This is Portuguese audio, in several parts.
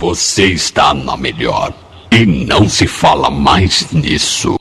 Você está na melhor. E não se fala mais nisso.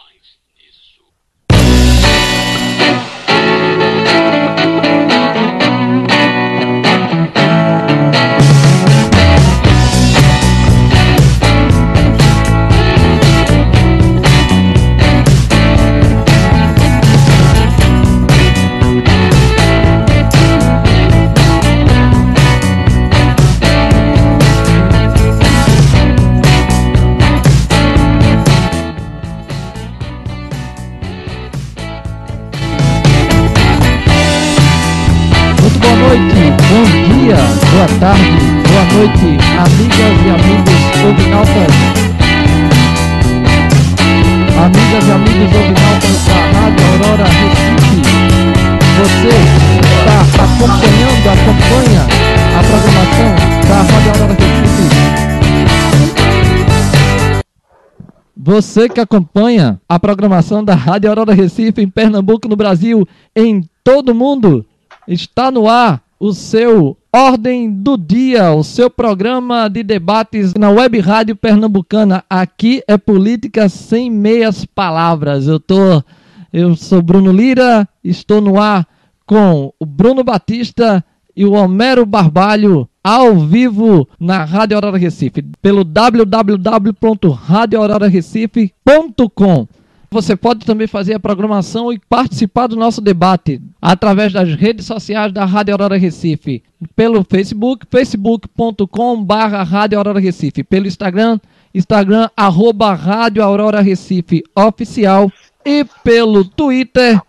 Você que acompanha a programação da Rádio Aurora Recife em Pernambuco, no Brasil, em todo mundo, está no ar o seu Ordem do Dia, o seu programa de debates na Web Rádio Pernambucana. Aqui é política sem meias palavras. Eu tô, eu sou Bruno Lira, estou no ar com o Bruno Batista e o Homero Barbalho ao vivo na Rádio Aurora Recife, pelo www.radioaurorarecife.com. Você pode também fazer a programação e participar do nosso debate através das redes sociais da Rádio Aurora Recife, pelo Facebook, facebook.com.br Rádio Aurora Recife, pelo Instagram, Instagram, arroba Rádio Aurora Recife Oficial e pelo Twitter,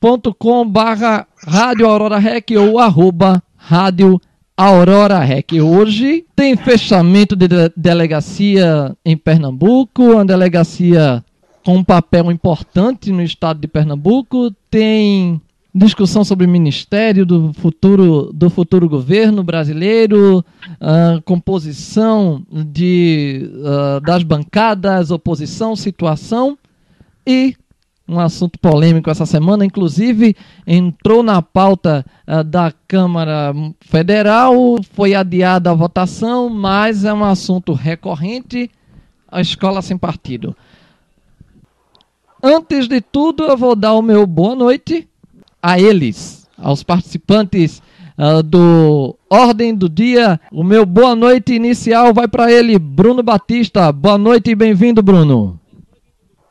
twitter.com.br Rádio Aurora Rec ou arroba Rádio Aurora Rec. Hoje tem fechamento de de- delegacia em Pernambuco, uma delegacia com um papel importante no estado de Pernambuco, tem discussão sobre o ministério do futuro do futuro governo brasileiro, ah, composição de ah, das bancadas, oposição, situação e um assunto polêmico essa semana, inclusive entrou na pauta ah, da Câmara Federal, foi adiada a votação, mas é um assunto recorrente, a escola sem partido. Antes de tudo, eu vou dar o meu boa noite a eles, aos participantes ah, do Ordem do Dia. O meu boa noite inicial vai para ele, Bruno Batista. Boa noite e bem-vindo, Bruno.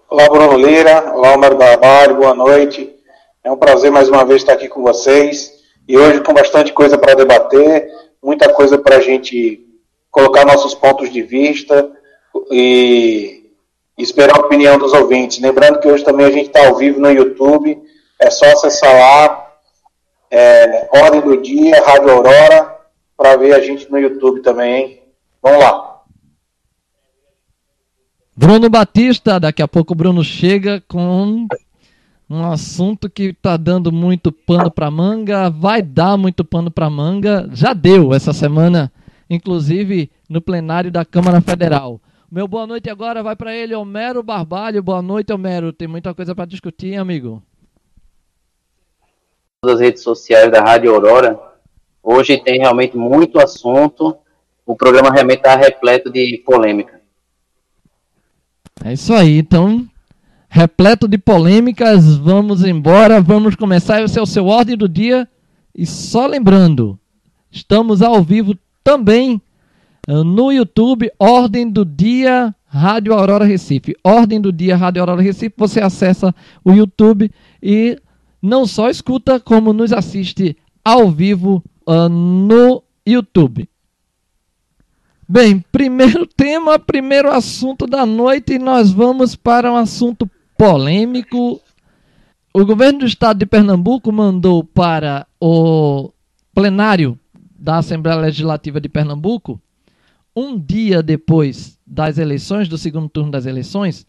Olá, Bruno Lira. Olá, Homero Barbalho. Boa noite. É um prazer mais uma vez estar aqui com vocês. E hoje com bastante coisa para debater, muita coisa para a gente colocar nossos pontos de vista e esperar a opinião dos ouvintes. Lembrando que hoje também a gente está ao vivo no YouTube. É só acessar lá, é, Ordem do Dia, Rádio Aurora, para ver a gente no YouTube também, hein? Vamos lá. Bruno Batista, daqui a pouco o Bruno chega com um assunto que tá dando muito pano para manga, vai dar muito pano para manga, já deu essa semana, inclusive no plenário da Câmara Federal. Meu boa noite agora vai para ele, Homero Barbalho. Boa noite, Homero. Tem muita coisa para discutir, hein, amigo. das redes sociais da Rádio Aurora. Hoje tem realmente muito assunto. O programa realmente está repleto de polêmica. É isso aí, então, repleto de polêmicas, vamos embora, vamos começar. Esse é o seu ordem do dia. E só lembrando, estamos ao vivo também eh, no YouTube, Ordem do Dia Rádio Aurora Recife. Ordem do Dia Rádio Aurora Recife, você acessa o YouTube e não só escuta, como nos assiste ao vivo ah, no YouTube. Bem, primeiro tema, primeiro assunto da noite, e nós vamos para um assunto polêmico. O governo do estado de Pernambuco mandou para o plenário da Assembleia Legislativa de Pernambuco, um dia depois das eleições, do segundo turno das eleições,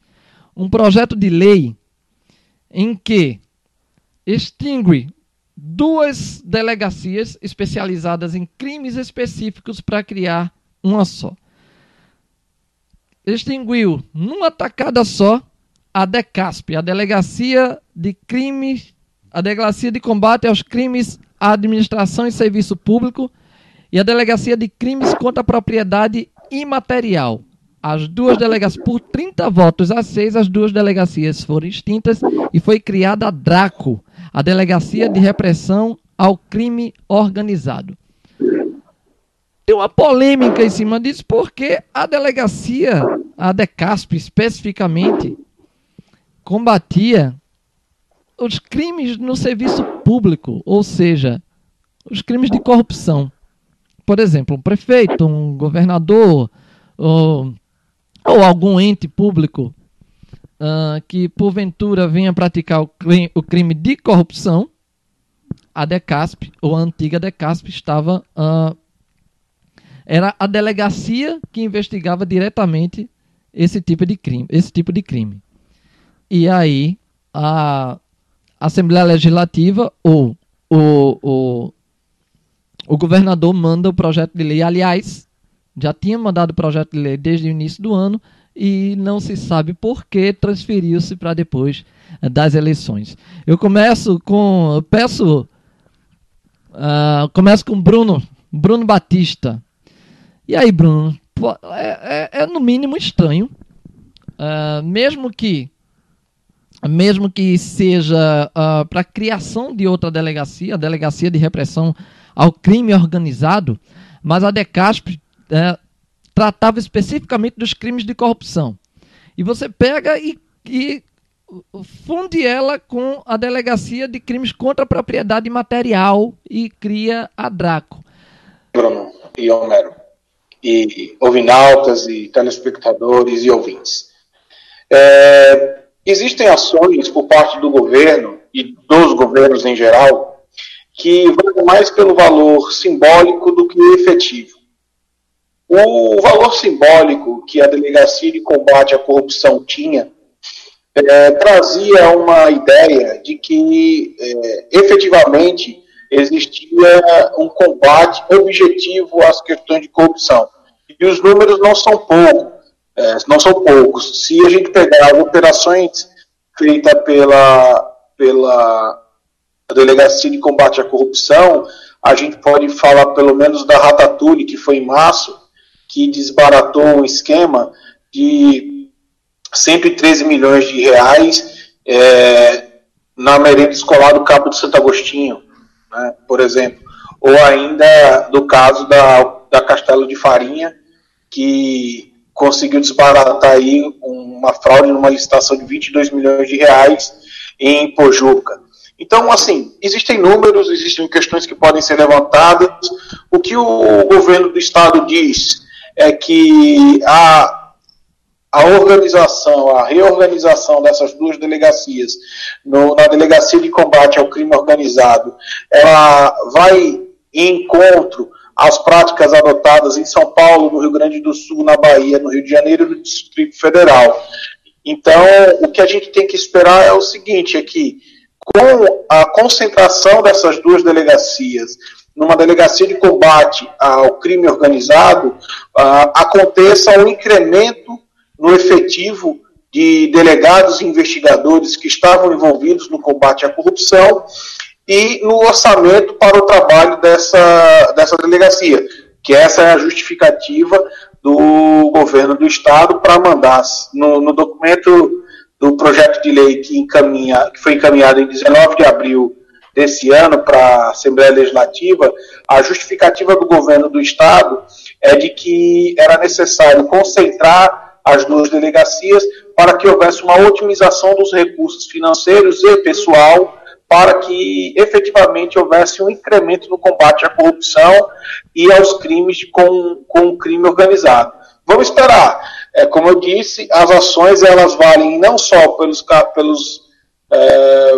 um projeto de lei em que extingue duas delegacias especializadas em crimes específicos para criar uma só. Extinguiu numa tacada só a DECASP, a Delegacia de Crimes, a Delegacia de Combate aos Crimes à Administração e Serviço Público, e a Delegacia de Crimes contra a Propriedade Imaterial. As duas delegacias, por 30 votos a 6, as duas delegacias foram extintas e foi criada a DRACO, a Delegacia de Repressão ao Crime Organizado. Tem uma polêmica em cima disso, porque a delegacia, a DECASP especificamente, combatia os crimes no serviço público, ou seja, os crimes de corrupção. Por exemplo, um prefeito, um governador, ou, ou algum ente público uh, que porventura venha praticar o crime, o crime, de corrupção, a DECASP, ou a antiga DECASP, estava. Uh, era a delegacia que investigava diretamente esse tipo de crime. Esse tipo de crime. E aí, a Assembleia Legislativa ou o, o, o governador manda o projeto de lei. Aliás, já tinha mandado o projeto de lei desde o início do ano e não se sabe por que transferiu-se para depois eh, das eleições. Eu começo com. Peço. Uh, começo com Bruno, Bruno Batista. E aí, Bruno? É, é, é no mínimo estranho. Uh, mesmo que mesmo que seja uh, para a criação de outra delegacia, a delegacia de repressão ao crime organizado, mas a DECASP uh, tratava especificamente dos crimes de corrupção. E você pega e, e funde ela com a delegacia de crimes contra a propriedade material e cria a DRACO. Bruno e Homero, e ouvinautas, e telespectadores e ouvintes. É, Existem ações por parte do governo e dos governos em geral que vão mais pelo valor simbólico do que efetivo. O valor simbólico que a Delegacia de Combate à Corrupção tinha é, trazia uma ideia de que é, efetivamente existia um combate objetivo às questões de corrupção. E os números não são poucos é, não são poucos. Se a gente pegar as operações feitas pela, pela Delegacia de Combate à Corrupção, a gente pode falar pelo menos da Ratatouille, que foi em março, que desbaratou um esquema de 113 milhões de reais é, na merenda escolar do Cabo de Santo Agostinho, né, por exemplo. Ou ainda do caso da, da Castelo de Farinha, que conseguiu desbaratar aí uma fraude numa licitação de 22 milhões de reais em Pojuca. Então, assim, existem números, existem questões que podem ser levantadas. O que o governo do estado diz é que a, a organização, a reorganização dessas duas delegacias, no, na delegacia de combate ao crime organizado, ela vai em encontro as práticas adotadas em São Paulo, no Rio Grande do Sul, na Bahia, no Rio de Janeiro e no Distrito Federal. Então, o que a gente tem que esperar é o seguinte, é que com a concentração dessas duas delegacias numa delegacia de combate ao crime organizado, uh, aconteça um incremento no efetivo de delegados e investigadores que estavam envolvidos no combate à corrupção e no orçamento para o trabalho dessa, dessa delegacia, que essa é a justificativa do governo do estado para mandar no, no, documento do projeto de lei que, encaminha, que foi encaminhado em 19 de abril desse ano para a Assembleia Legislativa, a justificativa do governo do estado é de que era necessário concentrar as duas delegacias para que houvesse uma otimização dos recursos financeiros e pessoal para que efetivamente houvesse um incremento no combate à corrupção e aos crimes com, com o crime organizado. Vamos esperar. É, como eu disse, as ações elas valem não só pelos, pelos, é,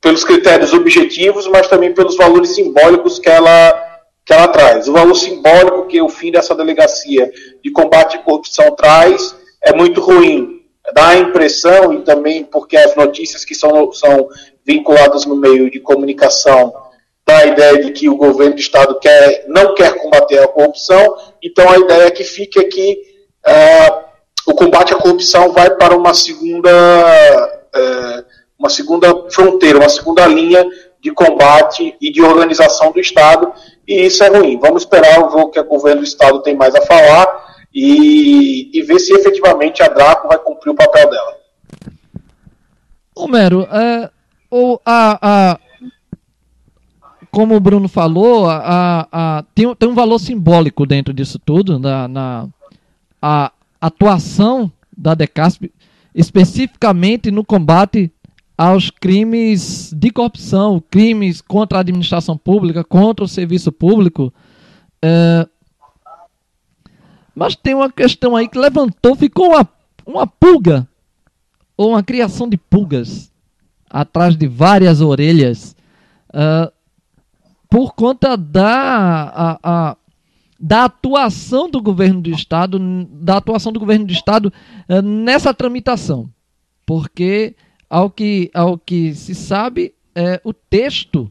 pelos critérios objetivos, mas também pelos valores simbólicos que ela, que ela traz. O valor simbólico que o fim dessa delegacia de combate à corrupção traz é muito ruim. Dá a impressão, e também porque as notícias que são, são vinculadas no meio de comunicação da ideia de que o governo do Estado quer, não quer combater a corrupção, então a ideia que fica é que uh, o combate à corrupção vai para uma segunda, uh, uma segunda fronteira, uma segunda linha de combate e de organização do Estado, e isso é ruim. Vamos esperar o que o governo do Estado tem mais a falar e, e ver se efetivamente a Draco vai cumprir o papel dela. Homero, é, o, a, a, como o Bruno falou, a, a, tem, tem um valor simbólico dentro disso tudo, na, na a atuação da DECASP, especificamente no combate aos crimes de corrupção, crimes contra a administração pública, contra o serviço público. É... Mas tem uma questão aí que levantou, ficou uma, uma pulga, ou uma criação de pulgas, atrás de várias orelhas, uh, por conta da, a, a, da atuação do governo do Estado, da atuação do governo do Estado uh, nessa tramitação. Porque ao que, ao que se sabe, é, o texto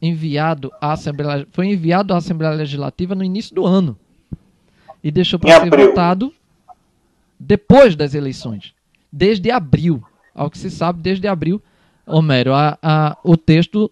enviado à Assembleia foi enviado à Assembleia Legislativa no início do ano e deixou para ser votado depois das eleições, desde abril, ao que se sabe, desde abril, Homero, a, a, o texto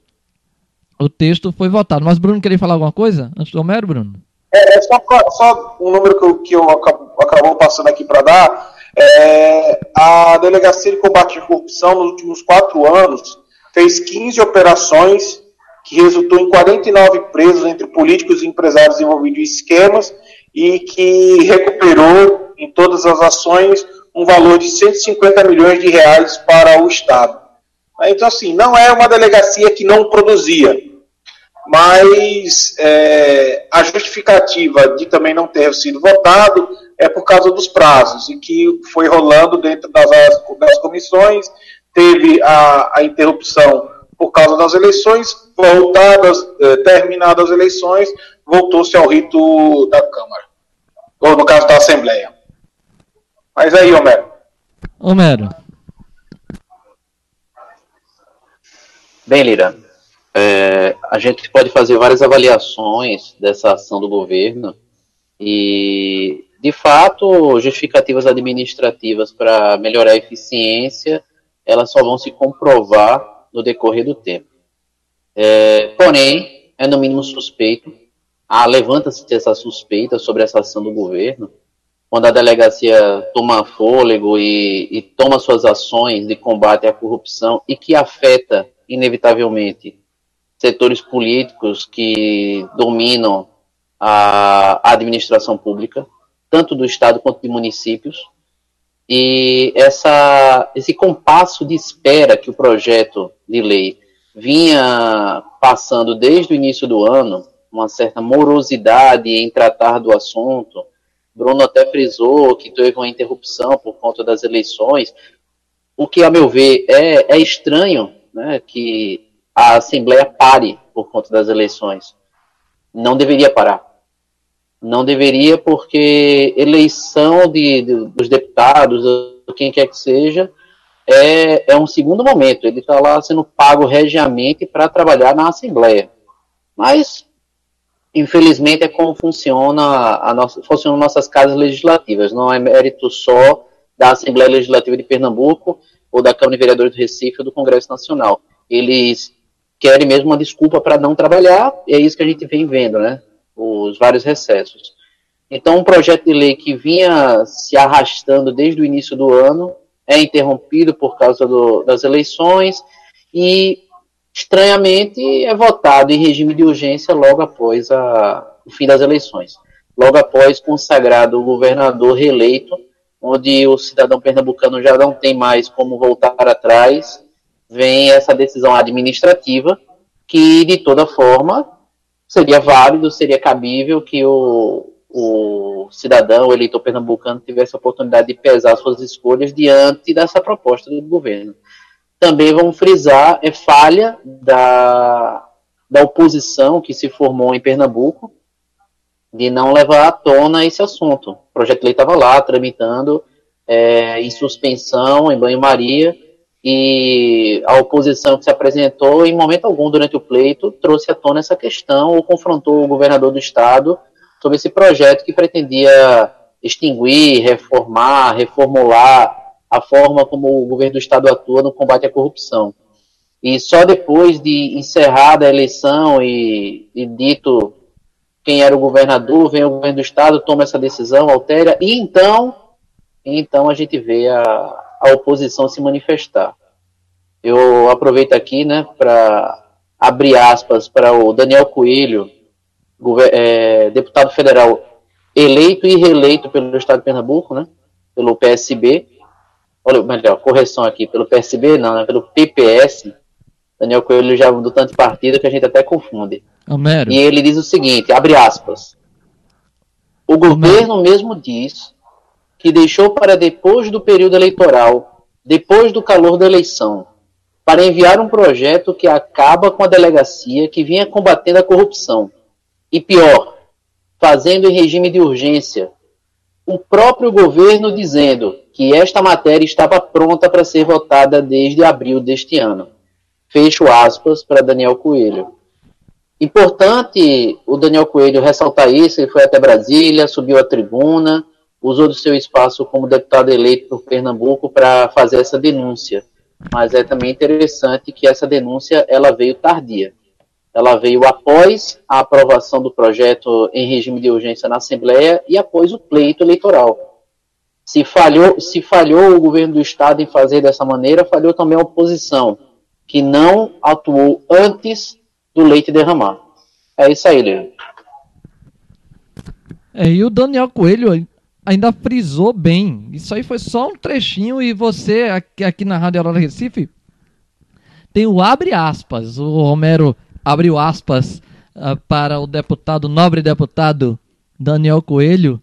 o texto foi votado. Mas Bruno queria falar alguma coisa antes do Homero, Bruno? É, é só, só um número que eu, que eu acabou passando aqui para dar é, a Delegacia de Combate à Corrupção, nos últimos quatro anos, fez 15 operações que resultou em 49 presos entre políticos e empresários envolvidos em esquemas e que recuperou em todas as ações um valor de 150 milhões de reais para o Estado. Então, assim, não é uma delegacia que não produzia, mas é, a justificativa de também não ter sido votado é por causa dos prazos, e que foi rolando dentro das, das comissões, teve a, a interrupção por causa das eleições, voltadas, eh, terminadas as eleições, voltou-se ao rito da Câmara, ou no caso da Assembleia. Mas aí, Homero. Homero. Bem, Lira, é, a gente pode fazer várias avaliações dessa ação do governo e de fato, justificativas administrativas para melhorar a eficiência, elas só vão se comprovar no decorrer do tempo. É, porém, é no mínimo suspeito, ah, levanta-se essa suspeita sobre essa ação do governo, quando a delegacia toma fôlego e, e toma suas ações de combate à corrupção e que afeta, inevitavelmente, setores políticos que dominam a administração pública, tanto do Estado quanto de municípios. E essa, esse compasso de espera que o projeto de lei vinha passando desde o início do ano, uma certa morosidade em tratar do assunto. Bruno até frisou que teve uma interrupção por conta das eleições, o que, a meu ver, é, é estranho né, que a Assembleia pare por conta das eleições. Não deveria parar. Não deveria, porque eleição de, de dos deputados, quem quer que seja, é, é um segundo momento. Ele está lá sendo pago regiamente para trabalhar na Assembleia. Mas, infelizmente, é como funciona a nossa, funcionam nossas casas legislativas. Não é mérito só da Assembleia Legislativa de Pernambuco ou da Câmara de Vereadores do Recife ou do Congresso Nacional. Eles querem mesmo uma desculpa para não trabalhar, e é isso que a gente vem vendo, né? os vários recessos. Então, um projeto de lei que vinha se arrastando desde o início do ano é interrompido por causa do, das eleições e, estranhamente, é votado em regime de urgência logo após a, o fim das eleições. Logo após consagrado o governador reeleito, onde o cidadão pernambucano já não tem mais como voltar atrás, vem essa decisão administrativa que, de toda forma, seria válido, seria cabível que o, o cidadão, o eleitor pernambucano, tivesse a oportunidade de pesar suas escolhas diante dessa proposta do governo. Também vamos frisar, é falha da, da oposição que se formou em Pernambuco de não levar à tona esse assunto. O projeto de lei estava lá, tramitando, é, em suspensão, em banho-maria, e a oposição que se apresentou, em momento algum durante o pleito, trouxe à tona essa questão ou confrontou o governador do estado sobre esse projeto que pretendia extinguir, reformar, reformular a forma como o governo do estado atua no combate à corrupção. E só depois de encerrada a eleição e, e dito quem era o governador, vem o governo do estado, toma essa decisão, altera, e então, então a gente vê a, a oposição se manifestar. Eu aproveito aqui, né, para abrir aspas para o Daniel Coelho, é, deputado federal eleito e reeleito pelo Estado de Pernambuco, né, pelo PSB, olha, melhor, correção aqui, pelo PSB não, né, pelo PPS, Daniel Coelho já mudou tanto de partido que a gente até confunde. Homero. E ele diz o seguinte, abre aspas, o governo mesmo diz que deixou para depois do período eleitoral, depois do calor da eleição, para enviar um projeto que acaba com a delegacia que vinha combatendo a corrupção. E pior, fazendo em regime de urgência. O próprio governo dizendo que esta matéria estava pronta para ser votada desde abril deste ano. Fecho aspas para Daniel Coelho. Importante o Daniel Coelho ressaltar isso, ele foi até Brasília, subiu à tribuna, usou do seu espaço como deputado eleito por Pernambuco para fazer essa denúncia mas é também interessante que essa denúncia ela veio tardia. Ela veio após a aprovação do projeto em regime de urgência na Assembleia e após o pleito eleitoral. Se falhou, se falhou o governo do Estado em fazer dessa maneira, falhou também a oposição, que não atuou antes do leite derramar. É isso aí, Leandro. É, e o Daniel Coelho ainda frisou bem. Isso aí foi só um trechinho e você aqui, aqui na Rádio Aurora Recife tem o abre aspas. O Romero abriu aspas uh, para o deputado, nobre deputado Daniel Coelho,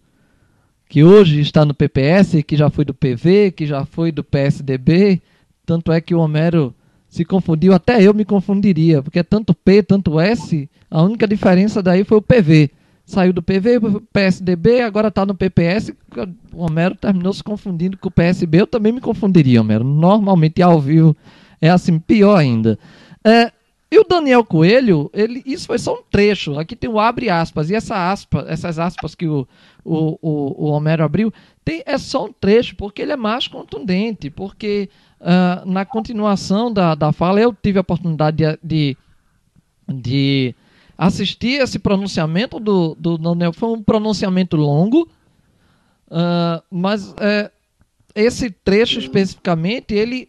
que hoje está no PPS, que já foi do PV, que já foi do PSDB. Tanto é que o Homero se confundiu, até eu me confundiria, porque é tanto P, tanto S, a única diferença daí foi o PV saiu do PV, PSDB, agora está no PPS. O Homero terminou se confundindo com o PSB. Eu também me confundiria, Homero. Normalmente ao vivo é assim, pior ainda. É, e o Daniel Coelho, ele, isso foi só um trecho. Aqui tem o abre aspas. E essa aspa, essas aspas que o, o, o, o Homero abriu, tem, é só um trecho, porque ele é mais contundente. Porque uh, na continuação da, da fala, eu tive a oportunidade de, de, de assistir esse pronunciamento do, do Daniel. Foi um pronunciamento longo, uh, mas é, esse trecho especificamente, ele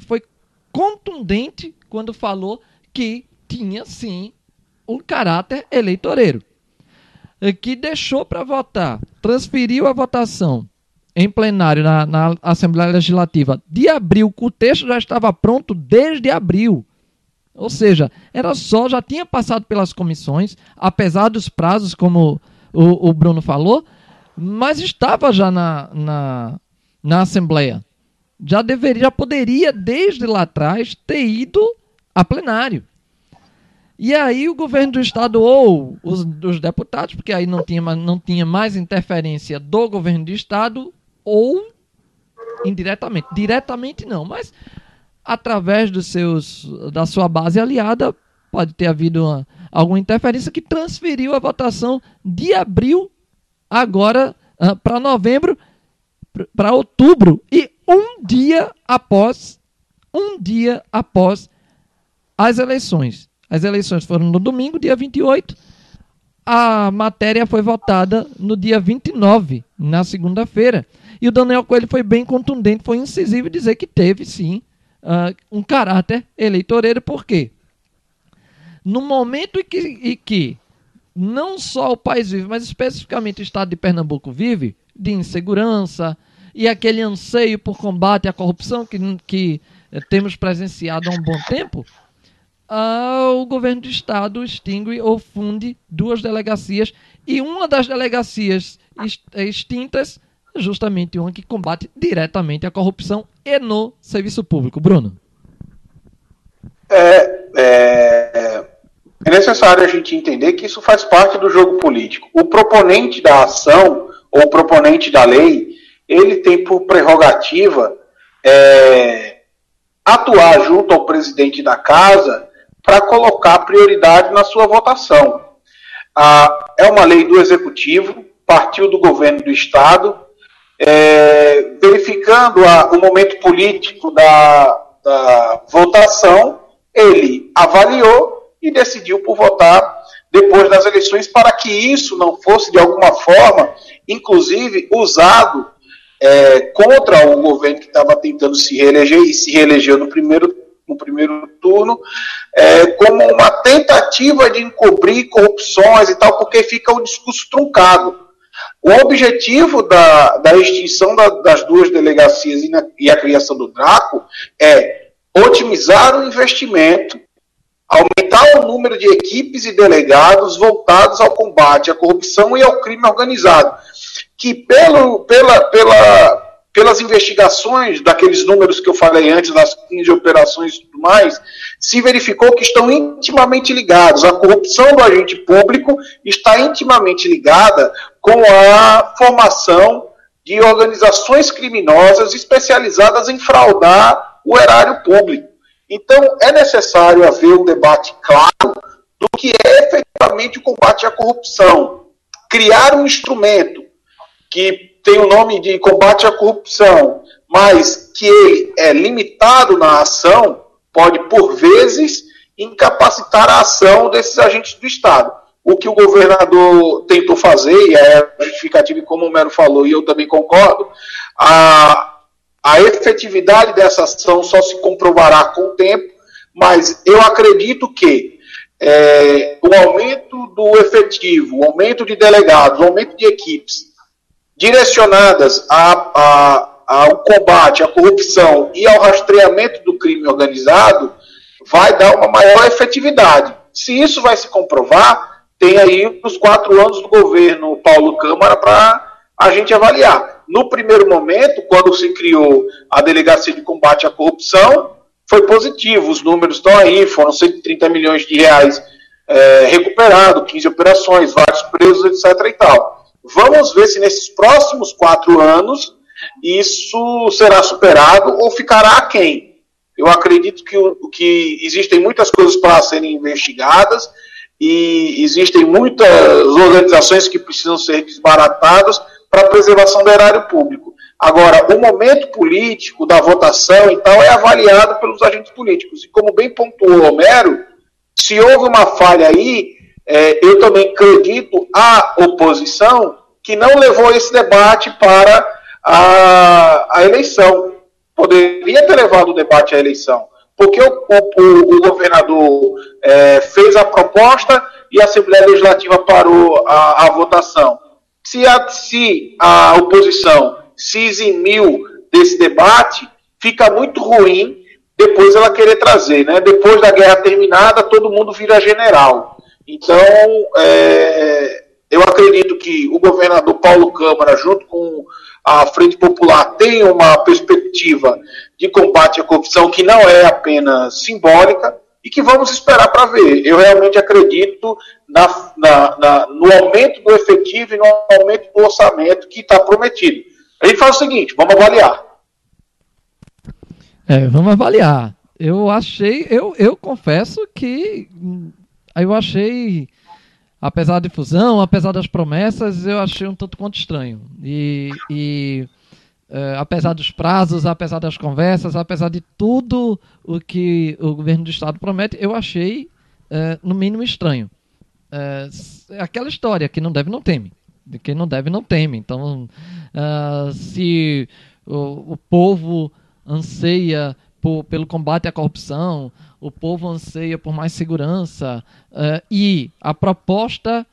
foi contundente quando falou que tinha sim um caráter eleitoreiro. Que deixou para votar, transferiu a votação em plenário na, na Assembleia Legislativa de abril, o texto já estava pronto desde abril. Ou seja, era só, já tinha passado pelas comissões, apesar dos prazos, como o, o Bruno falou, mas estava já na, na, na Assembleia. Já deveria, já poderia, desde lá atrás, ter ido a plenário. E aí o governo do estado ou os, os deputados, porque aí não tinha, não tinha mais interferência do governo do estado, ou indiretamente. Diretamente não, mas através dos seus, da sua base aliada, pode ter havido uma, alguma interferência que transferiu a votação de abril agora uh, para novembro, para outubro e um dia após um dia após as eleições. As eleições foram no domingo, dia 28. A matéria foi votada no dia 29, na segunda-feira. E o Daniel Coelho foi bem contundente, foi incisivo dizer que teve sim uh, um caráter eleitoreiro, por quê? No momento em que, em que não só o país vive, mas especificamente o estado de Pernambuco vive, de insegurança e aquele anseio por combate à corrupção que, que eh, temos presenciado há um bom tempo, uh, o governo do estado extingue ou funde duas delegacias e uma das delegacias extintas justamente uma que combate diretamente a corrupção e no serviço público. Bruno. É, é, é, necessário a gente entender que isso faz parte do jogo político. O proponente da ação ou o proponente da lei, ele tem por prerrogativa é, atuar junto ao presidente da casa para colocar prioridade na sua votação. Ah, é uma lei do executivo, partiu do governo do estado, é, verificando a, o momento político da, da votação, ele avaliou e decidiu por votar depois das eleições, para que isso não fosse, de alguma forma, inclusive, usado é, contra o governo que estava tentando se reeleger e se reelegeu no primeiro, no primeiro turno, é, como uma tentativa de encobrir corrupções e tal, porque fica o discurso truncado. O objetivo da, da extinção da, das duas delegacias e, na, e a criação do DRACO é otimizar o investimento, aumentar o número de equipes e delegados voltados ao combate à corrupção e ao crime organizado, que pelo, pela, pela, pelas investigações daqueles números que eu falei antes, das 15 operações e tudo mais, se verificou que estão intimamente ligados. A corrupção do agente público está intimamente ligada com a formação de organizações criminosas especializadas em fraudar o erário público. Então, é necessário haver um debate claro do que é efetivamente o combate à corrupção. Criar um instrumento que tem o nome de combate à corrupção, mas que ele é limitado na ação, pode, por vezes, incapacitar a ação desses agentes do Estado. O que o governador tentou fazer, e é justificativo, como o Mero falou, e eu também concordo, a, a efetividade dessa ação só se comprovará com o tempo, mas eu acredito que é, o aumento do efetivo, o aumento de delegados, o aumento de equipes direcionadas a, a, ao combate à corrupção e ao rastreamento do crime organizado vai dar uma maior efetividade. Se isso vai se comprovar, tem aí os quatro anos do governo Paulo Câmara para a gente avaliar. No primeiro momento, quando se criou a Delegacia de Combate à Corrupção, foi positivo, os números estão aí, foram 130 milhões de reais é, recuperados, 15 operações, vários presos, etc. e tal. Vamos ver se nesses próximos quatro anos isso será superado ou ficará aquém. Eu acredito que, que existem muitas coisas para serem investigadas e existem muitas organizações que precisam ser desbaratadas para a preservação do erário público. Agora, o momento político da votação e tal é avaliado pelos agentes políticos. E como bem pontuou Homero, se houve uma falha aí, é, eu também acredito a oposição que não levou esse debate para a, a eleição. Poderia ter levado o debate à eleição. Porque o, o, o governador é, fez a proposta e a Assembleia Legislativa parou a, a votação. Se a, se a oposição se eximiu desse debate, fica muito ruim depois ela querer trazer. Né? Depois da guerra terminada, todo mundo vira general. Então, é, eu acredito que o governador Paulo Câmara, junto com a Frente Popular, tem uma perspectiva de combate à corrupção que não é apenas simbólica, e que vamos esperar para ver. Eu realmente acredito na, na, na, no aumento do efetivo e no aumento do orçamento que está prometido. A gente faz o seguinte, vamos avaliar. É, vamos avaliar. Eu achei, eu, eu confesso que hum, eu achei, apesar de fusão, apesar das promessas, eu achei um tanto quanto estranho. E, e Uh, apesar dos prazos, apesar das conversas, apesar de tudo o que o governo do estado promete, eu achei uh, no mínimo estranho. Uh, aquela história que não deve não teme, de quem não deve não teme. Então, se o, o, povo anseia por, pelo combate à corrupção, o povo anseia por mais segurança e a proposta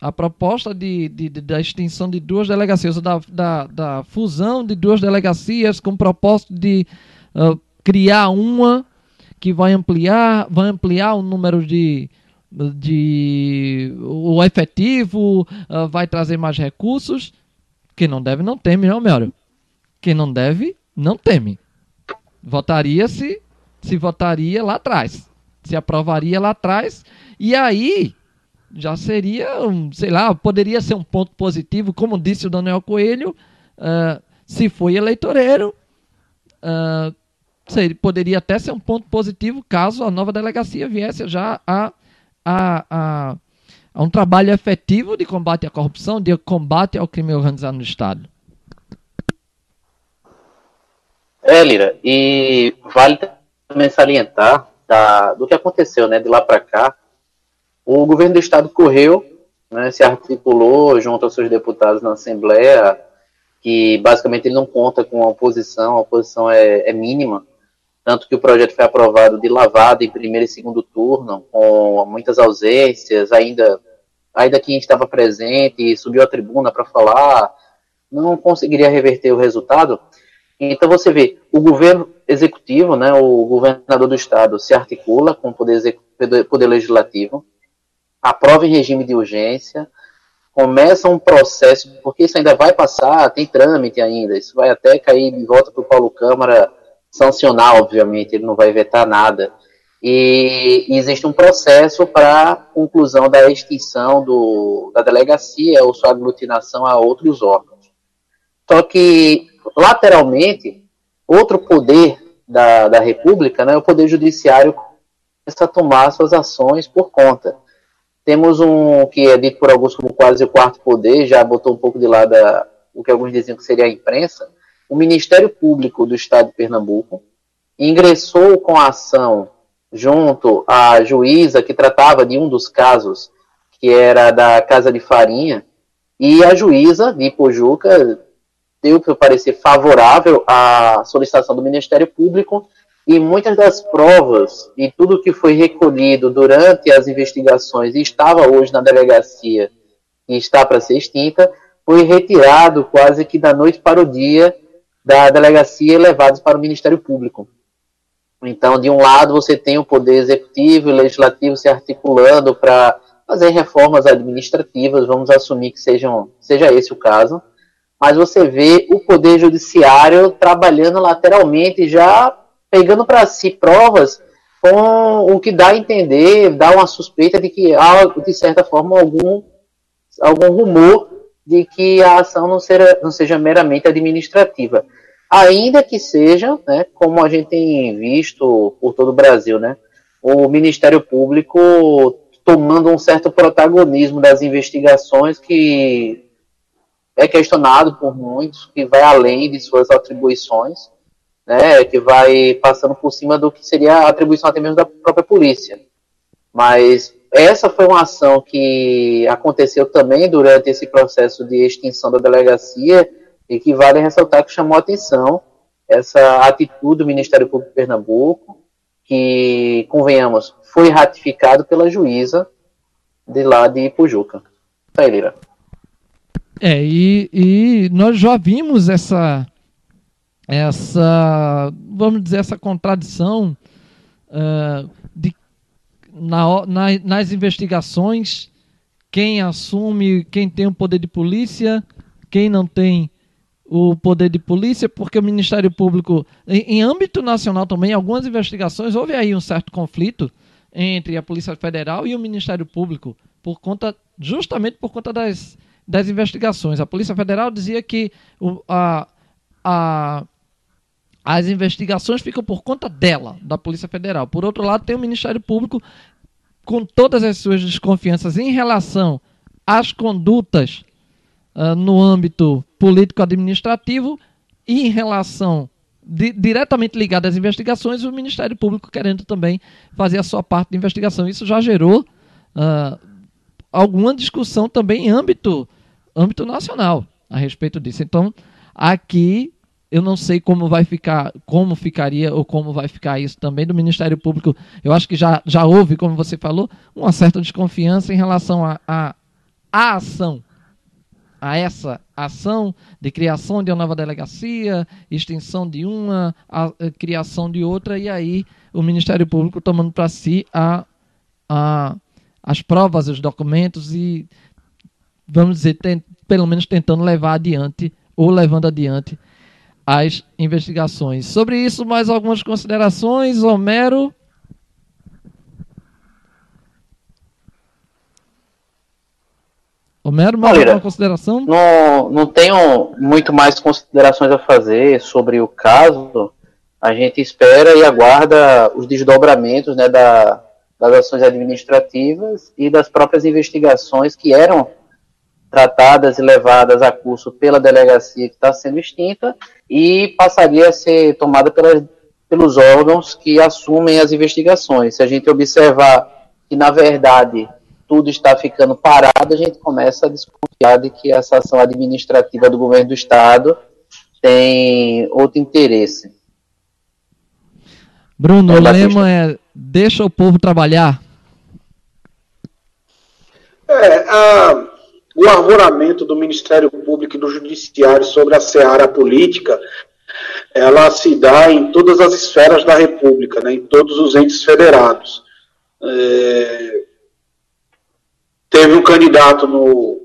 a proposta de, de, de, da extinção de duas delegacias, da, da, da, fusão de duas delegacias com o propósito de uh, criar uma que vai ampliar, vai ampliar o número de, de o efetivo, uh, vai trazer mais recursos. Quem não deve não teme, não, Melhor. Quem não deve não teme. Votaria se se votaria lá atrás, se aprovaria lá atrás e aí já seria, sei lá, poderia ser um ponto positivo, como disse o Daniel Coelho, uh, se foi eleitoreiro, uh, poderia até ser um ponto positivo caso a nova delegacia viesse já a, a, a, a um trabalho efetivo de combate à corrupção, de combate ao crime organizado no Estado. É, Lira, e vale também salientar da, do que aconteceu né, de lá para cá, o governo do estado correu, né, se articulou junto aos seus deputados na Assembleia, que basicamente ele não conta com a oposição, a oposição é, é mínima, tanto que o projeto foi aprovado de lavada em primeiro e segundo turno, com muitas ausências, ainda, ainda quem estava presente subiu à tribuna para falar, não conseguiria reverter o resultado. Então você vê, o governo executivo, né, o governador do estado se articula com o poder, poder legislativo, aprova em regime de urgência, começa um processo, porque isso ainda vai passar, tem trâmite ainda, isso vai até cair de volta para o Paulo Câmara sancionar, obviamente, ele não vai vetar nada. E, existe um processo para conclusão da extinção do, da delegacia ou sua aglutinação a outros órgãos. Só que, lateralmente, outro poder da, da República, né, o Poder Judiciário, começa a tomar suas ações por conta. Temos um que é dito por alguns como quase o quarto poder, já botou um pouco de lado a, o que alguns diziam que seria a imprensa, o Ministério Público do Estado de Pernambuco ingressou com a ação junto à juíza que tratava de um dos casos, que era da Casa de Farinha, e a juíza de Pojuca deu para parecer favorável à solicitação do Ministério Público e muitas das provas e tudo que foi recolhido durante as investigações e estava hoje na delegacia e está para ser extinta, foi retirado quase que da noite para o dia da delegacia e levados para o Ministério Público. Então, de um lado, você tem o poder executivo e legislativo se articulando para fazer reformas administrativas, vamos assumir que sejam, seja esse o caso, mas você vê o poder judiciário trabalhando lateralmente, já pegando para si provas com o que dá a entender, dá uma suspeita de que há, de certa forma, algum, algum rumor de que a ação não, será, não seja meramente administrativa. Ainda que seja, né, como a gente tem visto por todo o Brasil, né, o Ministério Público tomando um certo protagonismo das investigações que é questionado por muitos, que vai além de suas atribuições, né, que vai passando por cima do que seria a atribuição até mesmo da própria polícia. Mas essa foi uma ação que aconteceu também durante esse processo de extinção da delegacia e que vale ressaltar que chamou atenção essa atitude do Ministério Público de Pernambuco, que, convenhamos, foi ratificado pela juíza de lá de Ipujuca. Tá aí, Lira. É, e, e nós já vimos essa, essa, vamos dizer, essa contradição uh, de na, na, nas investigações, quem assume, quem tem o poder de polícia, quem não tem o poder de polícia, porque o Ministério Público, em, em âmbito nacional também, algumas investigações, houve aí um certo conflito entre a Polícia Federal e o Ministério Público, por conta, justamente por conta das, das investigações. A Polícia Federal dizia que o, a, a, as investigações ficam por conta dela, da Polícia Federal. Por outro lado, tem o Ministério Público com todas as suas desconfianças em relação às condutas uh, no âmbito político-administrativo e em relação di diretamente ligada às investigações, o Ministério Público querendo também fazer a sua parte de investigação. Isso já gerou uh, alguma discussão também em âmbito, âmbito nacional a respeito disso. Então, aqui eu não sei como vai ficar, como ficaria ou como vai ficar isso também do Ministério Público. Eu acho que já, já houve, como você falou, uma certa desconfiança em relação à a, a, a, ação, a essa ação de criação de uma nova delegacia, extinção de uma, a, a criação de outra, e aí o Ministério Público tomando para si a, a, as provas, os documentos e, vamos dizer, tem, pelo menos tentando levar adiante ou levando adiante as investigações. Sobre isso, mais algumas considerações, Homero? Homero, mais Olha, alguma consideração? Não, não tenho muito mais considerações a fazer sobre o caso. A gente espera e aguarda os desdobramentos né, da, das ações administrativas e das próprias investigações que eram tratadas e levadas a curso pela delegacia que está sendo extinta e passaria a ser tomada pelas, pelos órgãos que assumem as investigações. Se a gente observar que, na verdade, tudo está ficando parado, a gente começa a desconfiar de que essa ação administrativa do governo do Estado tem outro interesse. Bruno, é o lema é deixa o povo trabalhar. É, a, o arvoramento do Ministério Público e do Judiciário sobre a seara política, ela se dá em todas as esferas da República, né, em todos os entes federados. É, teve um candidato no,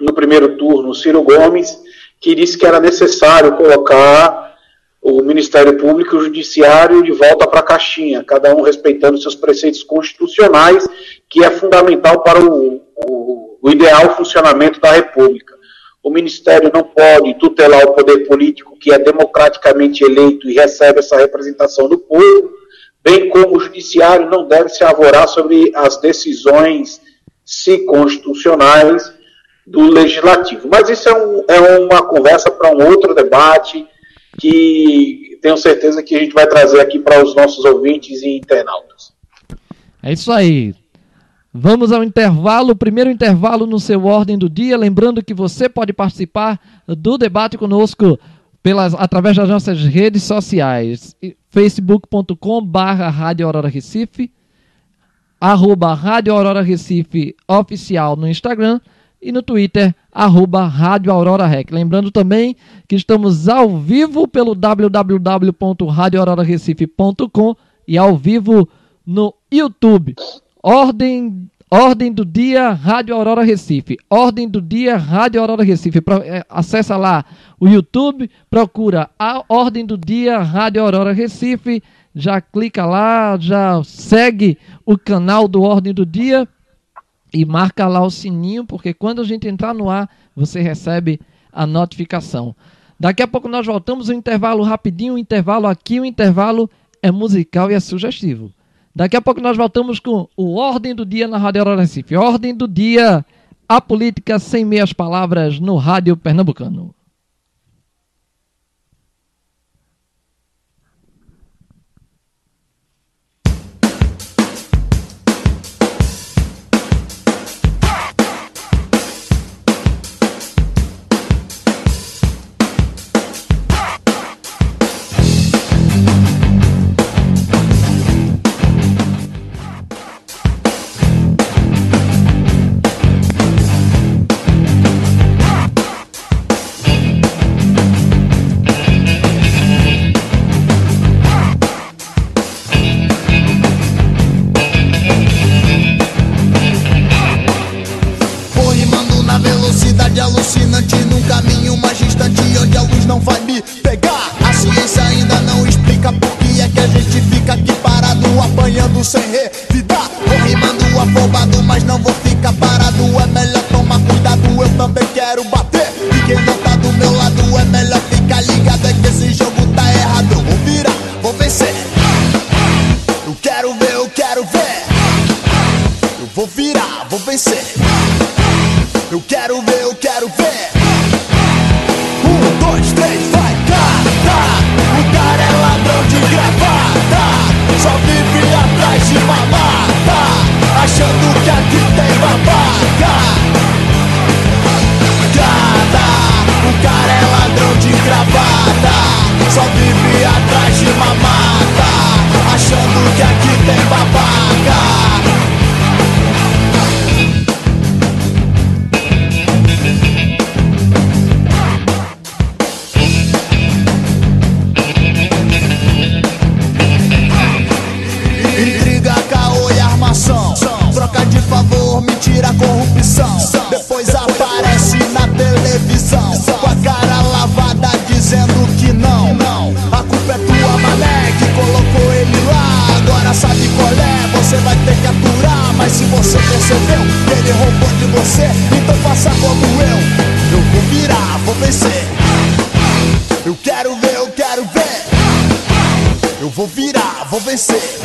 no primeiro turno, Ciro Gomes, que disse que era necessário colocar o Ministério Público e o Judiciário de volta para a caixinha, cada um respeitando seus preceitos constitucionais, que é fundamental para o, o, o ideal funcionamento da República. O Ministério não pode tutelar o poder político que é democraticamente eleito e recebe essa representação do povo, bem como o Judiciário não deve se avorar sobre as decisões se constitucionais do legislativo. Mas isso é, um, é uma conversa para um outro debate que tenho certeza que a gente vai trazer aqui para os nossos ouvintes e internautas. É isso aí. Vamos ao intervalo, primeiro intervalo no seu ordem do dia, lembrando que você pode participar do debate conosco pelas, através das nossas redes sociais, facebook.com barra Rádio Aurora Recife, arroba Rádio Aurora Recife oficial no Instagram e no Twitter, arroba Rádio Aurora Rec. Lembrando também que estamos ao vivo pelo www.radioaurorarecife.com e ao vivo no YouTube. Ordem Ordem do Dia Rádio Aurora Recife. Ordem do Dia Rádio Aurora Recife. Pro, é, acessa lá o YouTube, procura a Ordem do Dia Rádio Aurora Recife. Já clica lá, já segue o canal do Ordem do Dia e marca lá o sininho, porque quando a gente entrar no ar, você recebe a notificação. Daqui a pouco nós voltamos, um intervalo rapidinho, um intervalo aqui, o um intervalo é musical e é sugestivo. Daqui a pouco nós voltamos com o Ordem do Dia na Rádio Aurora Recife. Ordem do Dia, a política sem meias palavras no Rádio Pernambucano. tem babá. você, então faça como eu. Eu vou virar, vou vencer. Eu quero ver, eu quero ver. Eu vou virar, vou vencer.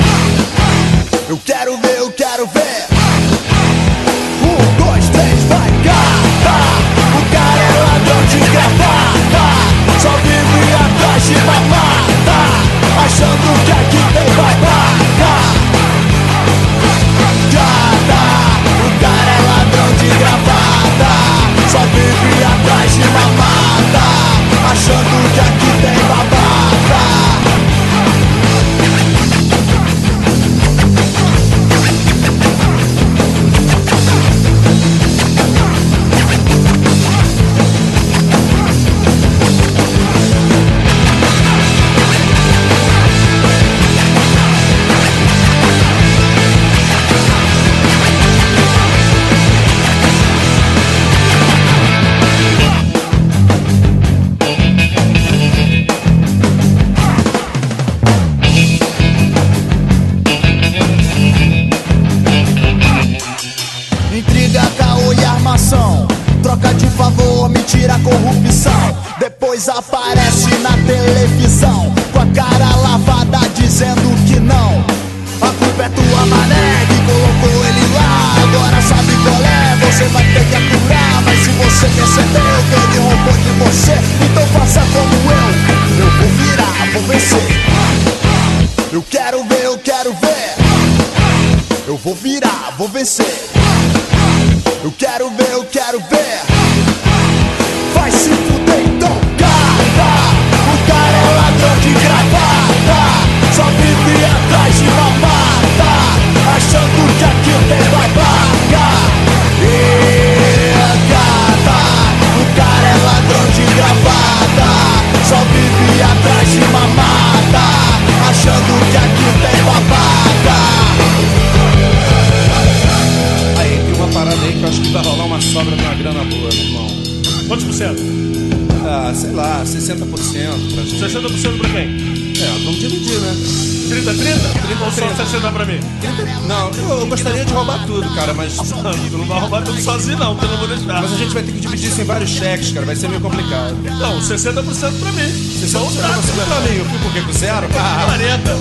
Cheques, cara. Vai ser meio complicado. Não, 60% pra mim. Vocês Só são um você trato não conseguiu pra mim. Eu fui por quê? Com zero? Ah, 40.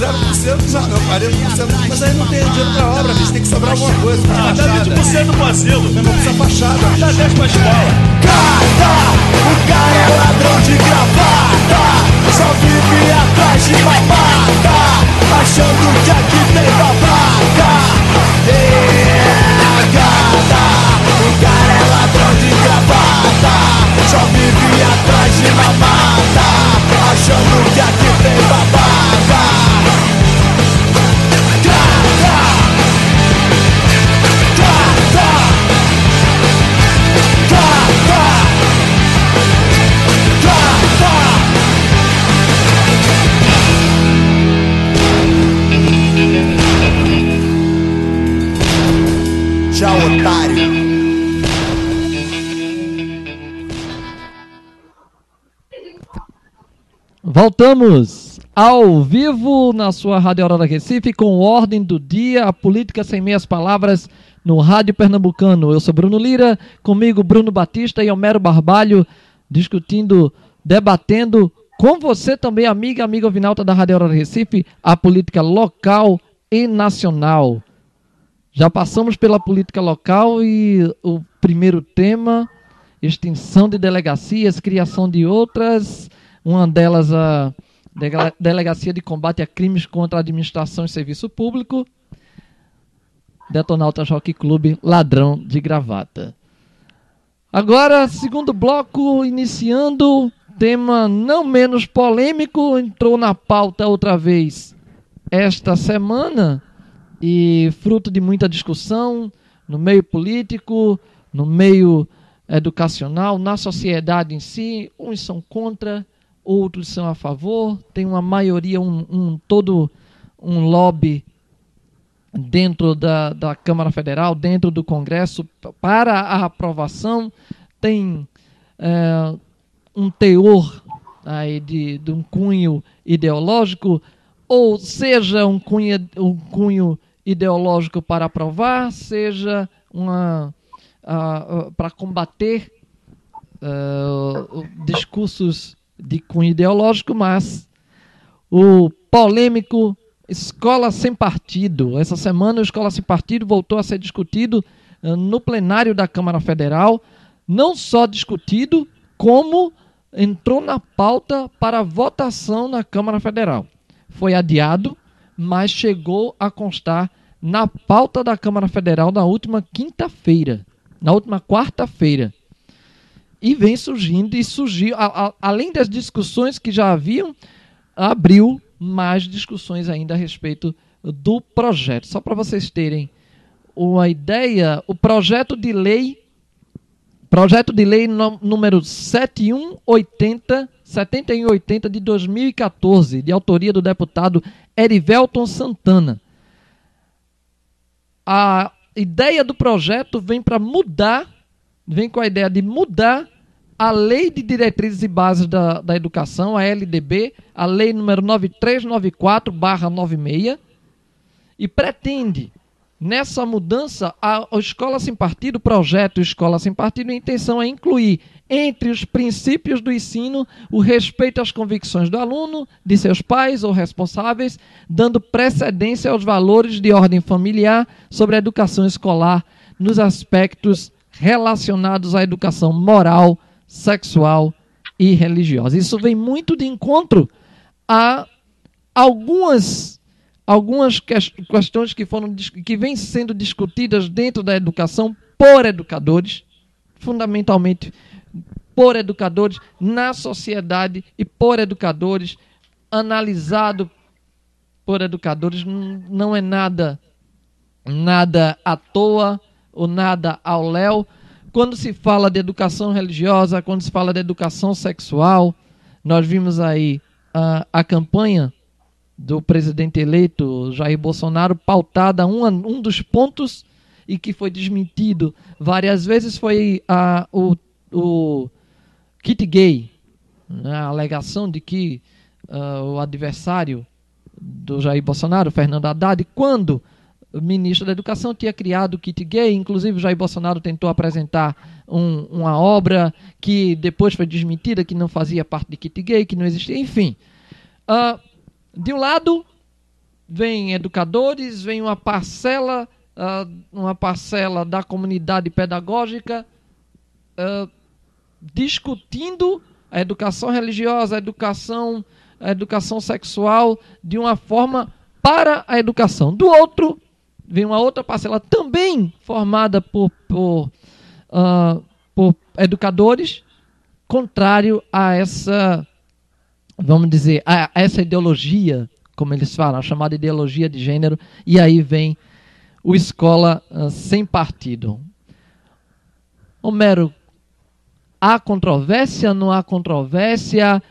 0% não, não, 40%. Mas aí não tem dinheiro pra obra, bicho. Tem que sobrar alguma coisa. Ah, dá fachada. 20% pro asilo. Meu irmão precisa fachada. Dá 10 pra escola. Gata, o cara é ladrão de gravata Só vive atrás de babata Achando que aqui tem babaca É, de gravata Só vive atrás de mamata Achando que aqui tem babaca ao vivo na sua Rádio Aurora Recife com Ordem do Dia, a política sem meias palavras no Rádio Pernambucano. Eu sou Bruno Lira, comigo Bruno Batista e Homero Barbalho, discutindo, debatendo com você também, amiga, amiga Vinalta da Rádio Aurora Recife, a política local e nacional. Já passamos pela política local e o primeiro tema, extinção de delegacias, criação de outras, uma delas a Dega- Delegacia de Combate a Crimes contra a Administração e Serviço Público, Detonauta Jockey Clube, ladrão de gravata. Agora, segundo bloco, iniciando, tema não menos polêmico, entrou na pauta outra vez esta semana e fruto de muita discussão no meio político, no meio educacional, na sociedade em si, uns são contra, outros são a favor, tem uma maioria, um, um todo um lobby dentro da, da Câmara Federal, dentro do Congresso, para a aprovação, tem eh, um teor aí de, de um cunho ideológico, ou seja, um cunho, um cunho ideológico para aprovar, seja uma ah, ah, para combater ah, discursos de cunho ideológico, mas o polêmico Escola Sem Partido. Essa semana, o Escola Sem Partido voltou a ser discutido ah, no plenário da Câmara Federal. Não só discutido, como entrou na pauta para votação na Câmara Federal. Foi adiado, mas chegou a constar na pauta da Câmara Federal na última quinta-feira, na última quarta-feira e vem surgindo e surgiu a- a- além das discussões que já haviam abriu mais discussões ainda a respeito do projeto. Só para vocês terem uma ideia o projeto de lei projeto de lei no- número 7180 7180 de 2014 de autoria do deputado Erivelton Santana. A ideia do projeto vem para mudar, vem com a ideia de mudar a Lei de Diretrizes e Bases da, da Educação, a LDB, a Lei número 9394-96, e pretende Nessa mudança, a, a Escola Sem Partido, o projeto Escola Sem Partido, a intenção é incluir entre os princípios do ensino o respeito às convicções do aluno, de seus pais ou responsáveis, dando precedência aos valores de ordem familiar sobre a educação escolar nos aspectos relacionados à educação moral, sexual e religiosa. Isso vem muito de encontro a algumas algumas questões que foram que vêm sendo discutidas dentro da educação por educadores, fundamentalmente por educadores na sociedade e por educadores analisado por educadores não é nada nada à toa ou nada ao léu. Quando se fala de educação religiosa, quando se fala de educação sexual, nós vimos aí a, a campanha do presidente eleito Jair Bolsonaro pautada um, um dos pontos e que foi desmentido várias vezes foi a, o, o kit gay, né, a alegação de que uh, o adversário do Jair Bolsonaro, Fernando Haddad, quando o ministro da Educação tinha criado o kit gay, inclusive Jair Bolsonaro tentou apresentar um, uma obra que depois foi desmentida, que não fazia parte de kit gay, que não existia, enfim. Uh, de um lado, vem educadores, vem uma parcela, uh, uma parcela da comunidade pedagógica uh, discutindo a educação religiosa, a educação, a educação sexual de uma forma para a educação. Do outro, vem uma outra parcela também formada por, por, uh, por educadores, contrário a essa vamos dizer, a, essa ideologia, como eles falam, a chamada ideologia de gênero, e aí vem o escola uh, sem partido. Homero, há controvérsia, não há controvérsia?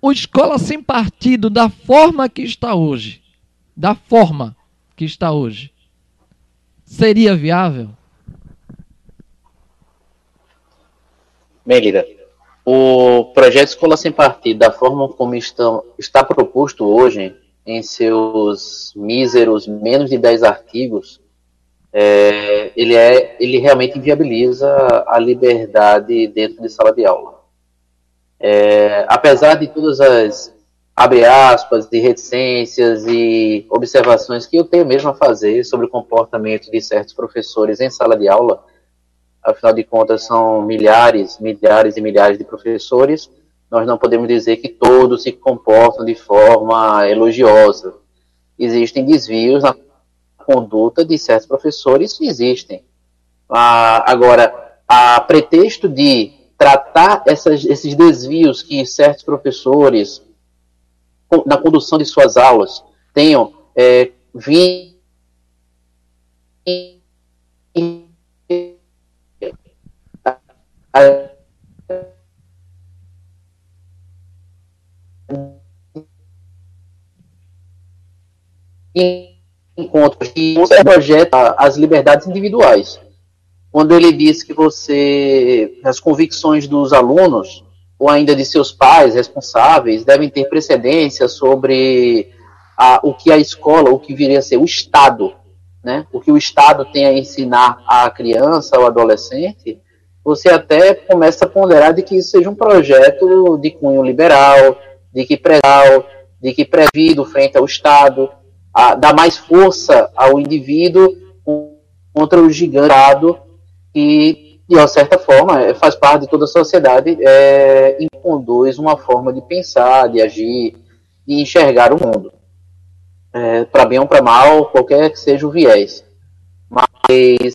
O escola sem partido, da forma que está hoje, da forma que está hoje, seria viável? Melida, o projeto Escola Sem Partido, da forma como estão, está proposto hoje, em seus míseros menos de 10 artigos, é, ele, é, ele realmente inviabiliza a liberdade dentro de sala de aula. É, apesar de todas as, abre aspas, de reticências e observações que eu tenho mesmo a fazer sobre o comportamento de certos professores em sala de aula, afinal de contas são milhares, milhares e milhares de professores, nós não podemos dizer que todos se comportam de forma elogiosa. Existem desvios na conduta de certos professores, existem. Ah, agora, a pretexto de tratar essas, esses desvios que certos professores, na condução de suas aulas, tenham é, vindo encontros que projeta as liberdades individuais. Quando ele diz que você, as convicções dos alunos, ou ainda de seus pais responsáveis, devem ter precedência sobre a, o que a escola, o que viria a ser o Estado, né? o que o Estado tem a ensinar à criança ou adolescente, você até começa a ponderar de que isso seja um projeto de cunho liberal, de que preval, de que prevido frente ao Estado, a, dá mais força ao indivíduo contra o gigantado que, de uma certa forma, é, faz parte de toda a sociedade é, e conduz uma forma de pensar, de agir, de enxergar o mundo. É, para bem ou para mal, qualquer que seja o viés. Mas,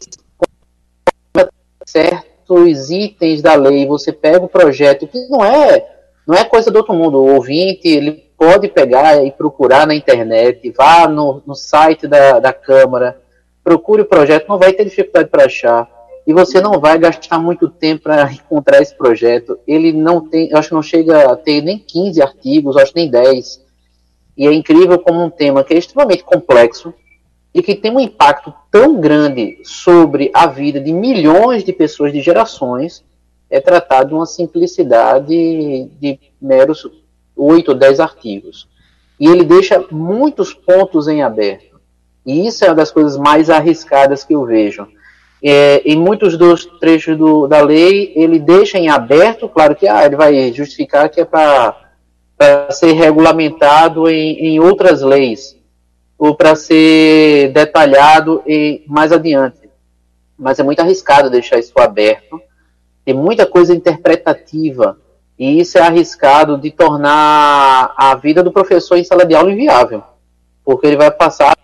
certo os itens da lei, você pega o projeto, que não é, não é coisa do outro mundo. O ouvinte, ele pode pegar e procurar na internet, vá no, no site da, da Câmara, procure o projeto, não vai ter dificuldade para achar. E você não vai gastar muito tempo para encontrar esse projeto. Ele não tem, eu acho que não chega a ter nem 15 artigos, acho nem 10. E é incrível como um tema que é extremamente complexo, e que tem um impacto tão grande sobre a vida de milhões de pessoas de gerações é tratado de uma simplicidade de meros oito ou dez artigos. E ele deixa muitos pontos em aberto. E isso é uma das coisas mais arriscadas que eu vejo. É, em muitos dos trechos do, da lei, ele deixa em aberto, claro que ah, ele vai justificar que é para ser regulamentado em, em outras leis, ou para ser detalhado e mais adiante. Mas é muito arriscado deixar isso aberto. Tem muita coisa interpretativa. E isso é arriscado de tornar a vida do professor em sala de aula inviável. Porque ele vai passar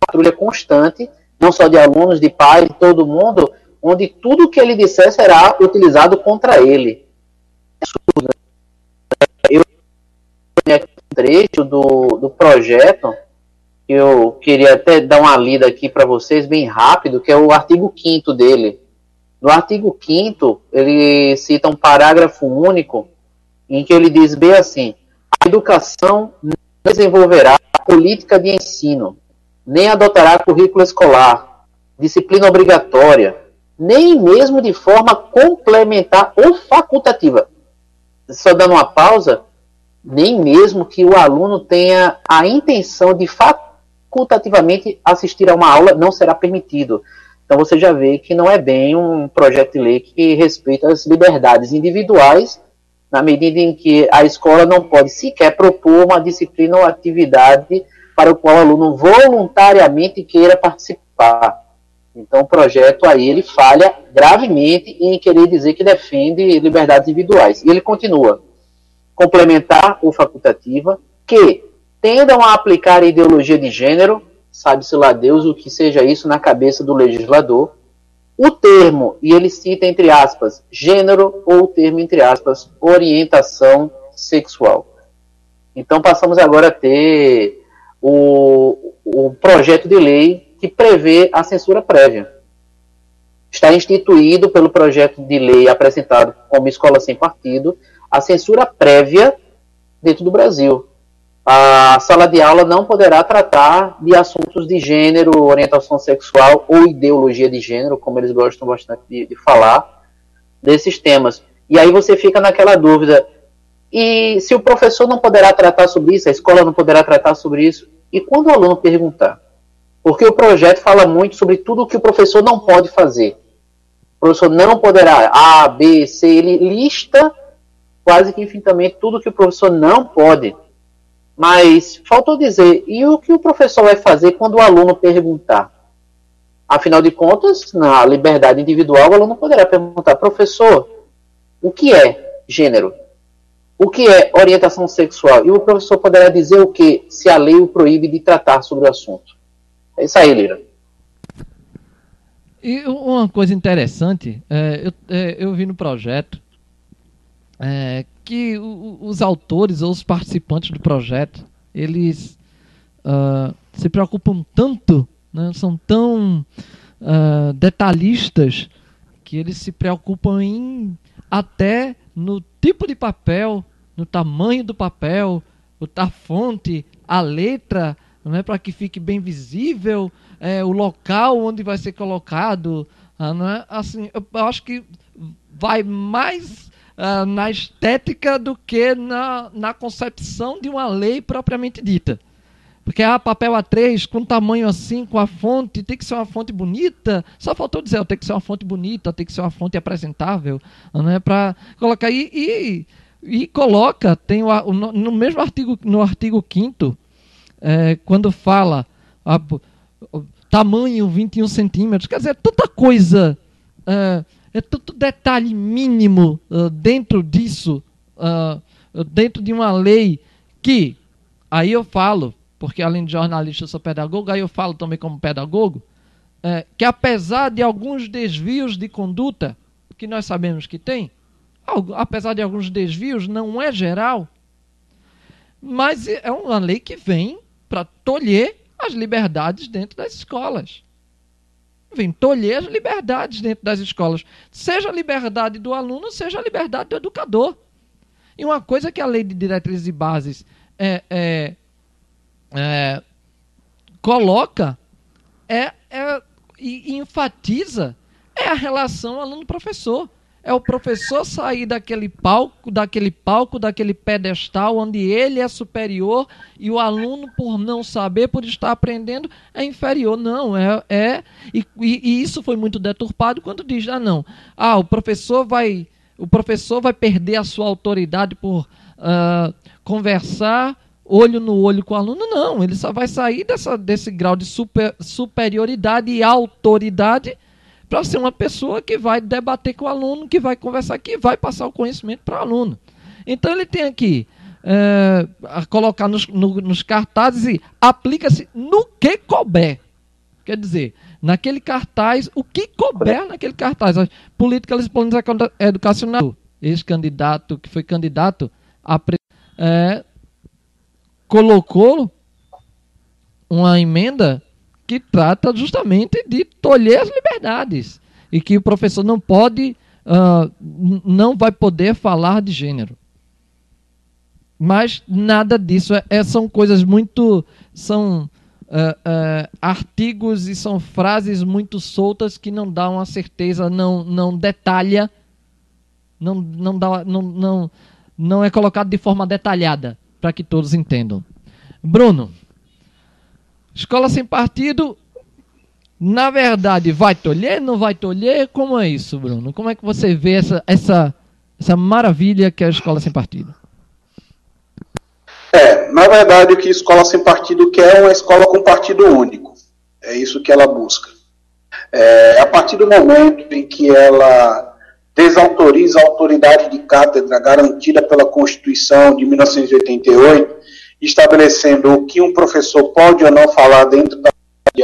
patrulha constante, não só de alunos, de pais, de todo mundo, onde tudo que ele disser será utilizado contra ele. Eu um trecho do, do projeto eu queria até dar uma lida aqui para vocês bem rápido, que é o artigo 5 dele. No artigo 5 ele cita um parágrafo único em que ele diz bem assim: a educação desenvolverá política de ensino, nem adotará currículo escolar, disciplina obrigatória, nem mesmo de forma complementar ou facultativa. Só dando uma pausa, nem mesmo que o aluno tenha a intenção de facultativamente assistir a uma aula não será permitido. Então você já vê que não é bem um projeto de lei que respeita as liberdades individuais, na medida em que a escola não pode sequer propor uma disciplina ou atividade para o qual o aluno voluntariamente queira participar. Então o projeto aí ele falha gravemente em querer dizer que defende liberdades individuais. E ele continua: complementar ou facultativa que tendam a aplicar a ideologia de gênero sabe-se lá Deus o que seja isso na cabeça do legislador. O termo, e ele cita entre aspas, gênero ou o termo entre aspas, orientação sexual. Então passamos agora a ter o, o projeto de lei que prevê a censura prévia. Está instituído pelo projeto de lei apresentado como Escola Sem Partido a censura prévia dentro do Brasil a sala de aula não poderá tratar de assuntos de gênero, orientação sexual ou ideologia de gênero, como eles gostam bastante de, de falar, desses temas. E aí você fica naquela dúvida: e se o professor não poderá tratar sobre isso, a escola não poderá tratar sobre isso? E quando o aluno perguntar? Porque o projeto fala muito sobre tudo o que o professor não pode fazer. O professor não poderá, A, B, C, ele lista quase que infinitamente tudo que o professor não pode. Mas faltou dizer, e o que o professor vai fazer quando o aluno perguntar? Afinal de contas, na liberdade individual, o aluno poderá perguntar, professor, o que é gênero? O que é orientação sexual? E o professor poderá dizer o que se a lei o proíbe de tratar sobre o assunto. É isso aí, Lira. E uma coisa interessante, é, eu, é, eu vi no projeto é, que o, os autores ou os participantes do projeto eles uh, se preocupam tanto, né, são tão uh, detalhistas que eles se preocupam em até no tipo de papel, no tamanho do papel, a fonte, a letra, não é para que fique bem visível, é, o local onde vai ser colocado, ah, é? assim, eu acho que vai mais uh, na estética do que na, na concepção de uma lei propriamente dita. Porque a ah, papel A3 com tamanho assim, com a fonte, tem que ser uma fonte bonita. Só faltou dizer, tem que ser uma fonte bonita, tem que ser uma fonte apresentável, né, para colocar aí e, e coloca, tem o, no mesmo artigo, no artigo 5 é, quando fala a, tamanho 21 centímetros, quer dizer, tanta coisa é, é tanto detalhe mínimo uh, dentro disso, uh, dentro de uma lei que, aí eu falo, porque além de jornalista eu sou pedagogo, aí eu falo também como pedagogo, é, que apesar de alguns desvios de conduta, que nós sabemos que tem, apesar de alguns desvios, não é geral, mas é uma lei que vem para tolher as liberdades dentro das escolas vem tolher as liberdades dentro das escolas. Seja a liberdade do aluno, seja a liberdade do educador. E uma coisa que a lei de diretrizes e bases é, é, é, coloca é, é, e enfatiza é a relação aluno-professor. é o professor sair daquele palco, daquele palco, daquele pedestal onde ele é superior e o aluno, por não saber, por estar aprendendo, é inferior. Não, é. é e, e isso foi muito deturpado quando diz: ah, não, ah, o professor vai. O professor vai perder a sua autoridade por uh, conversar olho no olho com o aluno, não. Ele só vai sair dessa, desse grau de super, superioridade e autoridade para ser uma pessoa que vai debater com o aluno, que vai conversar, que vai passar o conhecimento para o aluno. Então ele tem aqui é, colocar nos, no, nos cartazes e aplica-se no que couber. Quer dizer, naquele cartaz, o que couber naquele cartaz. Política Lisboa Educacional, ex-candidato, que foi candidato a é, colocou uma emenda que trata justamente de tolher as liberdades e que o professor não pode, uh, não vai poder falar de gênero. Mas nada disso é, é são coisas muito, são uh, uh, artigos e são frases muito soltas que não dão a certeza, não, não detalha, não, não, dá, não, não, não é colocado de forma detalhada para que todos entendam. Bruno, escola sem partido, na verdade, vai tolher, não vai tolher? Como é isso, Bruno? Como é que você vê essa, essa, essa maravilha que é a escola sem partido? É, na verdade, o que a escola sem partido quer é uma escola com partido único. É isso que ela busca. É, a partir do momento em que ela desautoriza a autoridade de cátedra garantida pela Constituição de 1988, estabelecendo o que um professor pode ou não falar dentro da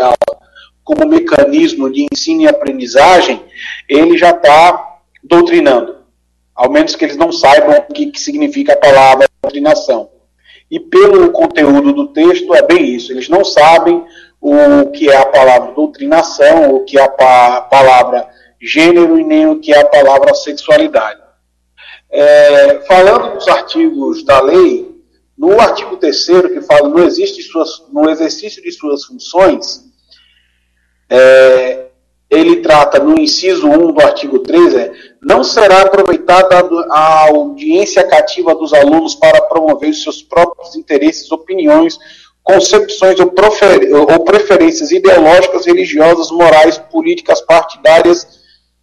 aula como mecanismo de ensino e aprendizagem, ele já está doutrinando. Ao menos que eles não saibam o que, que significa a palavra doutrinação. E pelo conteúdo do texto é bem isso. Eles não sabem o que é a palavra doutrinação, o que é a palavra gênero e nem o que é a palavra sexualidade. É, falando dos artigos da lei, no artigo 3 que fala no, existe suas, no exercício de suas funções, é, ele trata no inciso 1 do artigo 13, é, não será aproveitada a audiência cativa dos alunos para promover seus próprios interesses, opiniões, concepções ou, ou preferências ideológicas, religiosas, morais, políticas, partidárias,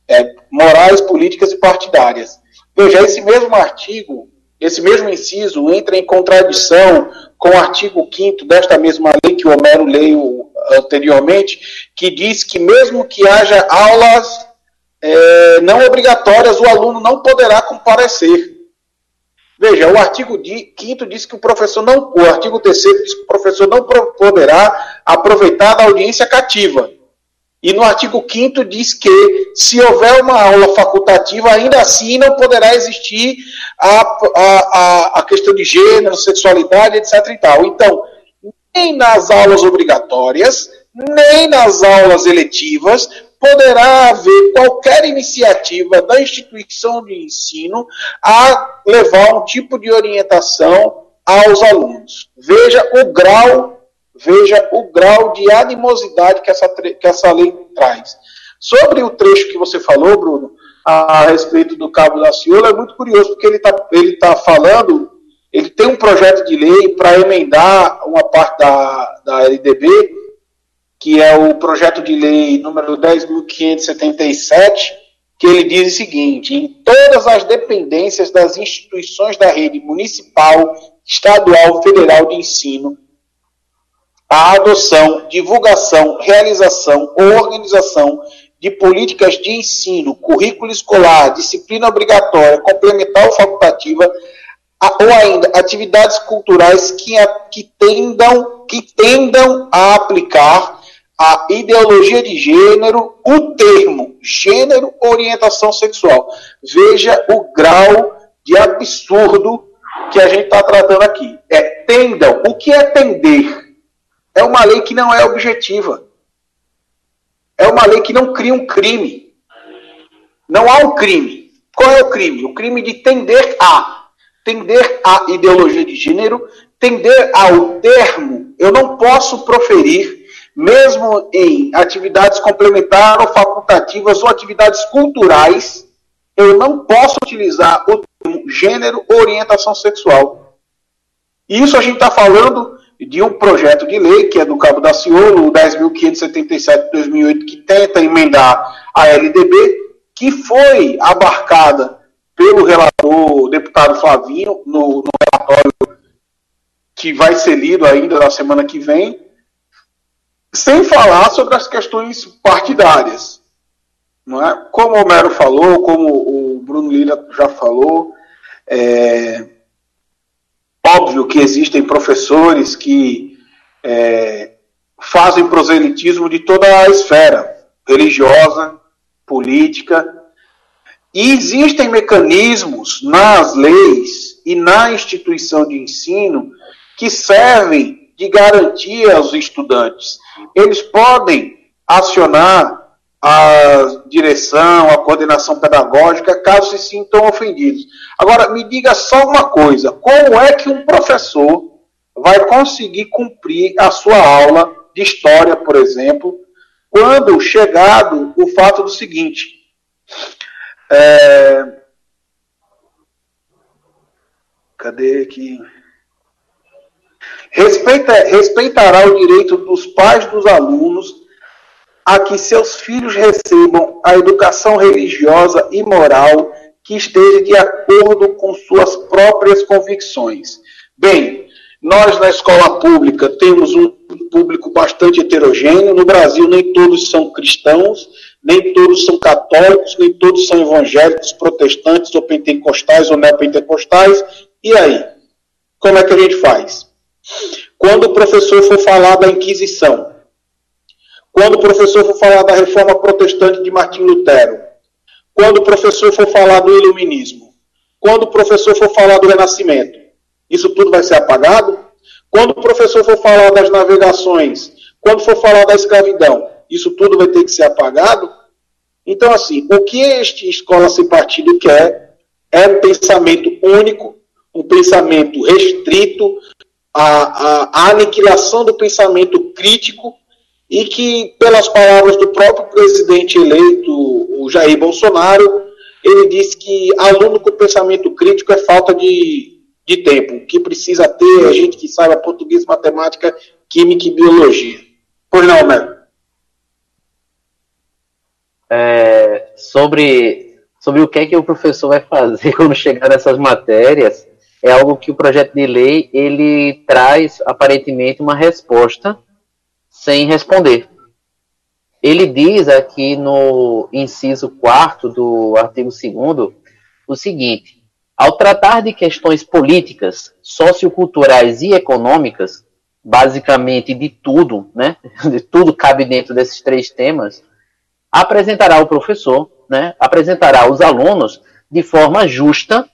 é, morais, políticas e partidárias. Veja, esse mesmo artigo, esse mesmo inciso entra em contradição com o artigo 5 desta mesma lei que o Homero leu anteriormente, que diz que mesmo que haja aulas é, não obrigatórias, o aluno não poderá comparecer. Veja, o artigo 5 diz que o professor não, o artigo 3 diz que o professor não poderá aproveitar da audiência cativa. E no artigo 5 diz que, se houver uma aula facultativa, ainda assim não poderá existir a, a, a, questão de gênero, sexualidade, etc. E tal. Então, nem nas aulas obrigatórias, nem nas aulas eletivas, poderá haver qualquer iniciativa da instituição de ensino a levar um tipo de orientação aos alunos. Veja o grau Veja o grau de animosidade que essa, que essa lei traz. Sobre o trecho que você falou, Bruno, a, respeito do Cabo da Ciolo, é muito curioso, porque ele está ele tá falando, ele tem um projeto de lei para emendar uma parte da, da LDB, que é o projeto de lei número 10.577, que ele diz o seguinte: em todas as dependências das instituições da rede municipal, estadual, federal de ensino, a adoção, divulgação, realização ou organização de políticas de ensino, currículo escolar, disciplina obrigatória, complementar ou facultativa, ou ainda atividades culturais que, que, tendam, que tendam a aplicar a ideologia de gênero, o termo gênero orientação sexual. Veja o grau de absurdo que a gente está tratando aqui. É tendam. O que é tender? É uma lei que não é objetiva. É uma lei que não cria um crime. Não há um crime. Qual é o crime? O crime de tender a. Tender a ideologia de gênero, tender ao termo. Eu não posso proferir, mesmo em atividades complementares ou facultativas ou atividades culturais, eu não posso utilizar o termo gênero ou orientação sexual. E isso a gente está falando de um projeto de lei, que é do Cabo da Ciolo, o 10.577 de 2008, que tenta emendar a LDB, que foi abarcada pelo relator, deputado Flavinho, no, no relatório que vai ser lido ainda na semana que vem, sem falar sobre as questões partidárias. Não é? Como o Homero falou, como o Bruno Lira já falou, é óbvio que existem professores que é, fazem proselitismo de toda a esfera religiosa, política, e existem mecanismos nas leis e na instituição de ensino que servem de garantia aos estudantes. Eles podem acionar a direção, a coordenação pedagógica, caso se sintam ofendidos. Agora, me diga só uma coisa: como é que um professor vai conseguir cumprir a sua aula de história, por exemplo, quando chegado o fato do seguinte? É... Cadê aqui? Respeita, respeitará o direito dos pais dos alunos a que seus filhos recebam a educação religiosa e moral que esteja de acordo com suas próprias convicções. Bem, nós na escola pública temos um público bastante heterogêneo. No Brasil, nem todos são cristãos, nem todos são católicos, nem todos são evangélicos, protestantes, ou pentecostais, ou neopentecostais. E aí? Como é que a gente faz? Quando o professor for falar da Inquisição, quando o professor for falar da reforma protestante de Martim Lutero, quando o professor for falar do iluminismo, quando o professor for falar do renascimento, isso tudo vai ser apagado? Quando o professor for falar das navegações, quando for falar da escravidão, isso tudo vai ter que ser apagado? Então, assim, o que este Escola Sem Partido quer é um pensamento único, um pensamento restrito, a, a, a aniquilação do pensamento crítico e que, pelas palavras do próprio presidente eleito, o Jair Bolsonaro, ele disse que aluno com pensamento crítico é falta de, de tempo. O que precisa ter é gente que saiba português, matemática, química e biologia. Pois não, Melo? É, sobre, sobre o que é que o professor vai fazer quando chegar nessas matérias, é algo que o projeto de lei ele traz aparentemente uma resposta sem responder. Ele diz aqui no inciso 4 do artigo 2 o seguinte: ao tratar de questões políticas, socioculturais e econômicas, basicamente de tudo, né? De tudo cabe dentro desses três temas, apresentará o professor, né? Apresentará os alunos de forma justa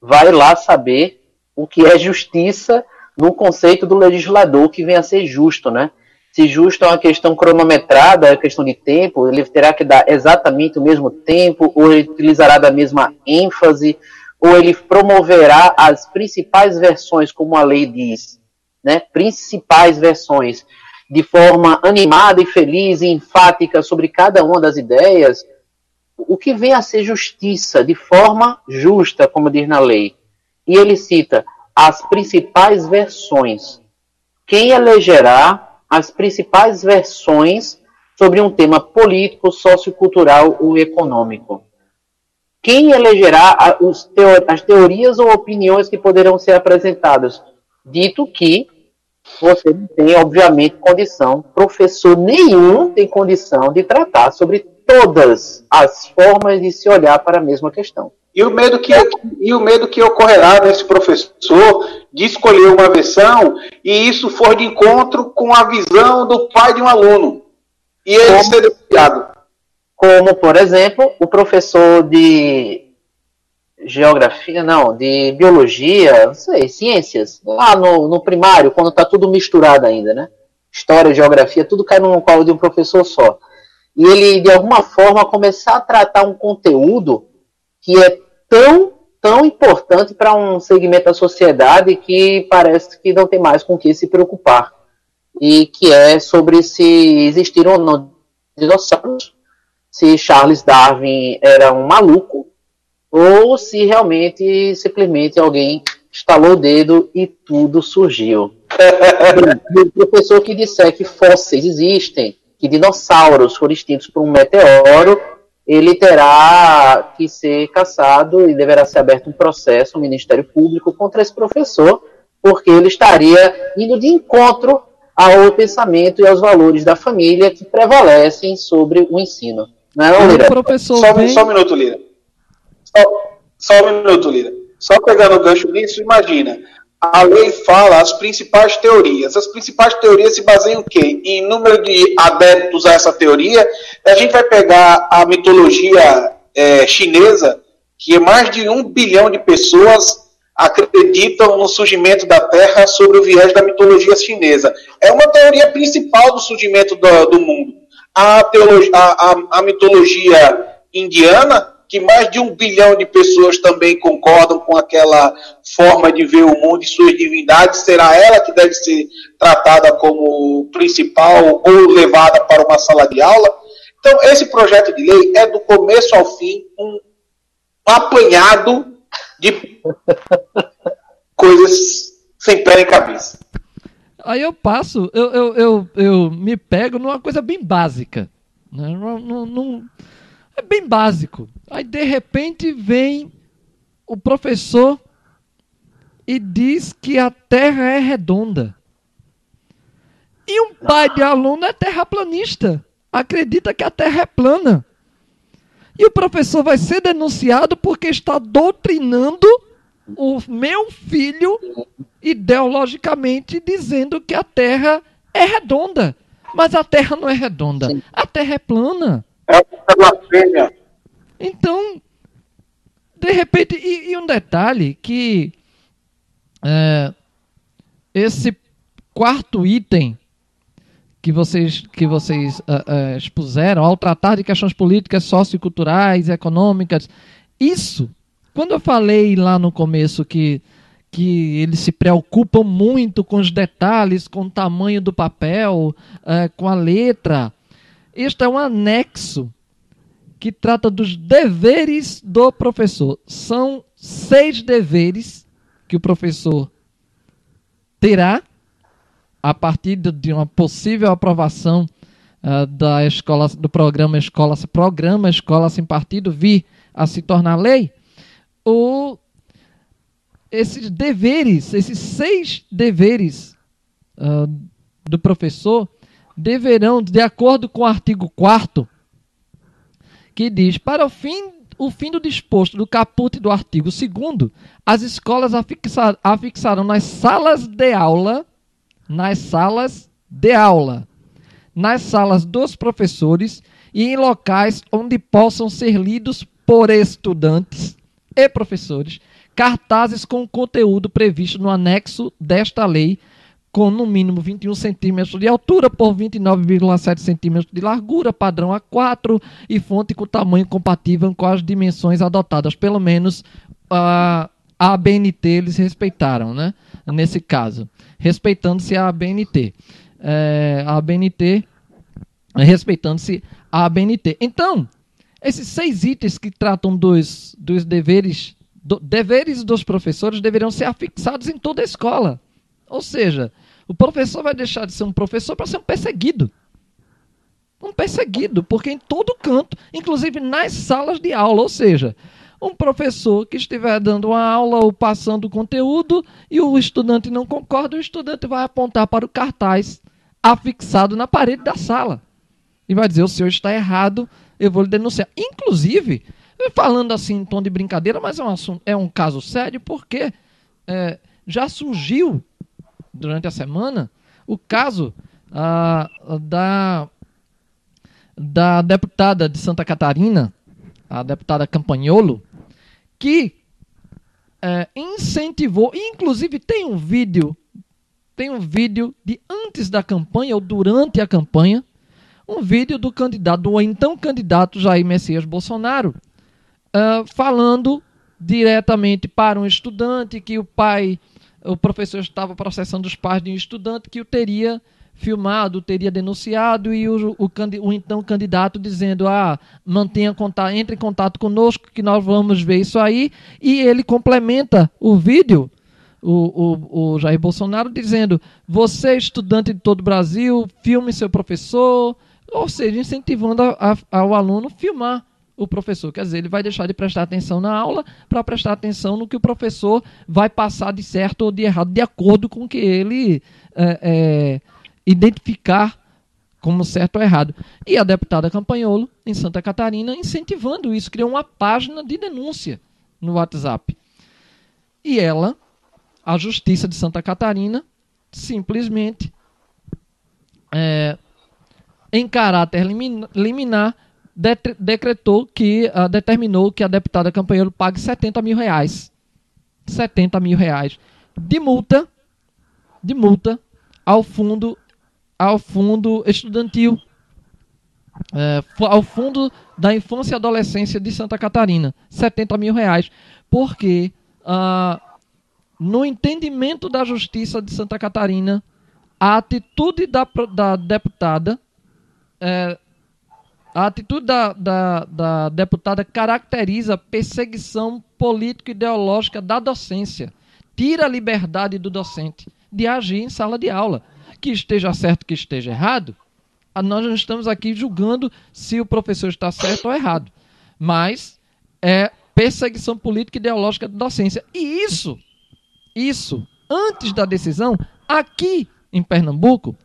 vai lá saber o que é justiça no conceito do legislador que vem a ser justo, né? Se justo é uma questão cronometrada, é questão de tempo, ele terá que dar exatamente o mesmo tempo, ou ele utilizará da mesma ênfase, ou ele promoverá as principais versões, como a lei diz, né? Principais versões, de forma animada e feliz e enfática sobre cada uma das ideias, o que vem a ser justiça de forma justa, como diz na lei. E ele cita as principais versões. Quem elegerá as principais versões sobre um tema político, sociocultural ou econômico? Quem elegerá as teorias ou opiniões que poderão ser apresentadas? Dito que você não tem, obviamente, condição, professor nenhum tem condição de tratar sobre todas as formas de se olhar para a mesma questão. E o medo que, e o medo que ocorrerá nesse professor de escolher uma versão e isso for de encontro com a visão do pai de um aluno. E ele como, ser desafiado. Como, por exemplo, o professor de geografia, não, de biologia, não sei, ciências, lá no, no primário, quando está tudo misturado ainda, né? História, geografia, tudo cai no colo de um professor só e ele, de alguma forma, começar a tratar um conteúdo que é tão, tão importante para um segmento da sociedade que parece que não tem mais com que se preocupar. E que é sobre se existiram ou não dinossauros, se Charles Darwin era um maluco, ou se realmente simplesmente alguém estalou o dedo e tudo surgiu. O professor que disser que fósseis existem, que dinossauros foram extintos por um meteoro, ele terá que ser caçado e deverá ser aberto um processo no Ministério Público contra esse professor, porque ele estaria indo de encontro ao pensamento e aos valores da família que prevalecem sobre o ensino. Não é, O Lira? professor Só, vem... só um minuto, Lira. Só, só um minuto, Lira. Só pegando o gancho nisso, imagina. A lei fala as principais teorias. As principais teorias se baseiam em quê? Em número de adeptos a essa teoria. A gente vai pegar a mitologia eh, chinesa, que é mais de um bilhão de pessoas acreditam no surgimento da Terra sobre o viés da mitologia chinesa. É uma teoria principal do surgimento do, do mundo. A, teologia, a, a, a mitologia indiana, que mais de um bilhão de pessoas também concordam com aquela forma de ver o mundo e suas divindades, será ela que deve ser tratada como principal ou levada para uma sala de aula? Então, esse projeto de lei é do começo ao fim um apanhado de coisas sem pé nem cabeça. Aí eu passo, eu, eu, eu, eu me pego numa coisa bem básica. Né? Num- é bem básico. Aí de repente vem o professor e diz que a Terra é redonda. E um pai de aluno é terraplanista. Acredita que a Terra é plana. E o professor vai ser denunciado porque está doutrinando o meu filho ideologicamente dizendo que a Terra é redonda. Mas a Terra não é redonda. Sim. A Terra é plana. É blasfêmia. Então, de repente, e, e um detalhe que é, esse quarto item que vocês, que vocês ah, ah, expuseram ao tratar de questões políticas, socioculturais, econômicas, isso, quando eu falei lá no começo que, que eles se preocupam muito com os detalhes, com o tamanho do papel, eh, com a letra, este é um anexo que trata dos deveres do professor. São seis deveres que o professor terá a partir de- uma possível aprovação ah, da escola, do programa Escola, programa Escola Sem Partido vir a se tornar lei. O, esses deveres, esses seis deveres ah, do professor deverão, de acordo com o artigo 4 que diz: para o fim, o fim do disposto do caput do artigo. 2 as escolas afixa- afixarão nas salas de aula, nas salas de aula, nas salas dos professores e em locais onde possam ser lidos por estudantes e professores cartazes com o conteúdo previsto no anexo desta lei com no mínimo 21 centímetros de altura por 29,7 centímetros de largura, padrão A4 e fonte com tamanho compatível com as dimensões adotadas. Pelo menos a a ABNT eles respeitaram, né? Nesse caso, respeitando-se a ABNT. É, a ABNT, respeitando-se a ABNT. Então, esses seis itens que tratam dos, dos deveres, do- deveres dos professores deverão ser afixados em toda a escola. Ou seja, o professor vai deixar de ser um professor para ser um perseguido. Um perseguido, porque em todo canto, inclusive nas salas de aula, ou seja, um professor que estiver dando uma aula ou passando conteúdo e o estudante não concorda, o estudante vai apontar para o cartaz afixado na parede da sala e vai dizer: o senhor está errado, eu vou lhe denunciar. Inclusive, falando assim em tom de brincadeira, mas é um, assunto, é um caso sério porque é, já surgiu durante a semana o caso ah, da, da deputada de Santa Catarina, a deputada Campanholo, que é, incentivou, inclusive tem um vídeo, tem um vídeo de antes da campanha ou durante a campanha, um vídeo do candidato, do então candidato Jair Messias Bolsonaro, ah, falando diretamente para um estudante que o pai, o professor estava processando os pais de um estudante que o teria filmado teria denunciado e o, o, o, então candidato dizendo ah mantenha contato entre em contato conosco que nós vamos ver isso aí. E ele complementa o vídeo o, o, Jair Bolsonaro dizendo você estudante de todo o Brasil filme seu professor. Ou seja incentivando a, a, ao aluno filmar o professor. Quer dizer, ele vai deixar de prestar atenção na aula para prestar atenção no que o professor vai passar de certo ou de errado, de acordo com o que ele é, é, identificar como certo ou errado. E a deputada Campanholo, em Santa Catarina, incentivando isso, criou uma página de denúncia no WhatsApp. E ela, a Justiça de Santa Catarina, simplesmente, é, em caráter liminar, decretou que, uh, determinou que a deputada Campanholo pague 70 mil reais. 70 mil reais de multa, de multa ao fundo ao fundo estudantil, é, ao fundo da infância e adolescência de Santa Catarina, 70 mil reais, porque ah, no entendimento da Justiça de Santa Catarina, a atitude da, da deputada, é, a atitude da, da, da deputada caracteriza perseguição político-ideológica da docência, tira a liberdade do docente de agir em sala de aula que esteja certo, que esteja errado, nós não estamos aqui julgando se o professor está certo ou errado. Mas é perseguição política e ideológica da docência. E isso, isso, antes da decisão, aqui em Pernambuco,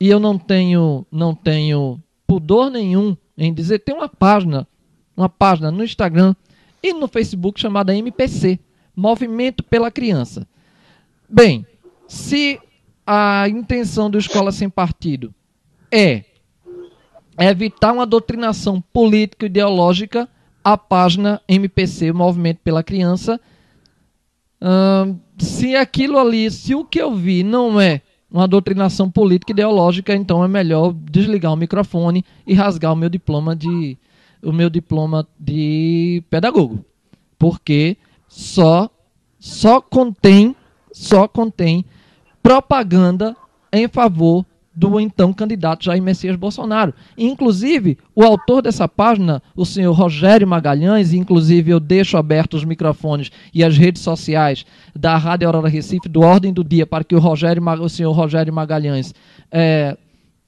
e eu não tenho, não tenho pudor nenhum em dizer, tem uma página, uma página no Instagram e no Facebook chamada MPC, Movimento pela Criança. Bem, se a intenção do Escola Sem Partido é evitar uma doutrinação político-ideológica, a página MPC, Movimento pela Criança, hum, se aquilo ali, se o que eu vi não é uma doutrinação política ideológica, então é melhor desligar o microfone e rasgar o meu diploma de o meu diploma de pedagogo, porque só só contém só contém propaganda em favor do então candidato Jair Messias Bolsonaro. Inclusive, o autor dessa página, o senhor Rogério Magalhães, inclusive eu deixo abertos os microfones e as redes sociais da Rádio Aurora Recife, do Ordem do Dia, para que o, Rogério, o senhor Rogério Magalhães é,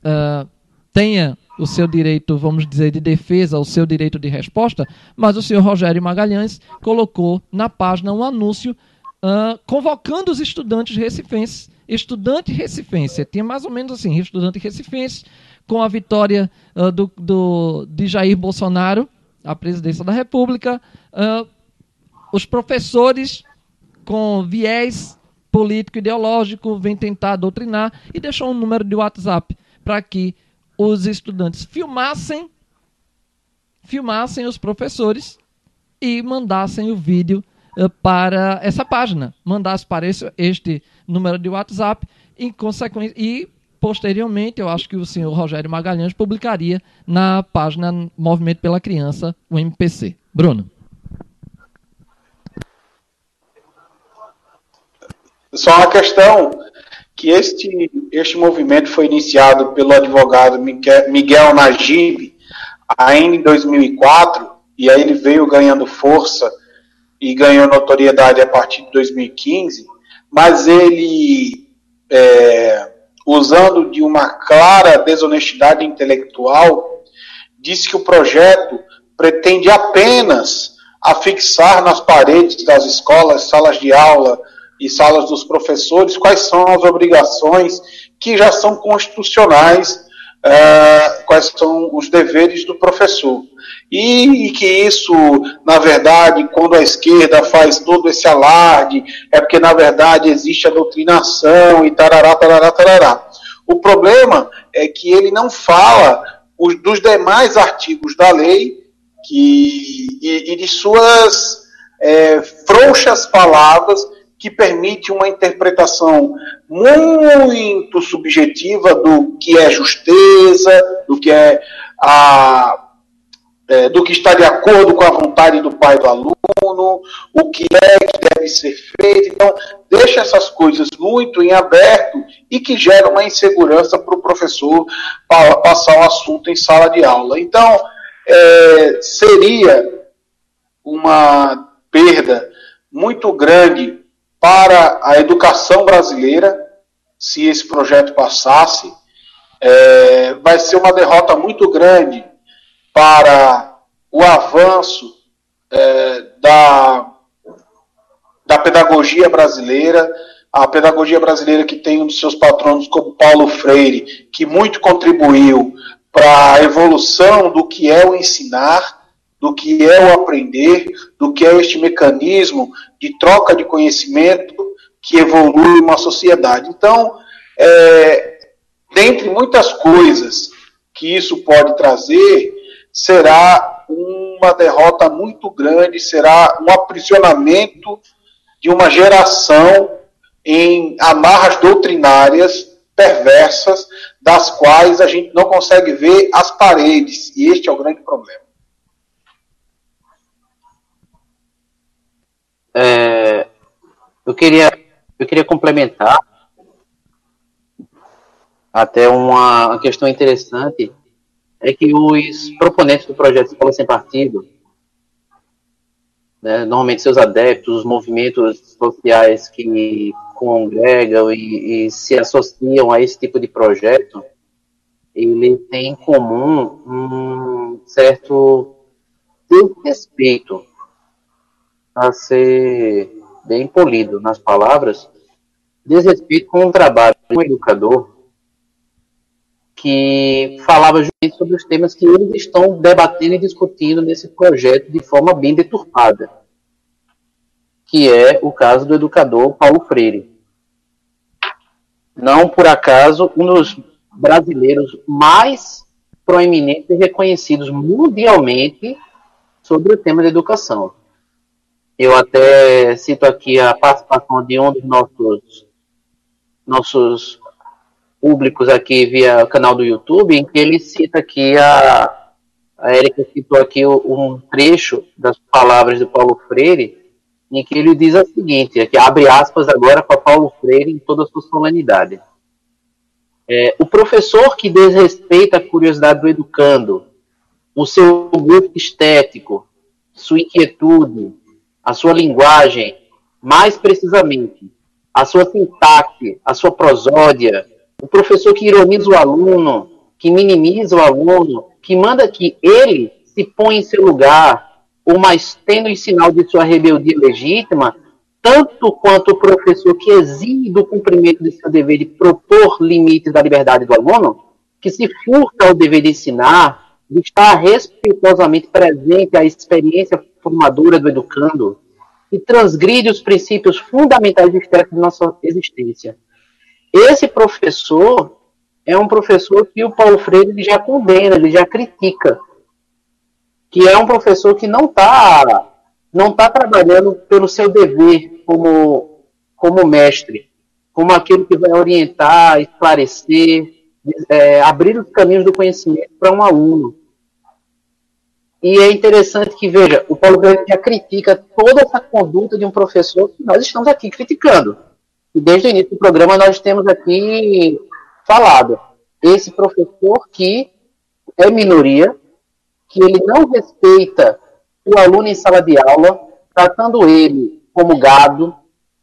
é, tenha o seu direito, vamos dizer, de defesa, o seu direito de resposta, mas o senhor Rogério Magalhães colocou na página um anúncio uh, convocando os estudantes recifenses estudante recifense. Tinha mais ou menos assim, estudante recifense, com a vitória uh, do, do, de Jair Bolsonaro, a presidência da República, uh, os professores com viés político ideológico vêm tentar doutrinar e deixou um número de WhatsApp para que os estudantes filmassem filmassem os professores e mandassem o vídeo uh, para essa página, mandasse para esse, este número de WhatsApp em consequência e posteriormente eu acho que o senhor Rogério Magalhães publicaria na página Movimento pela Criança, o MPC. Bruno. Só uma questão que este, este movimento foi iniciado pelo advogado Miguel Najib ainda em 2004 e aí ele veio ganhando força e ganhou notoriedade a partir de 2015 mas ele, é, usando de uma clara desonestidade intelectual, disse que o projeto pretende apenas afixar nas paredes das escolas, salas de aula e salas dos professores quais são as obrigações que já são constitucionais, é, quais são os deveres do professor. E, e, que isso, na verdade, quando a esquerda faz todo esse alarde, é porque, na verdade, existe a doutrinação e tarará, tarará, tarará. O problema é que ele não fala os, dos demais artigos da lei que, e, e de suas é, frouxas palavras que permite uma interpretação muito subjetiva do que é justeza, do que é a é, do que está de acordo com a vontade do pai do aluno, o que é que deve ser feito. Então, deixa essas coisas muito em aberto e que gera uma insegurança para o professor passar o assunto em sala de aula. Então, é, seria uma perda muito grande para a educação brasileira se esse projeto passasse. É, vai ser uma derrota muito grande para o avanço é, da, da pedagogia brasileira, a pedagogia brasileira que tem um dos seus patronos como Paulo Freire, que muito contribuiu para a evolução do que é o ensinar, do que é o aprender, do que é este mecanismo de troca de conhecimento que evolui uma sociedade. Então, é, dentre muitas coisas que isso pode trazer, será uma derrota muito grande, será um aprisionamento de uma geração em amarras doutrinárias perversas, das quais a gente não consegue ver as paredes, e este é o grande problema. É, eu queria eu queria complementar até uma questão interessante é que os proponentes do projeto Escola Sem Partido, né, normalmente seus adeptos, os movimentos sociais que congregam e, e, se associam a esse tipo de projeto, ele tem em comum um certo desrespeito a ser bem polido nas palavras, desrespeito com o trabalho do educador que falava justamente sobre os temas que eles estão debatendo e discutindo nesse projeto de forma bem deturpada, que é o caso do educador Paulo Freire. Não por acaso, um dos brasileiros mais proeminentes e reconhecidos mundialmente sobre o tema da educação. Eu até cito aqui a participação de um dos nossos, nossos públicos aqui via canal do YouTube, em que ele cita aqui a, a Erika citou aqui um trecho das palavras do Paulo Freire, em que ele diz o seguinte, aqui abre aspas agora para Paulo Freire em toda a sua solenidade. É, o professor que desrespeita a curiosidade do educando, o seu gosto estético, sua inquietude, a sua linguagem, mais precisamente, a sua sintaxe, a sua prosódia, o professor que ironiza o aluno, que minimiza o aluno, que manda que ele se põe em seu lugar, o mais tênue sinal de sua rebeldia legítima, tanto quanto o professor que exige do cumprimento de seu dever de propor limites da liberdade do aluno, que se furta ao dever de ensinar, de estar respeitosamente presente à experiência formadora do educando, e transgride os princípios fundamentais de nossa existência. Esse professor é um professor que o Paulo Freire já condena, ele já critica, que é um professor que não está não tá trabalhando pelo seu dever como, como mestre, como aquele que vai orientar, esclarecer, é, abrir os caminhos do conhecimento para um aluno. E é interessante que, veja, o Paulo Freire já critica toda essa conduta de um professor que nós estamos aqui criticando. E desde o início do programa nós temos aqui falado esse professor que é minoria, que ele não respeita o aluno em sala de aula, tratando ele como gado,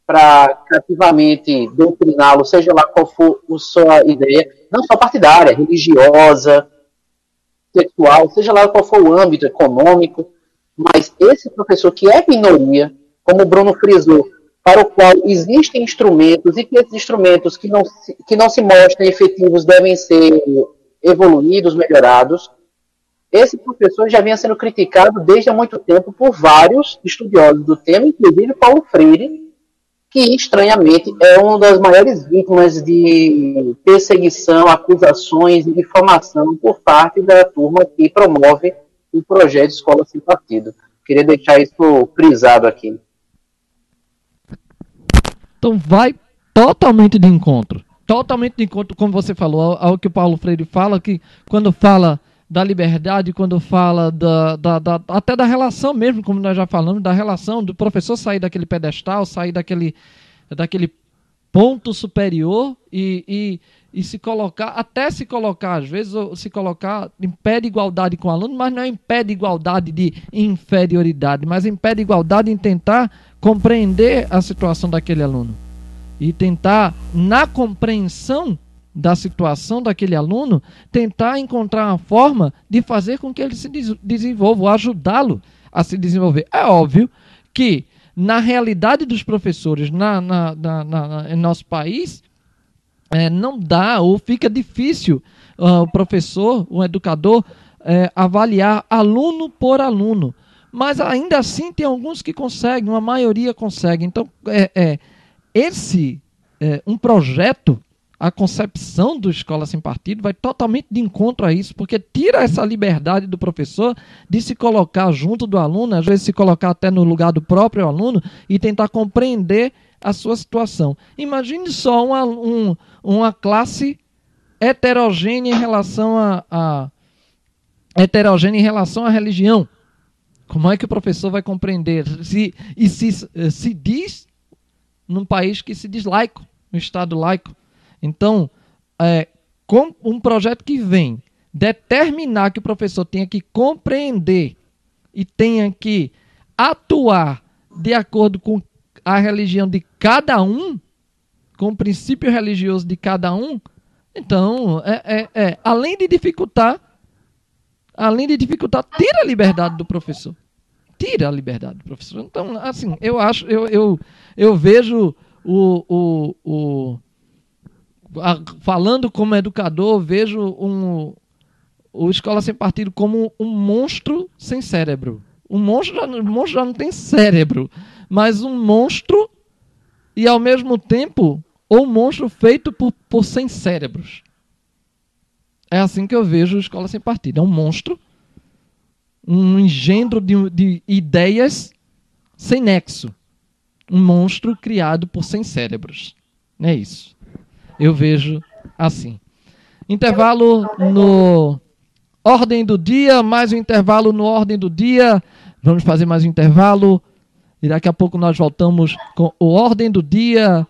para cativamente doutriná-lo, seja lá qual for a sua ideia, não só partidária, religiosa, sexual, seja lá qual for o âmbito econômico, mas esse professor que é minoria, como o Bruno frisou, para o qual existem instrumentos e que esses instrumentos que não, se, que não se mostrem efetivos devem ser evoluídos, melhorados. Esse professor já vinha sendo criticado desde há muito tempo por vários estudiosos do tema, inclusive Paulo Freire, que estranhamente é uma das maiores vítimas de perseguição, acusações e difamação por parte da turma que promove o projeto Escola Sem Partido. Queria deixar isso frisado aqui. Então vai totalmente de encontro. Totalmente de encontro, como você falou, ao, ao que o Paulo Freire fala, que quando fala da liberdade quando fala da, da, da, até da relação mesmo, como nós já falamos, da relação do professor sair daquele pedestal, sair daquele, daquele ponto superior e, e, e se colocar, até se colocar, às vezes, se colocar em pé de igualdade com o aluno, mas não é em pé de igualdade de inferioridade, mas em pé de igualdade em tentar compreender a situação daquele aluno. E tentar, na compreensão da situação daquele aluno, tentar encontrar uma forma de fazer com que ele se desenvolva, ajudá-lo a se desenvolver. É óbvio que, na realidade dos professores na, na, na, na em nosso país, é, não dá ou fica difícil uh, o professor, o educador, é, avaliar aluno por aluno. Mas ainda assim tem alguns que conseguem, uma maioria consegue. Então, é, é esse é, um projeto a concepção do Escola Sem Partido vai totalmente de encontro a isso, porque tira essa liberdade do professor de se colocar junto do aluno, às vezes se colocar até no lugar do próprio aluno e tentar compreender a sua situação. Imagine só uma, um, uma classe heterogênea em relação a, a heterogênea em relação à religião. Como é que o professor vai compreender? Se, e se, se diz num país que se diz laico, no Estado laico. Então, é, com um projeto que vem determinar que o professor tenha que compreender e tenha que atuar de acordo com a religião de cada um, com o princípio religioso de cada um, então, é, é, é, além de dificultar, além de dificultar, tira a liberdade do professor. Tira a liberdade do professor. Então, assim, eu acho, eu, eu, eu vejo o, o, o falando como educador, vejo um, o Escola Sem Partido como um monstro sem cérebro. Um monstro, já, um monstro já não tem cérebro, mas um monstro e ao mesmo tempo um monstro feito por, por sem cérebros. É assim que eu vejo a Escola Sem Partido. É um monstro, um engendro de, de ideias sem nexo. Um monstro criado por sem cérebros. É isso eu vejo assim. Intervalo no ordem do dia, mais um intervalo no ordem do dia. Vamos fazer mais um intervalo e daqui a pouco nós voltamos com o ordem do dia,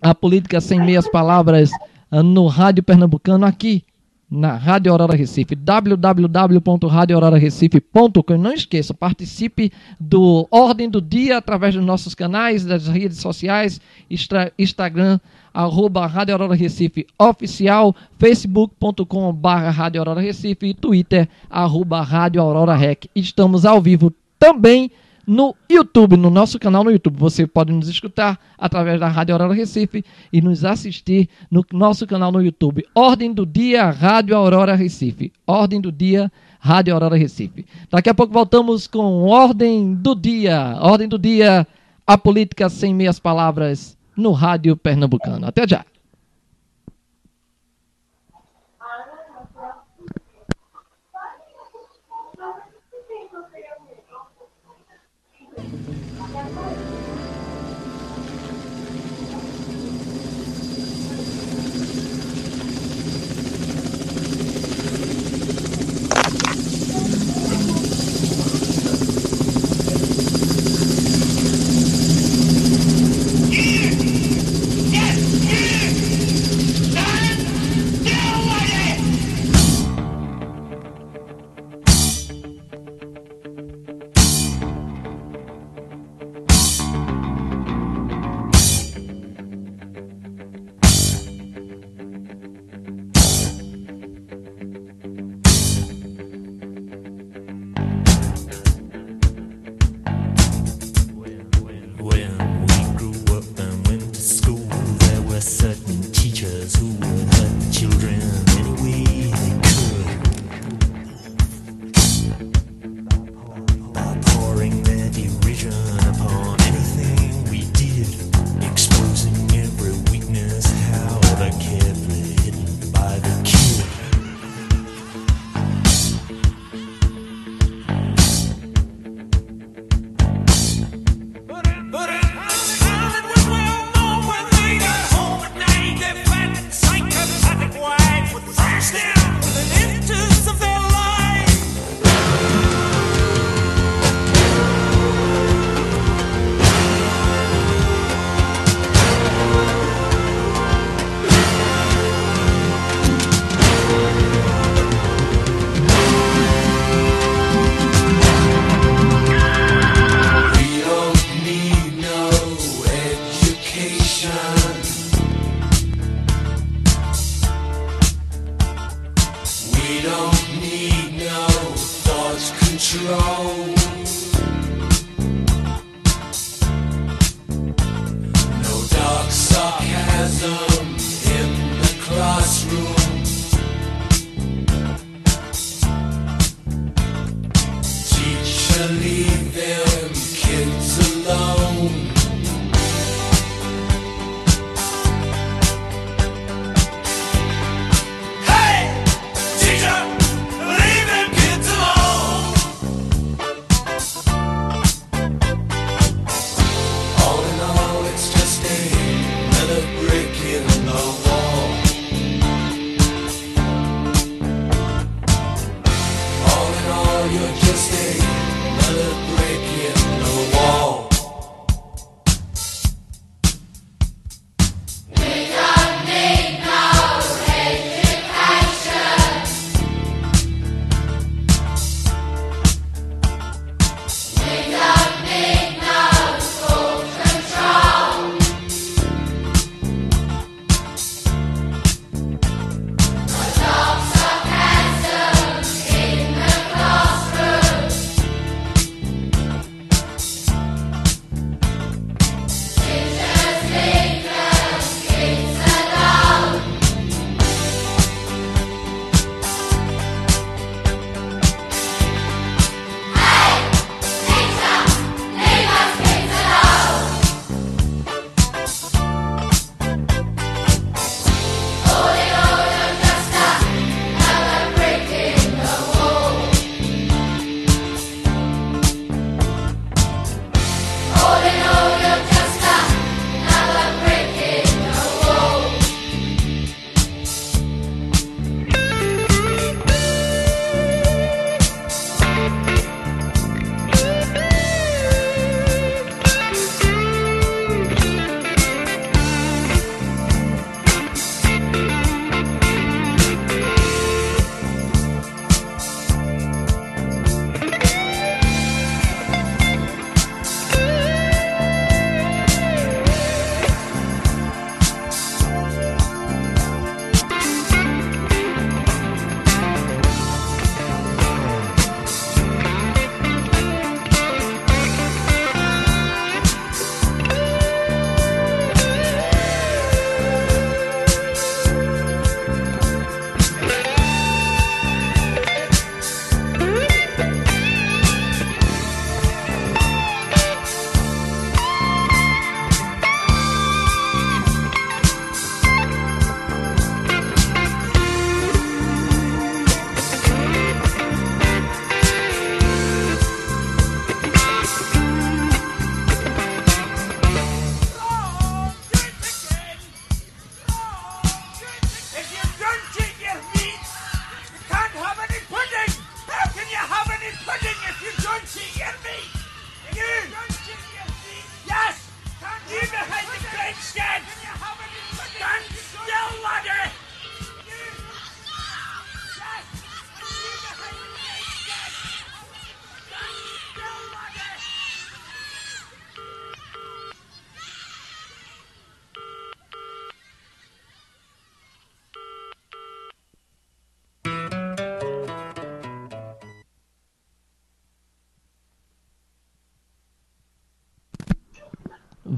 a política sem meias palavras no Rádio Pernambucano aqui na Rádio Aurora Recife, www.radioaurorarecife.com. Não esqueça, participe do Ordem do Dia através dos nossos canais, das redes sociais, Instagram, arroba Rádio Aurora Recife oficial, facebook.com barra Rádio Aurora Recife e twitter, arroba Rádio Aurora Rec. Estamos ao vivo também no YouTube, no nosso canal no YouTube. Você pode nos escutar através da Rádio Aurora Recife e nos assistir no nosso canal no YouTube. Ordem do Dia, Rádio Aurora Recife. Ordem do Dia, Rádio Aurora Recife. Daqui a pouco voltamos com Ordem do Dia. Ordem do Dia, a política sem meias palavras no Rádio Pernambucano. Até já.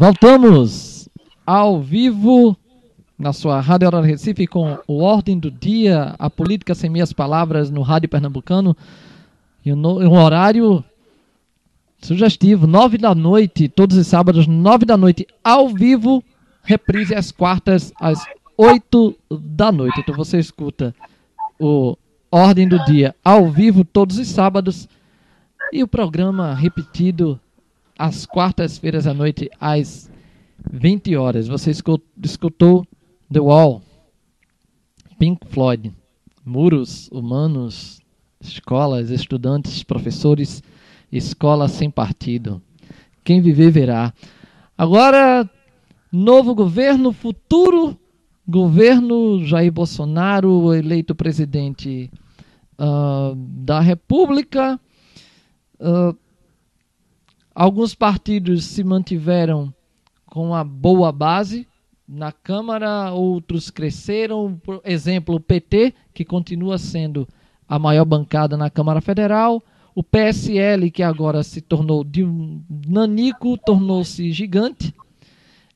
Voltamos ao vivo na sua Rádio Hora Recife com o Ordem do Dia, a política sem minhas palavras no Rádio Pernambucano. E um horário sugestivo, nove da noite, todos os sábados, nove da noite, ao vivo, reprise às quartas, às oito da noite. Então você escuta o Ordem do Dia ao vivo todos os sábados e o programa repetido às quartas-feiras à noite, às 20 horas. Você escutou The Wall, Pink Floyd, muros humanos, escolas, estudantes, professores, escola sem partido. Quem viver verá. Agora, novo governo, futuro governo Jair Bolsonaro, eleito presidente uh, da República. Uh, alguns partidos se mantiveram com a boa base na Câmara, outros cresceram. Por exemplo, o PT, que continua sendo a maior bancada na Câmara Federal. O PSL, que agora se tornou de um nanico, tornou-se gigante.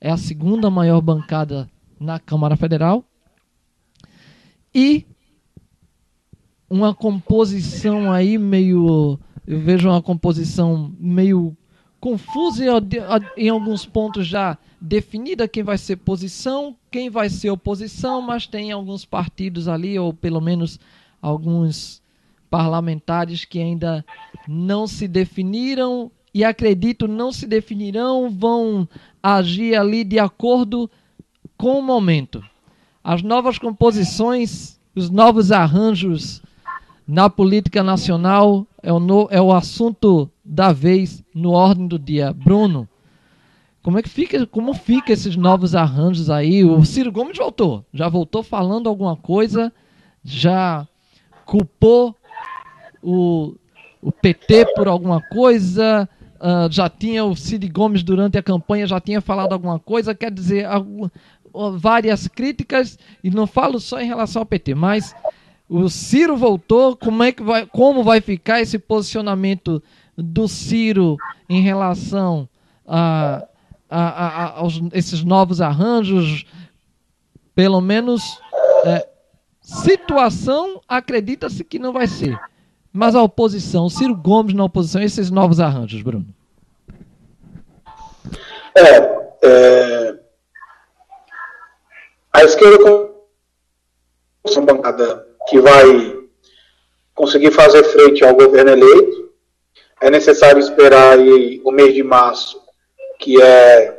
É a segunda maior bancada na Câmara Federal. E uma composição aí meio. Eu vejo uma composição meio confusa em alguns pontos já definida quem vai ser posição, quem vai ser oposição, mas tem alguns partidos ali, ou pelo menos alguns parlamentares que ainda não se definiram e acredito não se definirão, vão agir ali de acordo com o momento. As novas composições, os novos arranjos na política nacional é o, no, é o assunto da vez no ordem do dia. Bruno, como é que fica, como fica esses novos arranjos aí? O Ciro Gomes voltou, já voltou falando alguma coisa, já culpou o, o PT por alguma coisa, uh, já tinha o Ciro Gomes durante a campanha já tinha falado alguma coisa, quer dizer, várias críticas e não falo só em relação ao PT, mas o Ciro voltou, como é que vai, como vai ficar esse posicionamento do Ciro em relação a, a, a, esses novos arranjos, pelo menos é, situação acredita-se que não vai ser. Mas a oposição, Ciro Gomes na oposição, esses novos arranjos, Bruno. É, é a esquerda com bancada que vai conseguir fazer frente ao governo eleito é necessário esperar aí o mês de março, que é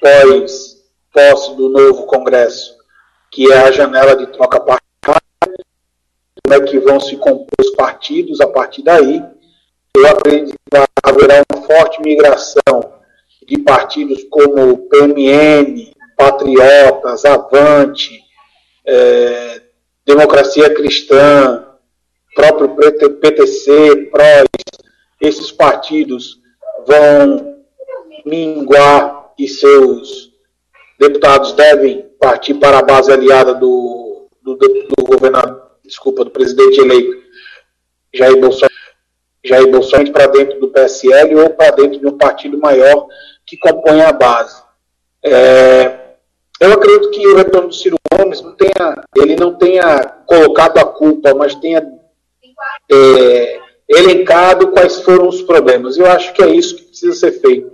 pós posse do novo Congresso, que é a janela de troca partidária, como é que vão se compor os partidos a partir daí. Eu acredito que haverá uma forte migração de partidos como PMN, Patriotas, Avante, é, Democracia Cristã, próprio PTC, PROS, esses partidos vão minguar e seus deputados devem partir para a base aliada do, do, do governador, desculpa, do presidente eleito Jair Bolsonaro, Jair Bolsonaro para dentro do PSL ou para dentro de um partido maior que compõe a base. É, eu acredito que o retorno do Ciro Gomes não tenha, ele não tenha colocado a culpa, mas tenha é, elencado quais foram os problemas. Eu acho que é isso que precisa ser feito.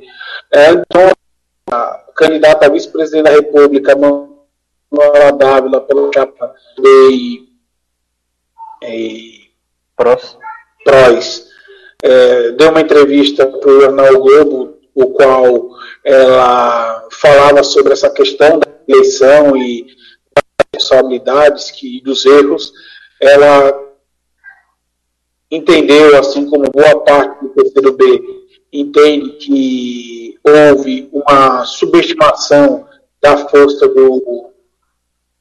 É, então, a candidata a vice-presidente da República, Manuela Dávila, pela chapa de e, Pros. Prois, é, deu uma entrevista para o jornal Globo, o qual ela falava sobre essa questão da eleição e responsabilidades que dos erros. Ela entendeu, assim como boa parte do PCdoB entende que houve uma subestimação da força do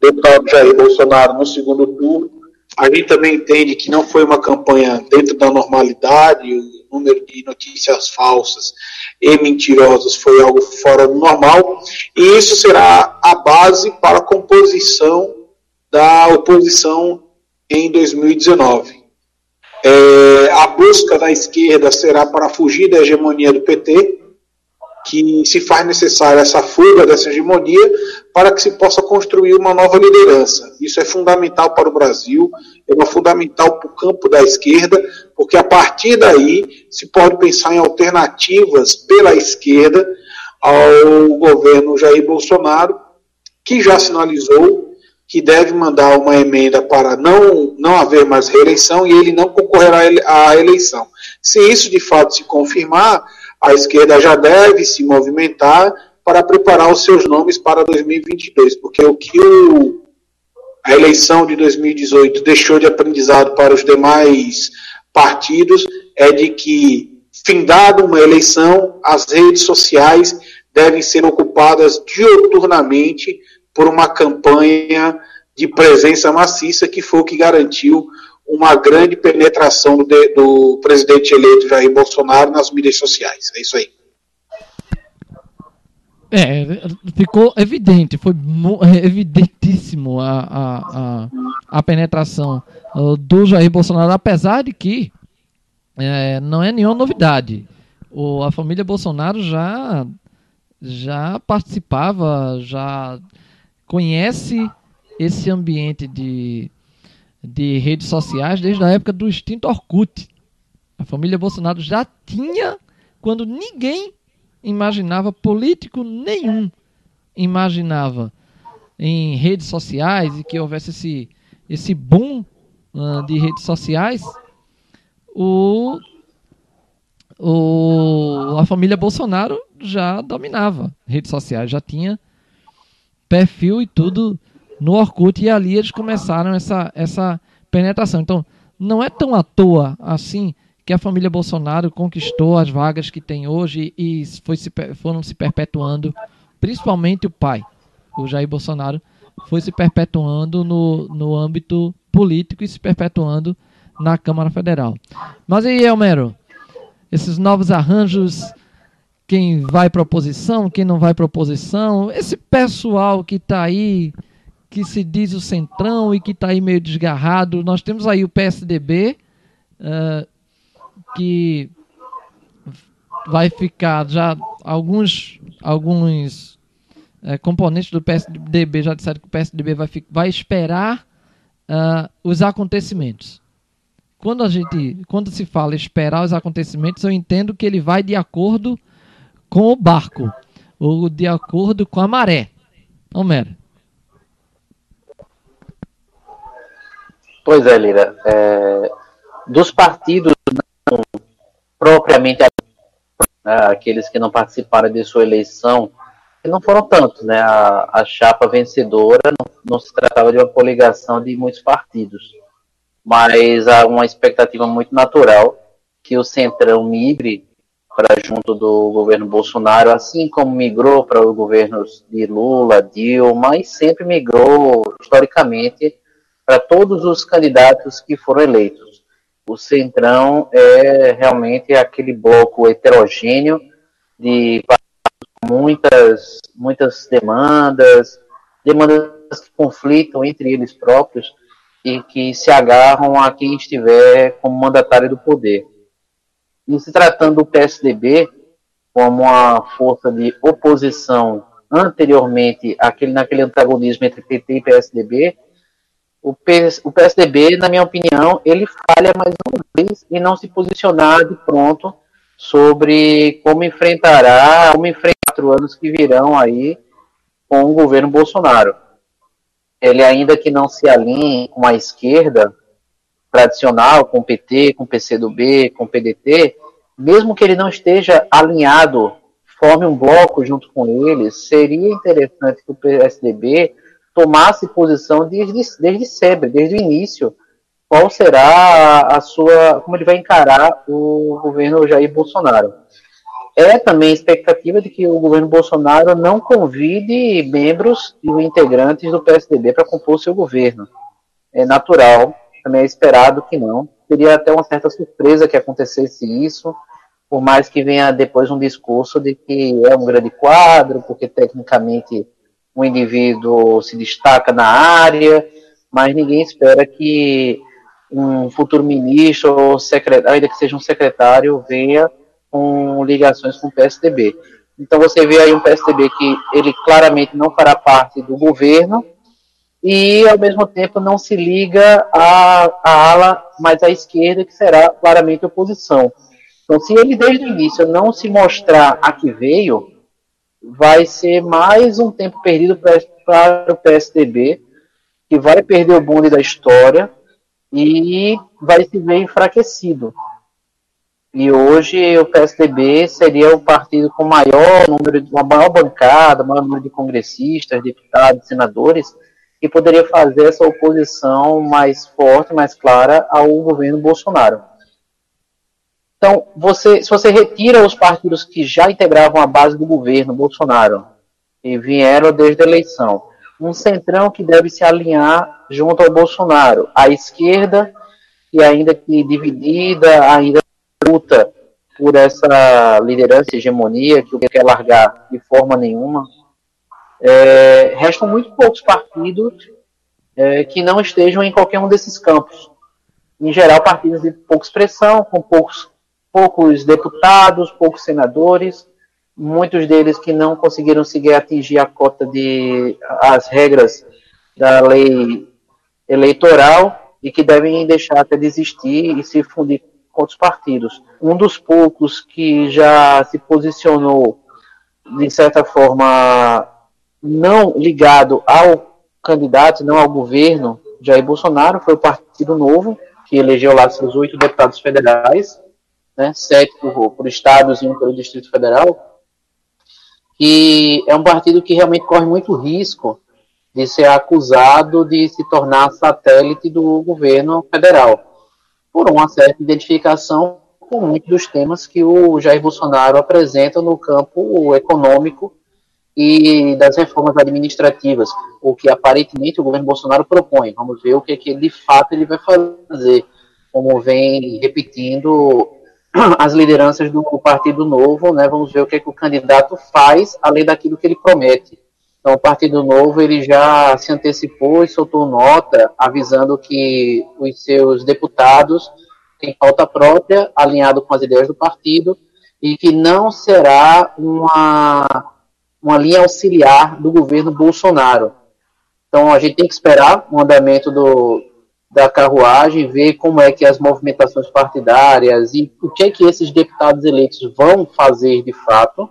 deputado Jair Bolsonaro no segundo turno. A gente também entende que não foi uma campanha dentro da normalidade, o número de notícias falsas e mentirosas foi algo fora do normal, e isso será a base para a composição da oposição em 2019. É, a busca da esquerda será para fugir da hegemonia do PT, que se faz necessária essa fuga dessa hegemonia para que se possa construir uma nova liderança. Isso é fundamental para o Brasil, é fundamental para o campo da esquerda, porque a partir daí se pode pensar em alternativas pela esquerda ao governo Jair Bolsonaro, que já sinalizou que deve mandar uma emenda para não, não haver mais reeleição e ele não concorrerá à eleição. Se isso de fato se confirmar, a esquerda já deve se movimentar para preparar os seus nomes para 2022, porque o que o, a eleição de 2018 deixou de aprendizado para os demais partidos é de que, findado uma eleição, as redes sociais devem ser ocupadas dioturnamente por uma campanha de presença maciça, que foi o que garantiu uma grande penetração do, do presidente eleito Jair Bolsonaro nas mídias sociais. É isso aí. É, ficou evidente, foi evidentíssimo a, a, a, a penetração uh, do Jair Bolsonaro, apesar de que é, não é nenhuma novidade. O, a família Bolsonaro já, já participava, já conhece esse ambiente de, de redes sociais desde a época do extinto Orkut. A família Bolsonaro já tinha, quando ninguém imaginava, político nenhum imaginava em redes sociais e que houvesse esse, esse boom uh, de redes sociais, o, o, a família Bolsonaro já dominava redes sociais, já tinha perfil e tudo no Orkut e ali eles começaram essa, essa penetração. Então, não é tão à toa assim que a família Bolsonaro conquistou as vagas que tem hoje e foi se, foram se perpetuando, principalmente o pai, o Jair Bolsonaro, foi se perpetuando no, no âmbito político e se perpetuando na Câmara Federal. Mas aí, Elmero, esses novos arranjos, quem vai para oposição, quem não vai para oposição, esse pessoal que está aí que se diz o centrão e que está aí meio desgarrado. Nós temos aí o PSDB, uh, que vai ficar já alguns alguns uh, componentes do PSDB já disseram que o PSDB vai, vai esperar uh, os acontecimentos. Quando a gente quando se fala esperar os acontecimentos, eu entendo que ele vai de acordo com o barco ou de acordo com a maré. Homero. Pois é, Lira. É, dos partidos não propriamente né, aqueles que não participaram de sua eleição, que não foram tantos, né? A, a chapa vencedora não, não, se tratava de uma coligação de muitos partidos, mas há uma expectativa muito natural que o Centrão migre para junto do governo Bolsonaro, assim como migrou para os governos de Lula, Dilma, e sempre migrou historicamente para todos os candidatos que foram eleitos. O Centrão é realmente aquele bloco heterogêneo de muitas, muitas demandas, demandas que conflitam entre eles próprios e que se agarram a quem estiver como mandatário do poder. E se tratando do PSDB como uma força de oposição anteriormente aquele, naquele antagonismo entre PT e PSDB, o, PS, o PSDB, na minha opinião, ele falha mais uma vez em não se posicionar de pronto sobre como enfrentará, como enfrentar quatro anos que virão aí com o governo Bolsonaro. Ele ainda que não se alinhe com a esquerda tradicional, com o PT, com o PCdoB, com o PDT, mesmo que ele não esteja alinhado, forme um bloco junto com eles, seria interessante que o PSDB tomasse posição desde, desde sempre, desde o início, qual será a sua, como ele vai encarar o governo Jair Bolsonaro. É também a expectativa de que o governo Bolsonaro não convide membros e integrantes do PSDB para compor o seu governo. É natural, também é esperado que não. Seria até uma certa surpresa que acontecesse isso, por mais que venha depois um discurso de que é um grande quadro, porque tecnicamente um indivíduo se destaca na área, mas ninguém espera que um futuro ministro ou secretário, ainda que seja um secretário, venha com ligações com o PSDB. Então você vê aí um PSDB que ele claramente não fará parte do governo e ao mesmo tempo não se liga à, à ala mais à esquerda, que será claramente oposição. Então, se ele desde o início não se mostrar a que veio, vai ser mais um tempo perdido para o PSDB, que vai perder o bonde da história e vai se ver enfraquecido. E hoje o PSDB seria o partido com maior número, uma maior bancada, maior número de congressistas, deputados, senadores, que poderia fazer essa oposição mais forte, mais clara ao governo Bolsonaro. Então, você, se você retira os partidos que já integravam a base do governo Bolsonaro e vieram desde a eleição, um centrão que deve se alinhar junto ao Bolsonaro, a esquerda que ainda que dividida, ainda luta por essa liderança e hegemonia que quer largar de forma nenhuma. É, restam muito poucos partidos é, que não estejam em qualquer um desses campos. Em geral, partidos de pouca expressão, com poucos, poucos deputados, poucos senadores, muitos deles que não conseguiram seguir atingir a cota de as regras da lei eleitoral e que devem deixar até desistir e se fundir com outros partidos. Um dos poucos que já se posicionou de certa forma não ligado ao candidato, não ao governo Jair Bolsonaro, foi o Partido Novo, que elegeu lá seus oito deputados federais, né, sete por, por estados e um pelo Distrito Federal, que é um partido que realmente corre muito risco de ser acusado de se tornar satélite do governo federal, por uma certa identificação com muitos dos temas que o Jair Bolsonaro apresenta no campo econômico e das reformas administrativas, o que aparentemente o governo Bolsonaro propõe. Vamos ver o que, que de fato ele vai fazer, como vem repetindo as lideranças do Partido Novo, né? Vamos ver o que, que o candidato faz, além daquilo que ele promete. Então, o Partido Novo ele já se antecipou e soltou nota avisando que os seus deputados têm pauta própria, alinhado com as ideias do partido, e que não será uma uma linha auxiliar do governo Bolsonaro. Então a gente tem que esperar o andamento do, da carruagem, ver como é que as movimentações partidárias e o que é que esses deputados eleitos vão fazer de fato,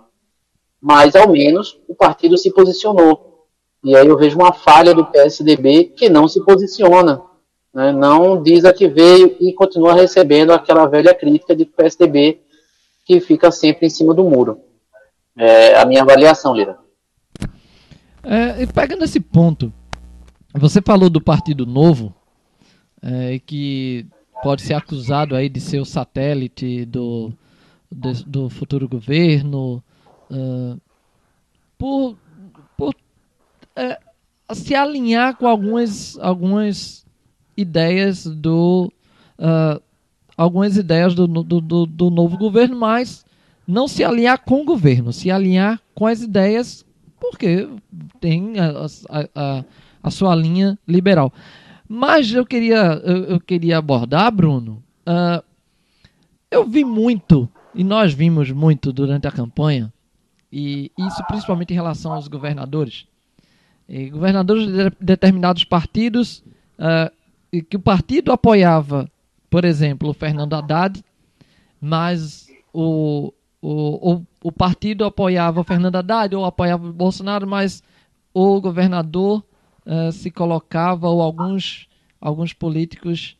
mas ao menos o partido se posicionou. E aí eu vejo uma falha do PSDB que não se posiciona, né? não diz a que veio e continua recebendo aquela velha crítica de PSDB que fica sempre em cima do muro é a minha avaliação, Lira. É, pegando esse ponto, você falou do Partido Novo, é, que pode ser acusado aí de ser o satélite do, de, do futuro governo, uh, por, por é, se alinhar com algumas, algumas ideias do uh, algumas ideias do, do, do, do novo governo, mas não se alinhar com o governo, se alinhar com as ideias, porque tem a, a, a, a sua linha liberal. Mas eu queria, eu, eu queria abordar, Bruno. Uh, eu vi muito, e nós vimos muito durante a campanha, e isso principalmente em relação aos governadores. E governadores de determinados partidos, uh, que o partido apoiava, por exemplo, o Fernando Haddad, mas o, o, o, o partido apoiava o Fernando Haddad ou apoiava o Bolsonaro, mas o governador uh, se colocava, ou alguns, alguns políticos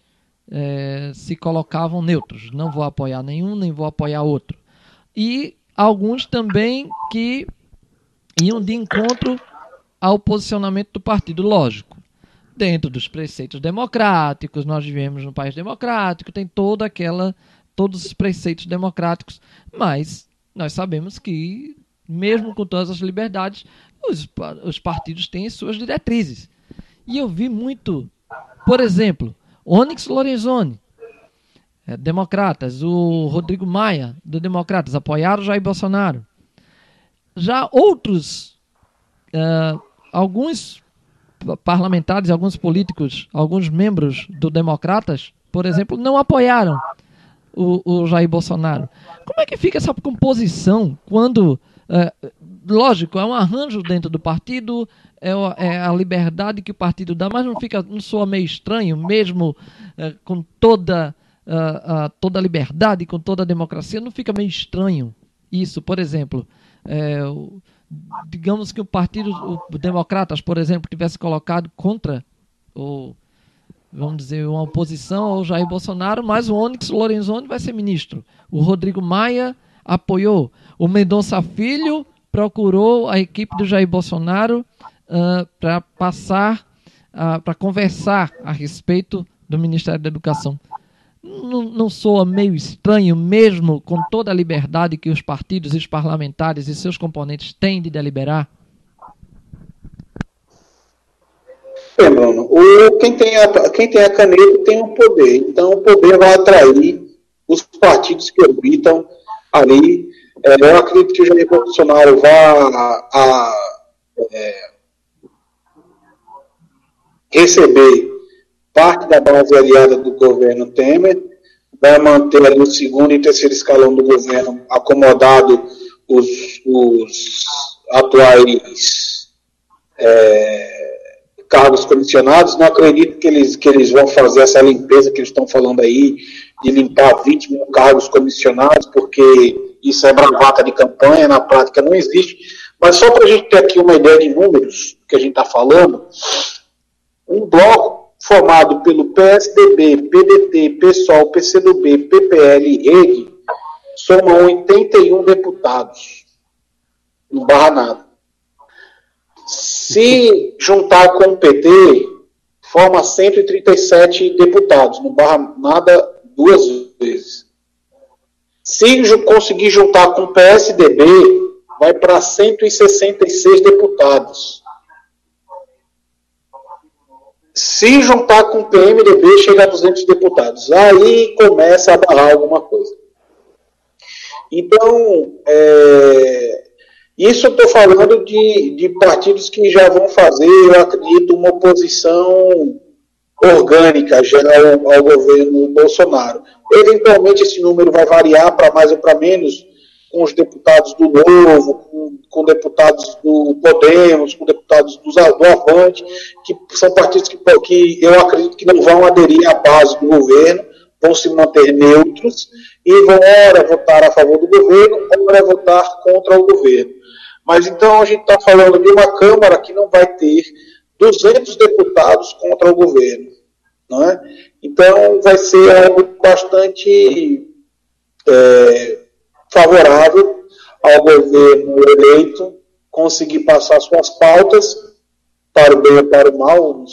uh, se colocavam neutros. Não vou apoiar nenhum, nem vou apoiar outro. E alguns também que iam de encontro ao posicionamento do partido, lógico. Dentro dos preceitos democráticos, nós vivemos num país democrático, tem toda aquela todos os preceitos democráticos, mas nós sabemos que, mesmo com todas as liberdades, os, os partidos têm suas diretrizes. E eu vi muito, por exemplo, Onyx Lorenzoni, é, Democratas, o Rodrigo Maia, do Democratas, apoiaram Jair Bolsonaro. Já outros, uh, alguns parlamentares, alguns políticos, alguns membros do Democratas, por exemplo, não apoiaram o, o Jair Bolsonaro. Como é que fica essa composição quando é, lógico, é um arranjo dentro do partido, é, é a liberdade que o partido dá, mas não fica, não soa meio estranho, mesmo é, com toda, ah, toda a liberdade, com toda a democracia, não fica meio estranho isso, por exemplo. é, o- digamos que o partido, o Democratas, por exemplo, tivesse colocado contra o vamos dizer, uma oposição ao Jair Bolsonaro, mas o Onyx Lorenzoni vai ser ministro. O Rodrigo Maia apoiou. O Mendonça Filho procurou a equipe do Jair Bolsonaro para passar, para conversar a respeito do Ministério da Educação. Não, não soa meio estranho, mesmo com toda a liberdade que os partidos e os parlamentares e seus componentes têm de deliberar? Bem, Bruno, o, quem, tem a, quem tem a caneta tem o poder. Então, o poder vai atrair os partidos que orbitam ali. É, eu acredito que o Jair Bolsonaro vá a, é, receber parte da base aliada do governo Temer, vai manter ali segundo e terceiro escalão do governo acomodado os, os atuais é, cargos comissionados. Não acredito que eles, que eles vão fazer essa limpeza que eles estão falando aí, de limpar 20 mil cargos comissionados, porque isso é bravata de campanha, na prática não existe. Mas só para a gente ter aqui uma ideia de números que a gente está falando, um bloco formado pelo PSDB, PDT, PSOL, PCdoB, PPL e REG soma 81 deputados. Não barra nada. Se juntar com o PT, forma 137 deputados, não barra nada duas vezes. Se conseguir juntar com o PSDB, vai para 166 deputados. Se juntar com o PMDB, chega a 200 deputados. Aí começa a barrar alguma coisa. Então, é, isso eu estou falando de, de partidos que já vão fazer, eu acredito, uma oposição orgânica ao, ao governo Bolsonaro. Eventualmente esse número vai variar para mais ou para menos com os deputados do Novo, com, com deputados do Podemos, com deputados do, do Avante, que são partidos que, que eu acredito que não vão aderir à base do governo, vão se manter neutros e vão ora votar a favor do governo, ora votar contra o governo. Mas então a gente está falando de uma Câmara que não vai ter 200 deputados contra o governo. Não é? Então vai ser algo bastante é, favorável ao governo eleito conseguir passar suas pautas para o bem ou para o mal.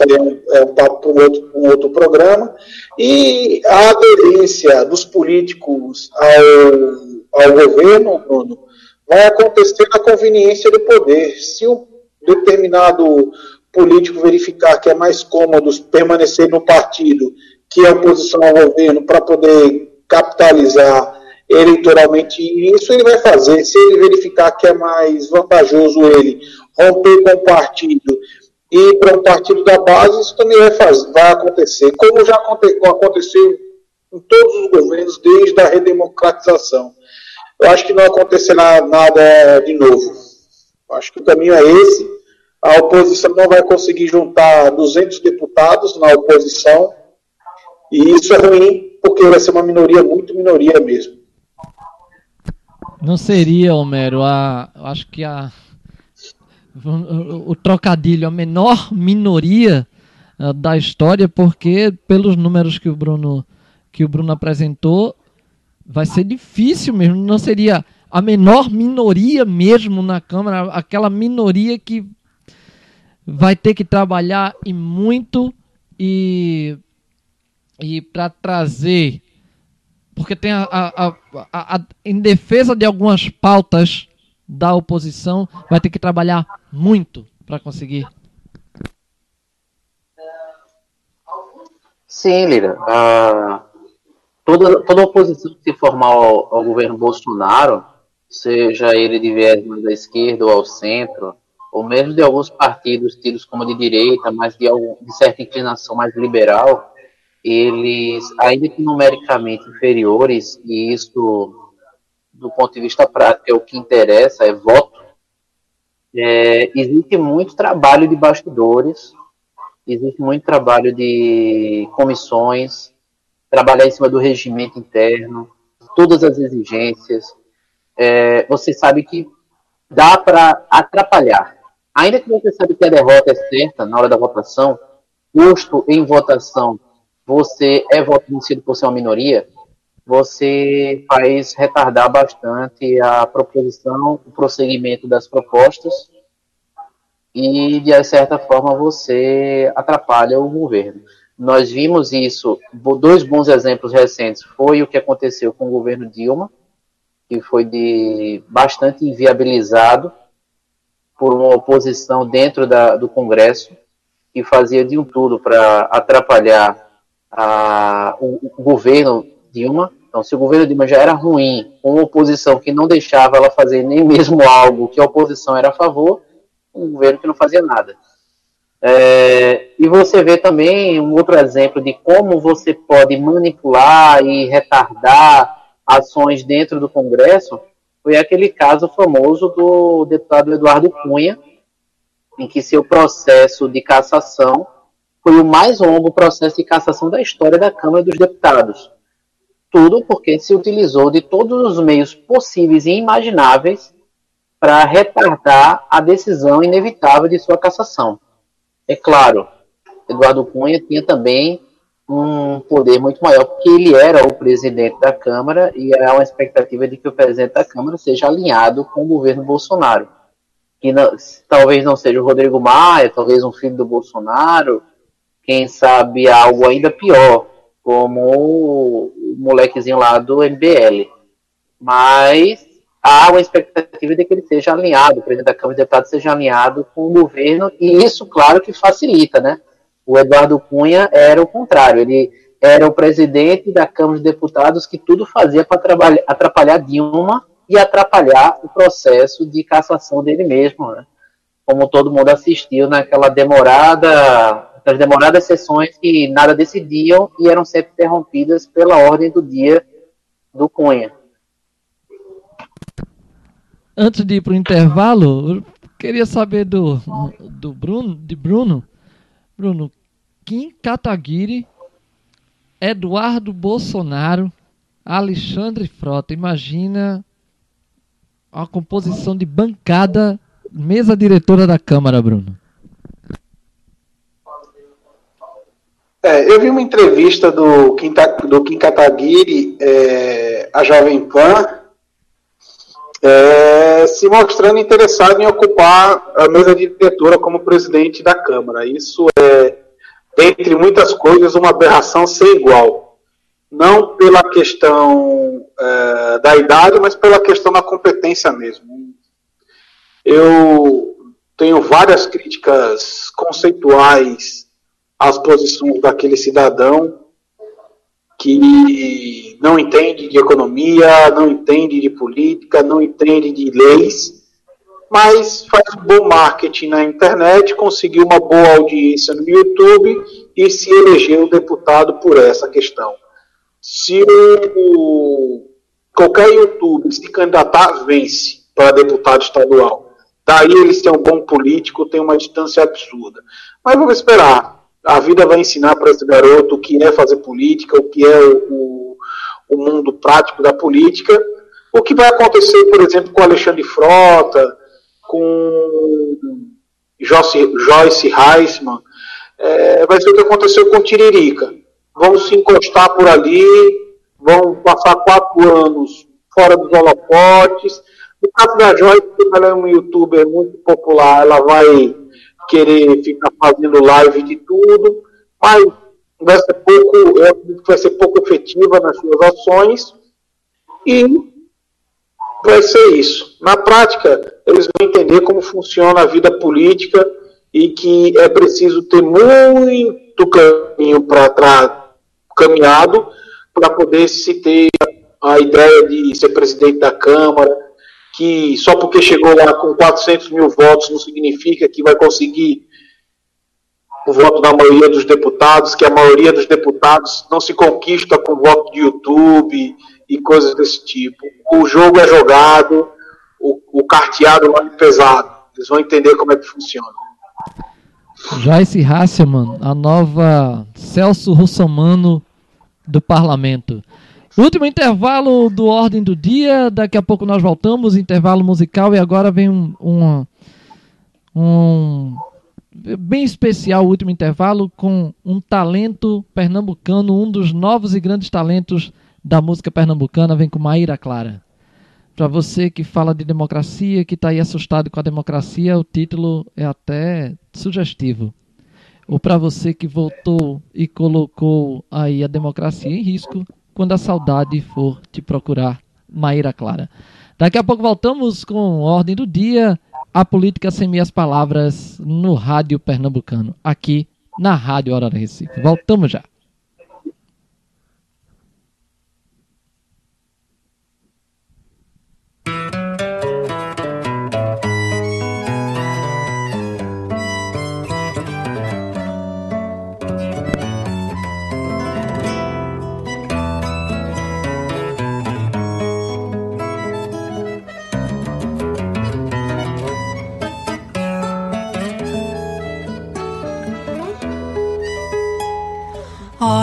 Aí é um, é um papo para um outro, um outro programa. E a aderência dos políticos ao, ao governo, Bruno, vai acontecer na conveniência do poder. Se um determinado político verificar que é mais cômodo permanecer no partido que é oposição ao governo para poder capitalizar eleitoralmente isso, ele vai fazer. Se ele verificar que é mais vantajoso ele romper com o partido e ir para um partido da base, isso também vai, fazer, vai acontecer, como já aconte, aconteceu em todos os governos desde a redemocratização. Eu acho que não acontecerá nada de novo. Acho que o caminho é esse. A oposição não vai conseguir juntar 200 deputados na oposição, e isso é ruim, porque vai ser uma minoria, muito minoria mesmo. Não seria, Homero, a, acho que a, o, o trocadilho, a menor minoria uh, da história, porque pelos números que o Bruno que o Bruno apresentou, vai ser difícil mesmo, não seria a menor minoria mesmo na Câmara, aquela minoria que vai ter que trabalhar e muito e e para trazer porque tem a, a, a, a, em defesa de algumas pautas da oposição vai ter que trabalhar muito para conseguir. Sim Lira. Uh, toda toda oposição que se formar ao, ao governo Bolsonaro seja ele de viés mais da esquerda ou ao centro ou mesmo de alguns partidos tidos como de direita mas de, algum, de certa inclinação mais liberal eles, ainda que numericamente inferiores, e isso do ponto de vista prático, é o que interessa, é voto, é, existe muito trabalho de bastidores, existe muito trabalho de comissões, trabalhar em cima do regimento interno, todas as exigências. É, você sabe que dá para atrapalhar. Ainda que você sabe que a derrota é certa na hora da votação, custo em votação, você é vencido por ser uma minoria, você faz retardar bastante a proposição, o prosseguimento das propostas e, de certa forma, você atrapalha o governo. Nós vimos isso, dois bons exemplos recentes foi o que aconteceu com o governo Dilma, que foi de bastante inviabilizado por uma oposição dentro da, do Congresso, que fazia de um tudo para atrapalhar a, o, o, governo Dilma. Então, se o governo Dilma já era ruim, com uma oposição que não deixava ela fazer nem mesmo algo que a oposição era a favor, um governo que não fazia nada. É, e você vê também um outro exemplo de como você pode manipular e retardar ações dentro do Congresso, foi aquele caso famoso do deputado Eduardo Cunha, em que seu processo de cassação foi o mais longo processo de cassação da história da Câmara dos Deputados. Tudo porque se utilizou de todos os meios possíveis e imagináveis para retardar a decisão inevitável de sua cassação. É claro, Eduardo Cunha tinha também um poder muito maior, porque ele era o presidente da Câmara e há uma expectativa de que o presidente da Câmara seja alinhado com o governo Bolsonaro. Que não, talvez não seja o Rodrigo Maia, talvez um filho do Bolsonaro, quem sabe algo ainda pior, como o molequezinho lá do MBL. Mas há uma expectativa de que ele seja alinhado, o presidente da Câmara de Deputados seja alinhado com o governo, e isso, claro, que facilita, né? O Eduardo Cunha era o contrário, ele era o presidente da Câmara de Deputados que tudo fazia para atrapalhar Dilma e atrapalhar o processo de cassação dele mesmo, né? como todo mundo assistiu naquela demorada, nas demoradas sessões que nada decidiam e eram sempre interrompidas pela ordem do dia do Cunha. Antes de ir para o intervalo, queria saber do, do Bruno, de Bruno, Bruno, Kim Kataguiri, Eduardo Bolsonaro, Alexandre Frota. Imagina a composição de bancada, mesa diretora da Câmara, Bruno. É, eu vi uma entrevista do Kim, do Kim Kataguiri é, Jovem Pan, é, se mostrando interessado em ocupar a mesa diretora como presidente da Câmara. Isso é, dentre muitas coisas, uma aberração sem igual. Não pela questão é, da idade, mas pela questão da competência mesmo. Eu tenho várias críticas conceituais às posições daquele cidadão que não entende de economia, não entende de política, não entende de leis, mas faz um bom marketing na internet, conseguiu uma boa audiência no YouTube e se elegeu deputado por essa questão. Se o, qualquer YouTube se candidatar, vence para deputado estadual. Daí ele ser um bom político tem uma distância absurda. Mas vamos esperar a vida vai ensinar para esse garoto o que é fazer política, o que é o, o, mundo prático da política. O que vai acontecer, por exemplo, com Alexandre Frota, com Joyce, Joyce Heisman, é, vai ser o que aconteceu com Tiririca. Vão se encostar por ali, vão passar quatro anos fora dos holofotes. No caso da Joyce, ela é um youtuber muito popular, ela vai querer ficar fazendo live de tudo, mas vai ser pouco, vai ser pouco efetiva nas suas ações e vai ser isso. Na prática, eles vão entender como funciona a vida política e que é preciso ter muito caminho para caminhado para poder se ter a ideia de ser presidente da Câmara, que só porque chegou lá com 400 mil votos não significa que vai conseguir o voto da maioria dos deputados, que a maioria dos deputados não se conquista com voto de YouTube e coisas desse tipo. O jogo é jogado, o, o carteado é pesado. Eles vão entender como é que funciona. Joyce Hasselman, a nova Celso Russomano do parlamento. Último intervalo do Ordem do Dia, daqui a pouco nós voltamos, intervalo musical, e agora vem um, um, um bem especial o último intervalo com um talento pernambucano, um dos novos e grandes talentos da música pernambucana, vem com Maíra Clara. Para você que fala de democracia, que está aí assustado com a democracia, o título é até sugestivo. Ou para você que voltou e colocou aí a democracia em risco, quando a saudade for te procurar, Maíra Clara. Daqui a pouco voltamos com ordem do dia, a política sem minhas palavras no rádio pernambucano, aqui na Rádio Hora Recife. Voltamos já.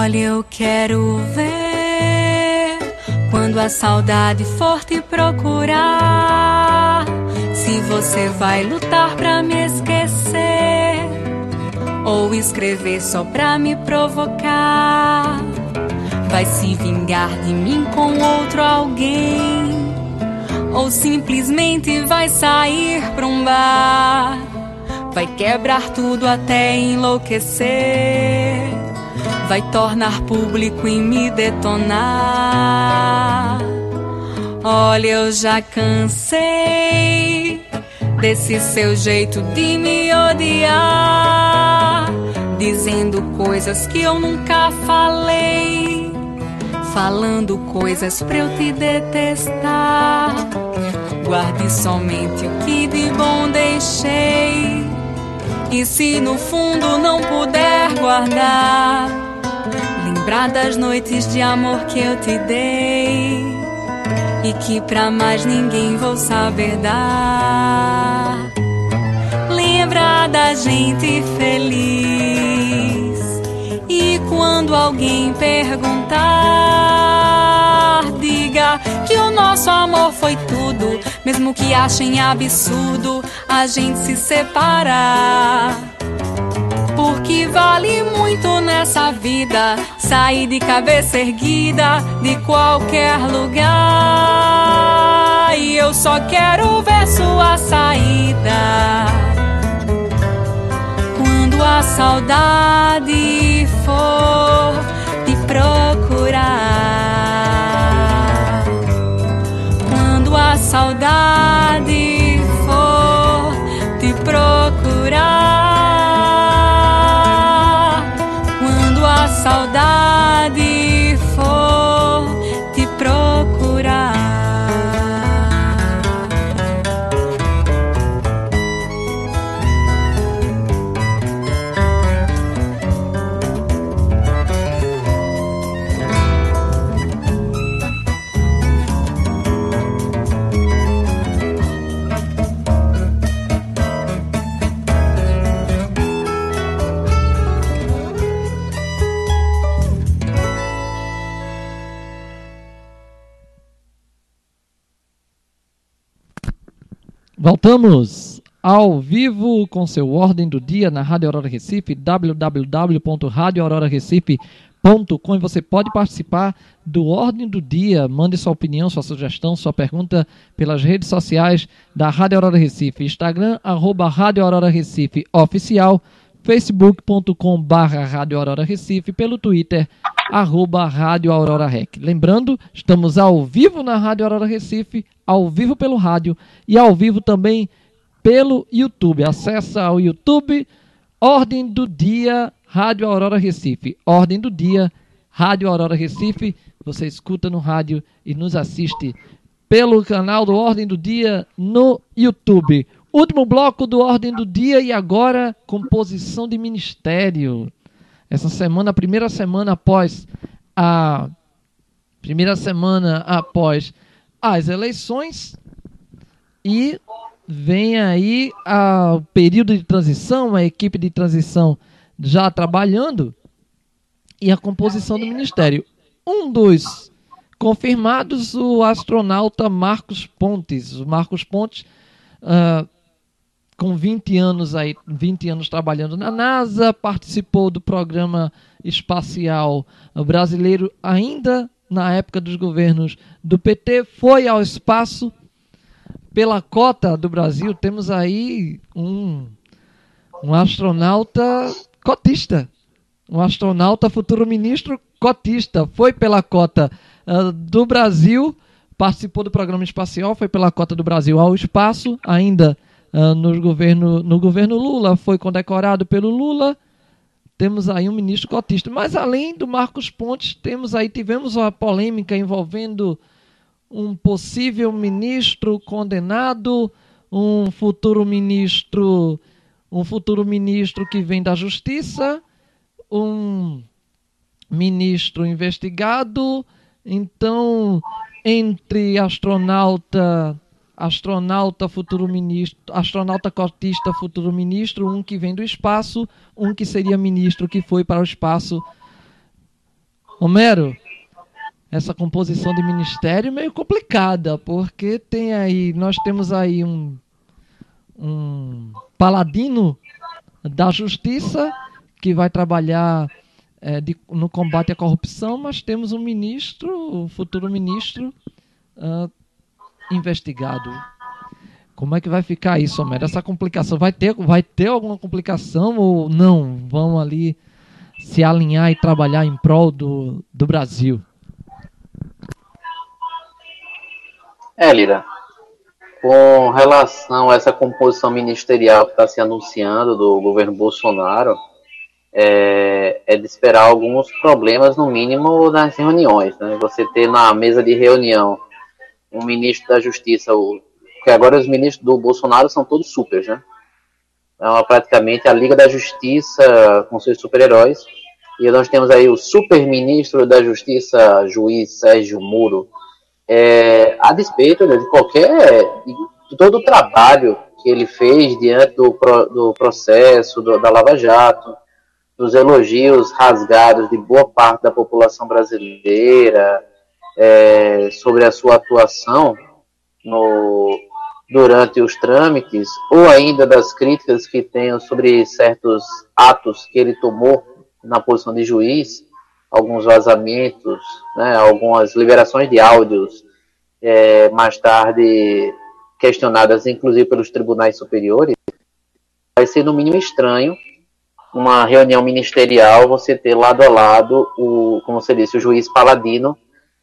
Olha, eu quero ver quando a saudade for te procurar. Se você vai lutar pra me esquecer ou escrever só pra me provocar. Vai se vingar de mim com outro alguém ou simplesmente vai sair pra um bar. Vai quebrar tudo até enlouquecer vai tornar público e me detonar. Olha, eu já cansei desse seu jeito de me odiar, dizendo coisas que eu nunca falei, falando coisas pra eu te detestar. Guarde somente o que de bom deixei. E se no fundo não puder guardar, lembrar das noites de amor que eu te dei e que pra mais ninguém vou saber dar. Lembrar da gente feliz e quando alguém perguntar, diga que o nosso amor foi tudo, mesmo que achem absurdo a gente se separar. Porque vale muito nessa vida sair de cabeça erguida de qualquer lugar. E eu só quero ver sua saída. Quando a saudade for te procurar. Quando a saudade Voltamos ao vivo com seu Ordem do Dia na Rádio Aurora Recife, www.radioaurorarecife.com e você pode participar do Ordem do Dia. Mande sua opinião, sua sugestão, sua pergunta pelas redes sociais da Rádio Aurora Recife, Instagram, arroba Rádio Aurora Recife Oficial, facebook.com barra Rádio Aurora Recife, pelo Twitter, arroba Rádio Aurora Rec. Lembrando, estamos ao vivo na Rádio Aurora Recife, ao vivo pelo rádio e ao vivo também pelo YouTube. Acesse ao YouTube, Ordem do Dia, Rádio Aurora Recife. Ordem do Dia, Rádio Aurora Recife. Você escuta no rádio e nos assiste pelo canal do Ordem do Dia no YouTube. Último bloco do Ordem do Dia e agora composição de ministério. Essa semana, a primeira semana após a primeira semana após as eleições e vem aí o período de transição, a equipe de transição já trabalhando e a composição do ministério. Um dos confirmados, o astronauta Marcos Pontes. O Marcos Pontes, uh, com 20 anos aí, 20 anos trabalhando. Na NASA, participou do programa espacial. Brasileiro ainda na época dos governos do PT, foi ao espaço pela cota do Brasil. Temos aí um, um astronauta cotista, um astronauta futuro ministro cotista, foi pela cota uh, do Brasil, participou do programa espacial, foi pela cota do Brasil ao espaço, ainda uh, no, governo, no governo Lula, foi condecorado pelo Lula. Temos aí um ministro cotista. Mas além do Marcos Pontes, temos aí, tivemos uma polêmica envolvendo um possível ministro condenado, um futuro ministro, um futuro ministro que vem da Justiça, um ministro investigado. Então, entre astronauta, astronauta futuro ministro, astronauta cotista futuro ministro, um que vem do espaço, um que seria ministro que foi para o espaço. Homero, essa composição de ministério meio complicada, porque tem aí, nós temos aí um, um paladino da justiça que vai trabalhar é, de, no combate à corrupção, mas temos um ministro, o futuro ministro, uh, investigado. Como é que vai ficar isso, Homero? Essa complicação vai ter, vai ter alguma complicação ou não? Vão ali se alinhar e trabalhar em prol do, do Brasil? É, Lira. Com relação a essa composição ministerial que está se anunciando do governo Bolsonaro, é, é, de esperar alguns problemas, no mínimo, nas reuniões. Né? Você ter na mesa de reunião um ministro da Justiça, o, porque agora os ministros do Bolsonaro são todos supers, né? É praticamente a Liga da Justiça com seus super-heróis. E nós temos aí o super-ministro da Justiça, juiz Sérgio Muro, é, a despeito né, de qualquer. de todo o trabalho que ele fez diante do, do processo do, da Lava Jato, dos elogios rasgados de boa parte da população brasileira é, sobre a sua atuação no, durante os trâmites, ou ainda das críticas que tenho sobre certos atos que ele tomou na posição de juiz, alguns vazamentos, né, algumas liberações de áudios, é, mais tarde questionadas inclusive pelos tribunais superiores, vai ser no mínimo estranho uma reunião ministerial você ter lado a lado o, como você disse, o juiz Paladino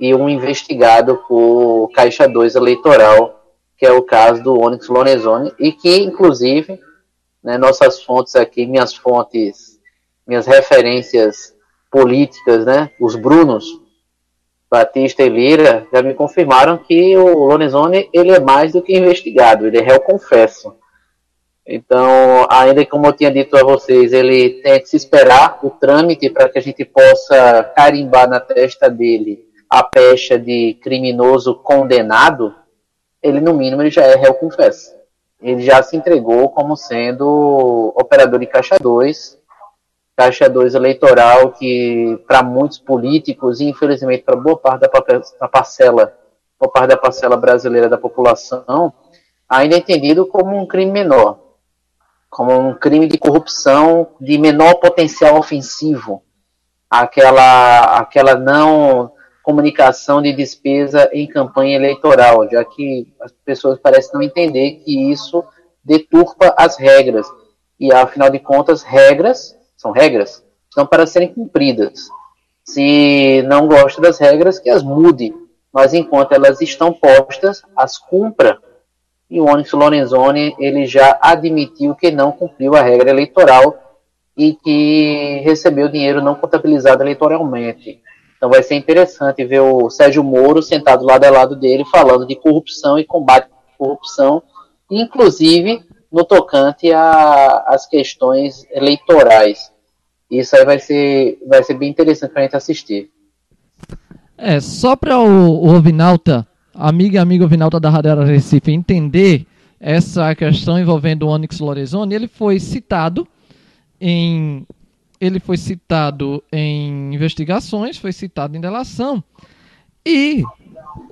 e um investigado por Caixa 2 eleitoral, que é o caso do Onyx Lorenzoni, e que, inclusive, né, nossas fontes aqui, minhas fontes, minhas referências políticas, né, os Brunos, Batista e Lira, já me confirmaram que o Lorenzoni ele é mais do que investigado, ele é réu confesso. Então, ainda como eu tinha dito a vocês, ele tem que se esperar o trâmite para que a gente possa carimbar na testa dele a pecha de criminoso condenado, ele no mínimo ele já é réu confesso. Ele já se entregou como sendo operador de caixa 2, Caixa 2 eleitoral que, para muitos políticos, e infelizmente para boa parte da parcela, boa parte da parcela brasileira da população, ainda é entendido como um crime menor, como um crime de corrupção de menor potencial ofensivo, aquela, aquela não comunicação de despesa em campanha eleitoral, já que as pessoas parecem não entender que isso deturpa as regras. E, afinal de contas, regras são regras, estão para serem cumpridas. Se não gosta das regras, que as mude, mas enquanto elas estão postas, as cumpra. E o Onyx Lorenzoni ele já admitiu que não cumpriu a regra eleitoral e que recebeu dinheiro não contabilizado eleitoralmente. Então vai ser interessante ver o Sérgio Moro sentado lado a lado dele falando de corrupção e combate à corrupção, inclusive no tocante às questões eleitorais. Isso aí vai ser, vai ser bem interessante para a gente assistir. É, só para o, o Ovinalta, amiga e amigo Ovinalta da Radera Recife, entender essa questão envolvendo o Onyx Lorenzoni, ele foi citado em ele foi citado em investigações, foi citado em delação e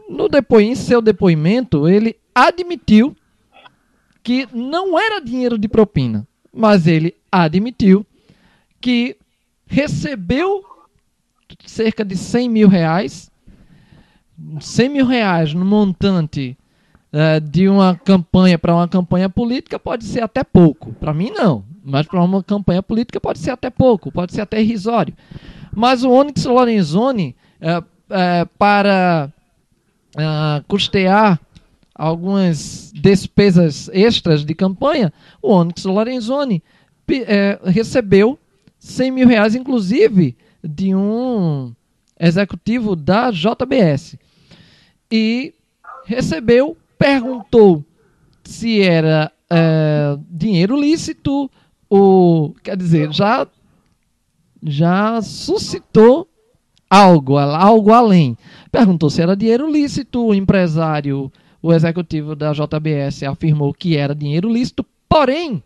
no depo, em seu depoimento ele admitiu que não era dinheiro de propina, mas ele admitiu que recebeu cerca de 100 mil reais, 100 mil reais no montante uh, de uma campanha para uma campanha política pode ser até pouco. Para mim, não. Mas para uma campanha política pode ser até pouco, pode ser até irrisório. Mas o Onyx Lorenzoni, uh, uh, para custear algumas despesas extras de campanha, o Onyx Lorenzoni recebeu 100 mil reais, inclusive, de um executivo da JBS. E recebeu, perguntou se era é, dinheiro lícito, ou, quer dizer, já, já suscitou algo, algo além. Perguntou se era dinheiro lícito, o empresário, o executivo da JBS afirmou que era dinheiro lícito, porém,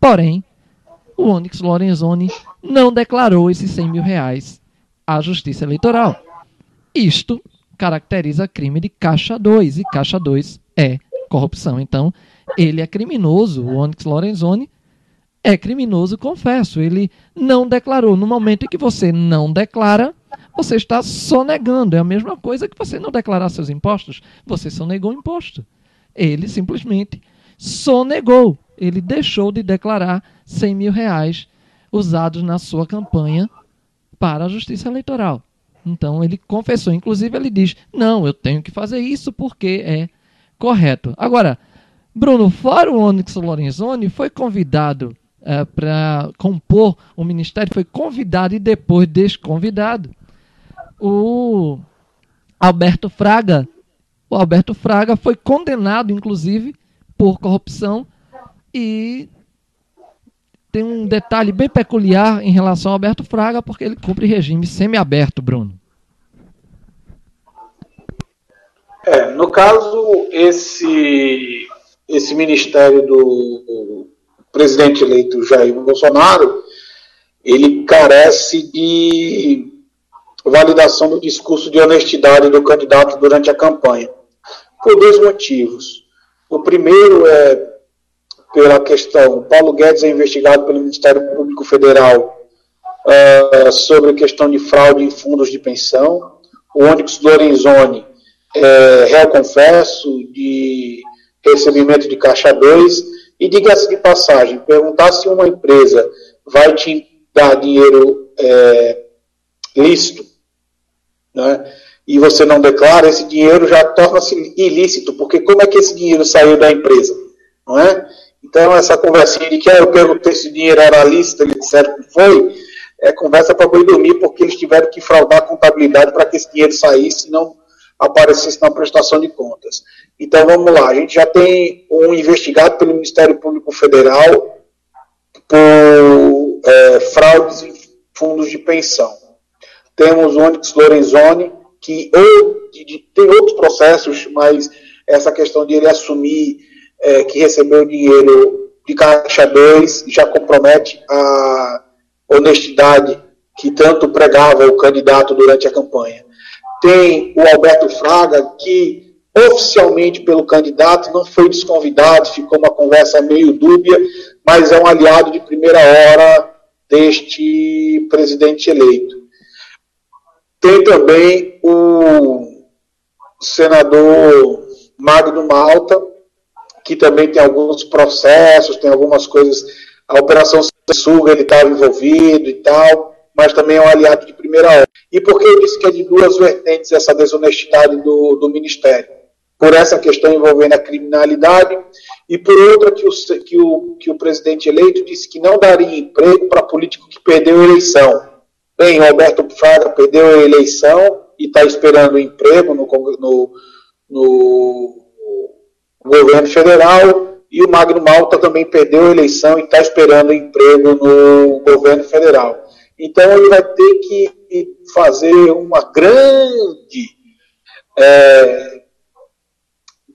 porém, o Onyx Lorenzoni não declarou esses 100 mil reais à Justiça Eleitoral. Isto caracteriza crime de caixa 2, e caixa 2 é corrupção. Então, ele é criminoso, o Onyx Lorenzoni é criminoso, confesso. Ele não declarou. No momento em que você não declara, você está sonegando. É a mesma coisa que você não declarar seus impostos. Você sonegou o imposto. Ele simplesmente sonegou. Ele deixou de declarar 100 mil reais usados na sua campanha para a Justiça Eleitoral. Então ele confessou, inclusive ele diz: não, eu tenho que fazer isso porque é correto. Agora, Bruno, fora o Onyx Lorenzoni, foi convidado é, para compor o ministério, foi convidado e depois desconvidado. O Alberto Fraga. O Alberto Fraga foi condenado, inclusive, por corrupção e tem um detalhe bem peculiar em relação ao Alberto Fraga, porque ele cumpre regime semiaberto, Bruno. É, no caso, esse, esse ministério do presidente eleito Jair Bolsonaro, ele carece de validação do discurso de honestidade do candidato durante a campanha, por dois motivos. O primeiro é pela questão. Paulo Guedes é investigado pelo Ministério Público Federal uh, sobre a questão de fraude em fundos de pensão. O Onyx Lorenzoni é réu confesso de recebimento de caixa 2. E diga-se de passagem, perguntar se uma empresa vai te dar dinheiro é, lícito, né, e você não declara, esse dinheiro já torna-se ilícito, porque como é que esse dinheiro saiu da empresa? Não é? Então, essa conversinha de que ah, eu perguntei se o dinheiro era lícito, eles disseram que foi, é conversa para boi dormir, porque eles tiveram que fraudar a contabilidade para que esse dinheiro saísse e não aparecesse na prestação de contas. Então, vamos lá, a gente já tem um investigado pelo Ministério Público Federal por é, fraudes em fundos de pensão. Temos o Onyx Lorenzoni, que ou, de, tem outros processos, mas essa questão de ele assumir é, que recebeu dinheiro de Caixa 2 já compromete a honestidade que tanto pregava o candidato durante a campanha. Tem o Alberto Fraga, que oficialmente pelo candidato não foi desconvidado, ficou uma conversa meio dúbia, mas é um aliado de primeira hora deste presidente eleito. Tem também o senador Magno Malta, que também tem alguns processos, tem algumas coisas. A Operação Suga ele estava envolvido e tal, mas também é um aliado de primeira hora. E por que eu disse que é de duas vertentes essa desonestidade do, do Ministério? Por essa questão envolvendo a criminalidade e por outra que o, que o, que o presidente eleito disse que não daria emprego para político que perdeu a eleição. Bem, o Alberto Fraga perdeu a eleição e está esperando emprego no, no, no governo federal e o Magno Malta também perdeu a eleição e está esperando emprego no governo federal. Então ele vai ter que fazer uma grande. É,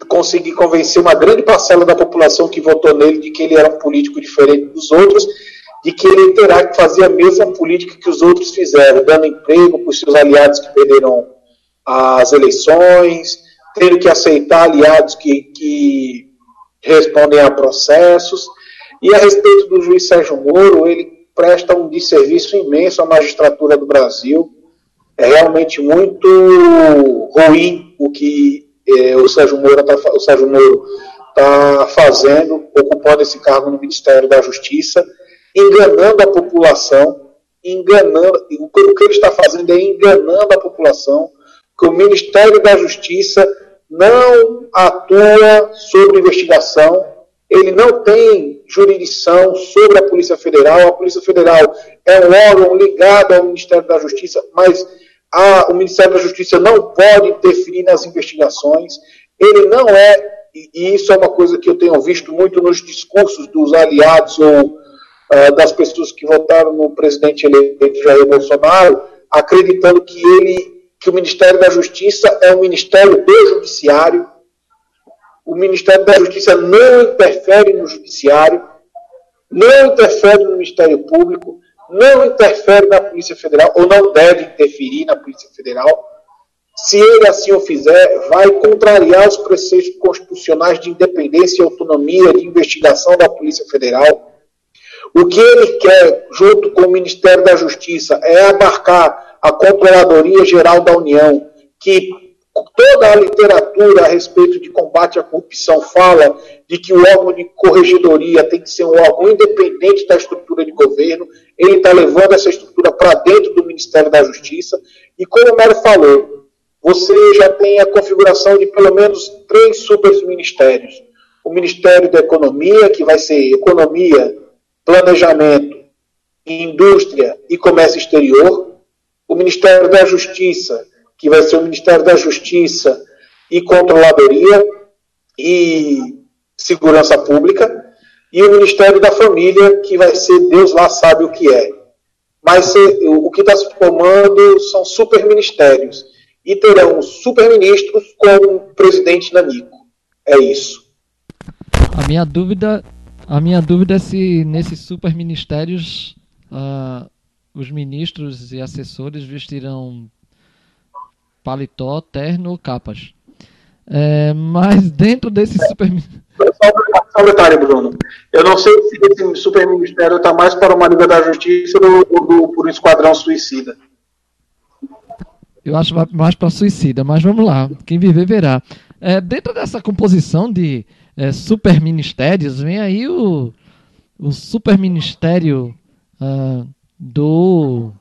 conseguir convencer uma grande parcela da população que votou nele de que ele era um político diferente dos outros, de que ele terá que fazer a mesma política que os outros fizeram, dando emprego para os seus aliados que perderam as eleições, tendo que aceitar aliados que, que respondem a processos. E a respeito do juiz Sérgio Moro, ele presta um desserviço imenso à magistratura do Brasil. É realmente muito ruim o que o Sérgio Moro está o Sérgio Moro tá fazendo, ocupando esse cargo no Ministério da Justiça, enganando a população, enganando, o que ele está fazendo é enganando a população, que o Ministério da Justiça não atua sobre investigação, ele não tem jurisdição sobre a Polícia Federal. A Polícia Federal é um órgão ligado ao Ministério da Justiça, mas a, o Ministério da Justiça não pode interferir nas investigações. Ele não é, e isso é uma coisa que eu tenho visto muito nos discursos dos aliados ou uh, das pessoas que votaram no presidente eleito Jair Bolsonaro, acreditando que ele, que o Ministério da Justiça é um ministério do Judiciário o Ministério da Justiça não interfere no Judiciário, não interfere no Ministério Público, não interfere na Polícia Federal, ou não deve interferir na Polícia Federal. Se ele assim o fizer, vai contrariar os preceitos constitucionais de independência e autonomia de investigação da Polícia Federal. O que ele quer, junto com o Ministério da Justiça, é abarcar a Controladoria Geral da União, que toda a literatura a respeito de combate à corrupção fala de que o órgão de corregedoria tem que ser um órgão independente da estrutura de governo, ele está levando essa estrutura para dentro do Ministério da Justiça, e como o Mário falou, você já tem a configuração de pelo menos três superministérios. O Ministério da Economia, que vai ser Economia, Planejamento, Indústria e Comércio Exterior. O Ministério da Justiça, que vai ser o Ministério da Justiça e Controladoria e Segurança Pública, e o Ministério da Família, que vai ser Deus lá sabe o que é. Mas o que está se formando são superministérios, e terão superministros com o presidente Nanico. É isso. A minha dúvida, a minha dúvida é se nesses superministérios uh, os ministros e assessores vestirão paletó, terno, capas. É, mas dentro desse super. Só um detalhe, Bruno. Eu não sei se esse super ministério está mais para uma Liga da Justiça ou por um esquadrão suicida. Eu acho mais para suicida, mas vamos lá. Quem viver verá. É, dentro dessa composição de é, super ministérios, vem aí o, o super ministério uh, do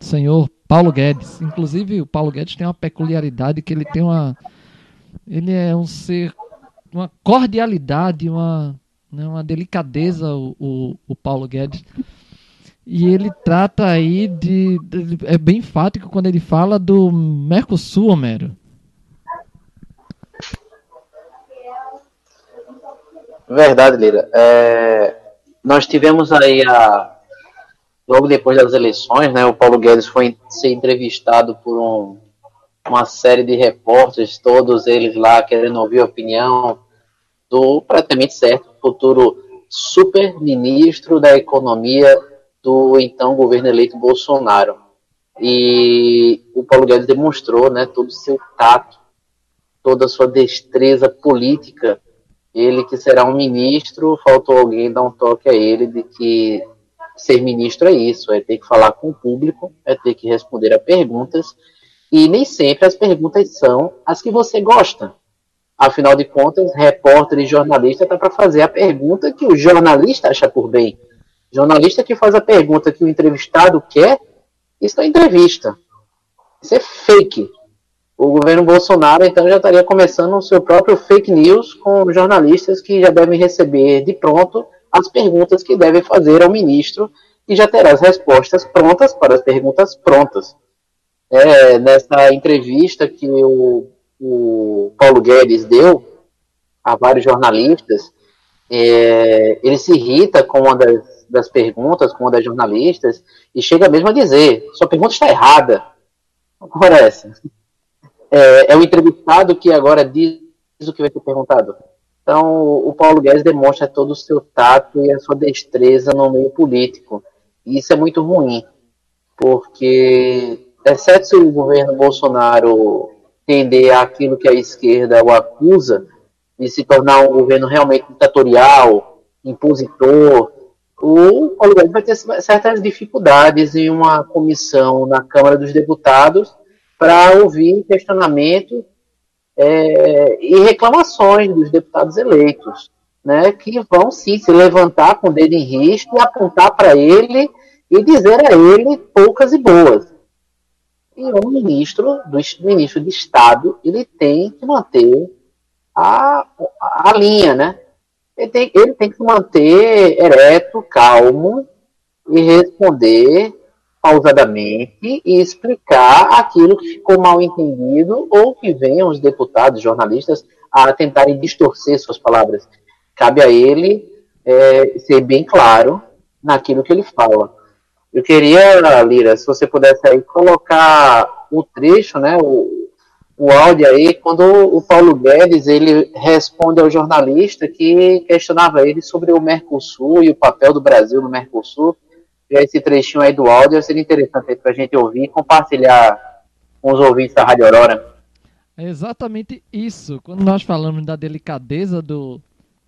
senhor Paulo Guedes. Inclusive, o Paulo Guedes tem uma peculiaridade que ele tem uma. Ele é um ser. Uma cordialidade, uma, né, uma delicadeza, o, o, o Paulo Guedes. E ele trata aí de, de, É bem enfático quando ele fala do Mercosul, Homero. Verdade, Lira. É, nós tivemos aí a, logo depois das eleições, né, o Paulo Guedes foi ser entrevistado por um, uma série de repórteres, todos eles lá querendo ouvir a opinião do praticamente certo futuro super ministro da economia do então governo eleito Bolsonaro. E o Paulo Guedes demonstrou, né, todo o seu tato, toda a sua destreza política. Ele que será um ministro, faltou alguém dar um toque a ele de que ser ministro é isso, é ter que falar com o público, é ter que responder a perguntas, e nem sempre as perguntas são as que você gosta. Afinal de contas, repórter e jornalista está para fazer a pergunta que o jornalista acha por bem. Jornalista que faz a pergunta que o entrevistado quer, isso é entrevista. Isso é fake. O governo Bolsonaro, então, já estaria começando o seu próprio fake news com jornalistas que já devem receber de pronto as perguntas que deve fazer ao ministro e já terá as respostas prontas para as perguntas prontas. É, nessa entrevista que o, o Paulo Guedes deu a vários jornalistas, é, ele se irrita com uma das, das perguntas com uma das jornalistas e chega mesmo a dizer: sua pergunta está errada. Essa. É, é o entrevistado que agora diz o que vai ser perguntado. Então, o Paulo Guedes demonstra todo o seu tato e a sua destreza no meio político. E isso é muito ruim, porque, exceto se o governo Bolsonaro tender àquilo que a esquerda o acusa, de se tornar um governo realmente ditatorial, impositor, o Paulo Guedes vai ter certas dificuldades em uma comissão na Câmara dos Deputados para ouvir questionamentos é, e reclamações dos deputados eleitos, né, que vão sim se levantar com o dedo em risco e apontar para ele e dizer a ele poucas e boas. E o ministro, do ministro de Estado, ele tem que manter a, a linha, né? Ele tem, ele tem que manter ereto, calmo e responder pausadamente e explicar aquilo que ficou mal entendido ou que venham os deputados, jornalistas, a tentarem distorcer suas palavras. Cabe a ele é, ser bem claro naquilo que ele fala. Eu queria, Lira, se você pudesse aí colocar o trecho, né, o, o áudio aí, quando o Paulo Guedes ele responde ao jornalista que questionava ele sobre o Mercosul e o papel do Brasil no Mercosul. Esse trechinho aí do áudio seria interessante para a gente ouvir e compartilhar com os ouvintes da Rádio Aurora. É exatamente isso. Quando nós falamos da delicadeza do,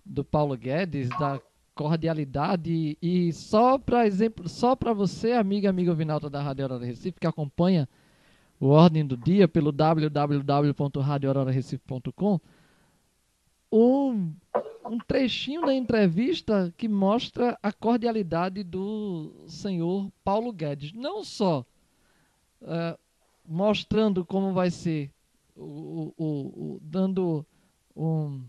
do Paulo Guedes, da cordialidade e só para exemplo, só para você, amiga, amigo Vinalta da Rádio Aurora Recife, que acompanha o Ordem do Dia pelo www.radioaurorarecife.com um, um trechinho da entrevista que mostra a cordialidade do senhor Paulo Guedes. Não só uh, mostrando como vai ser, o, o, o, dando um,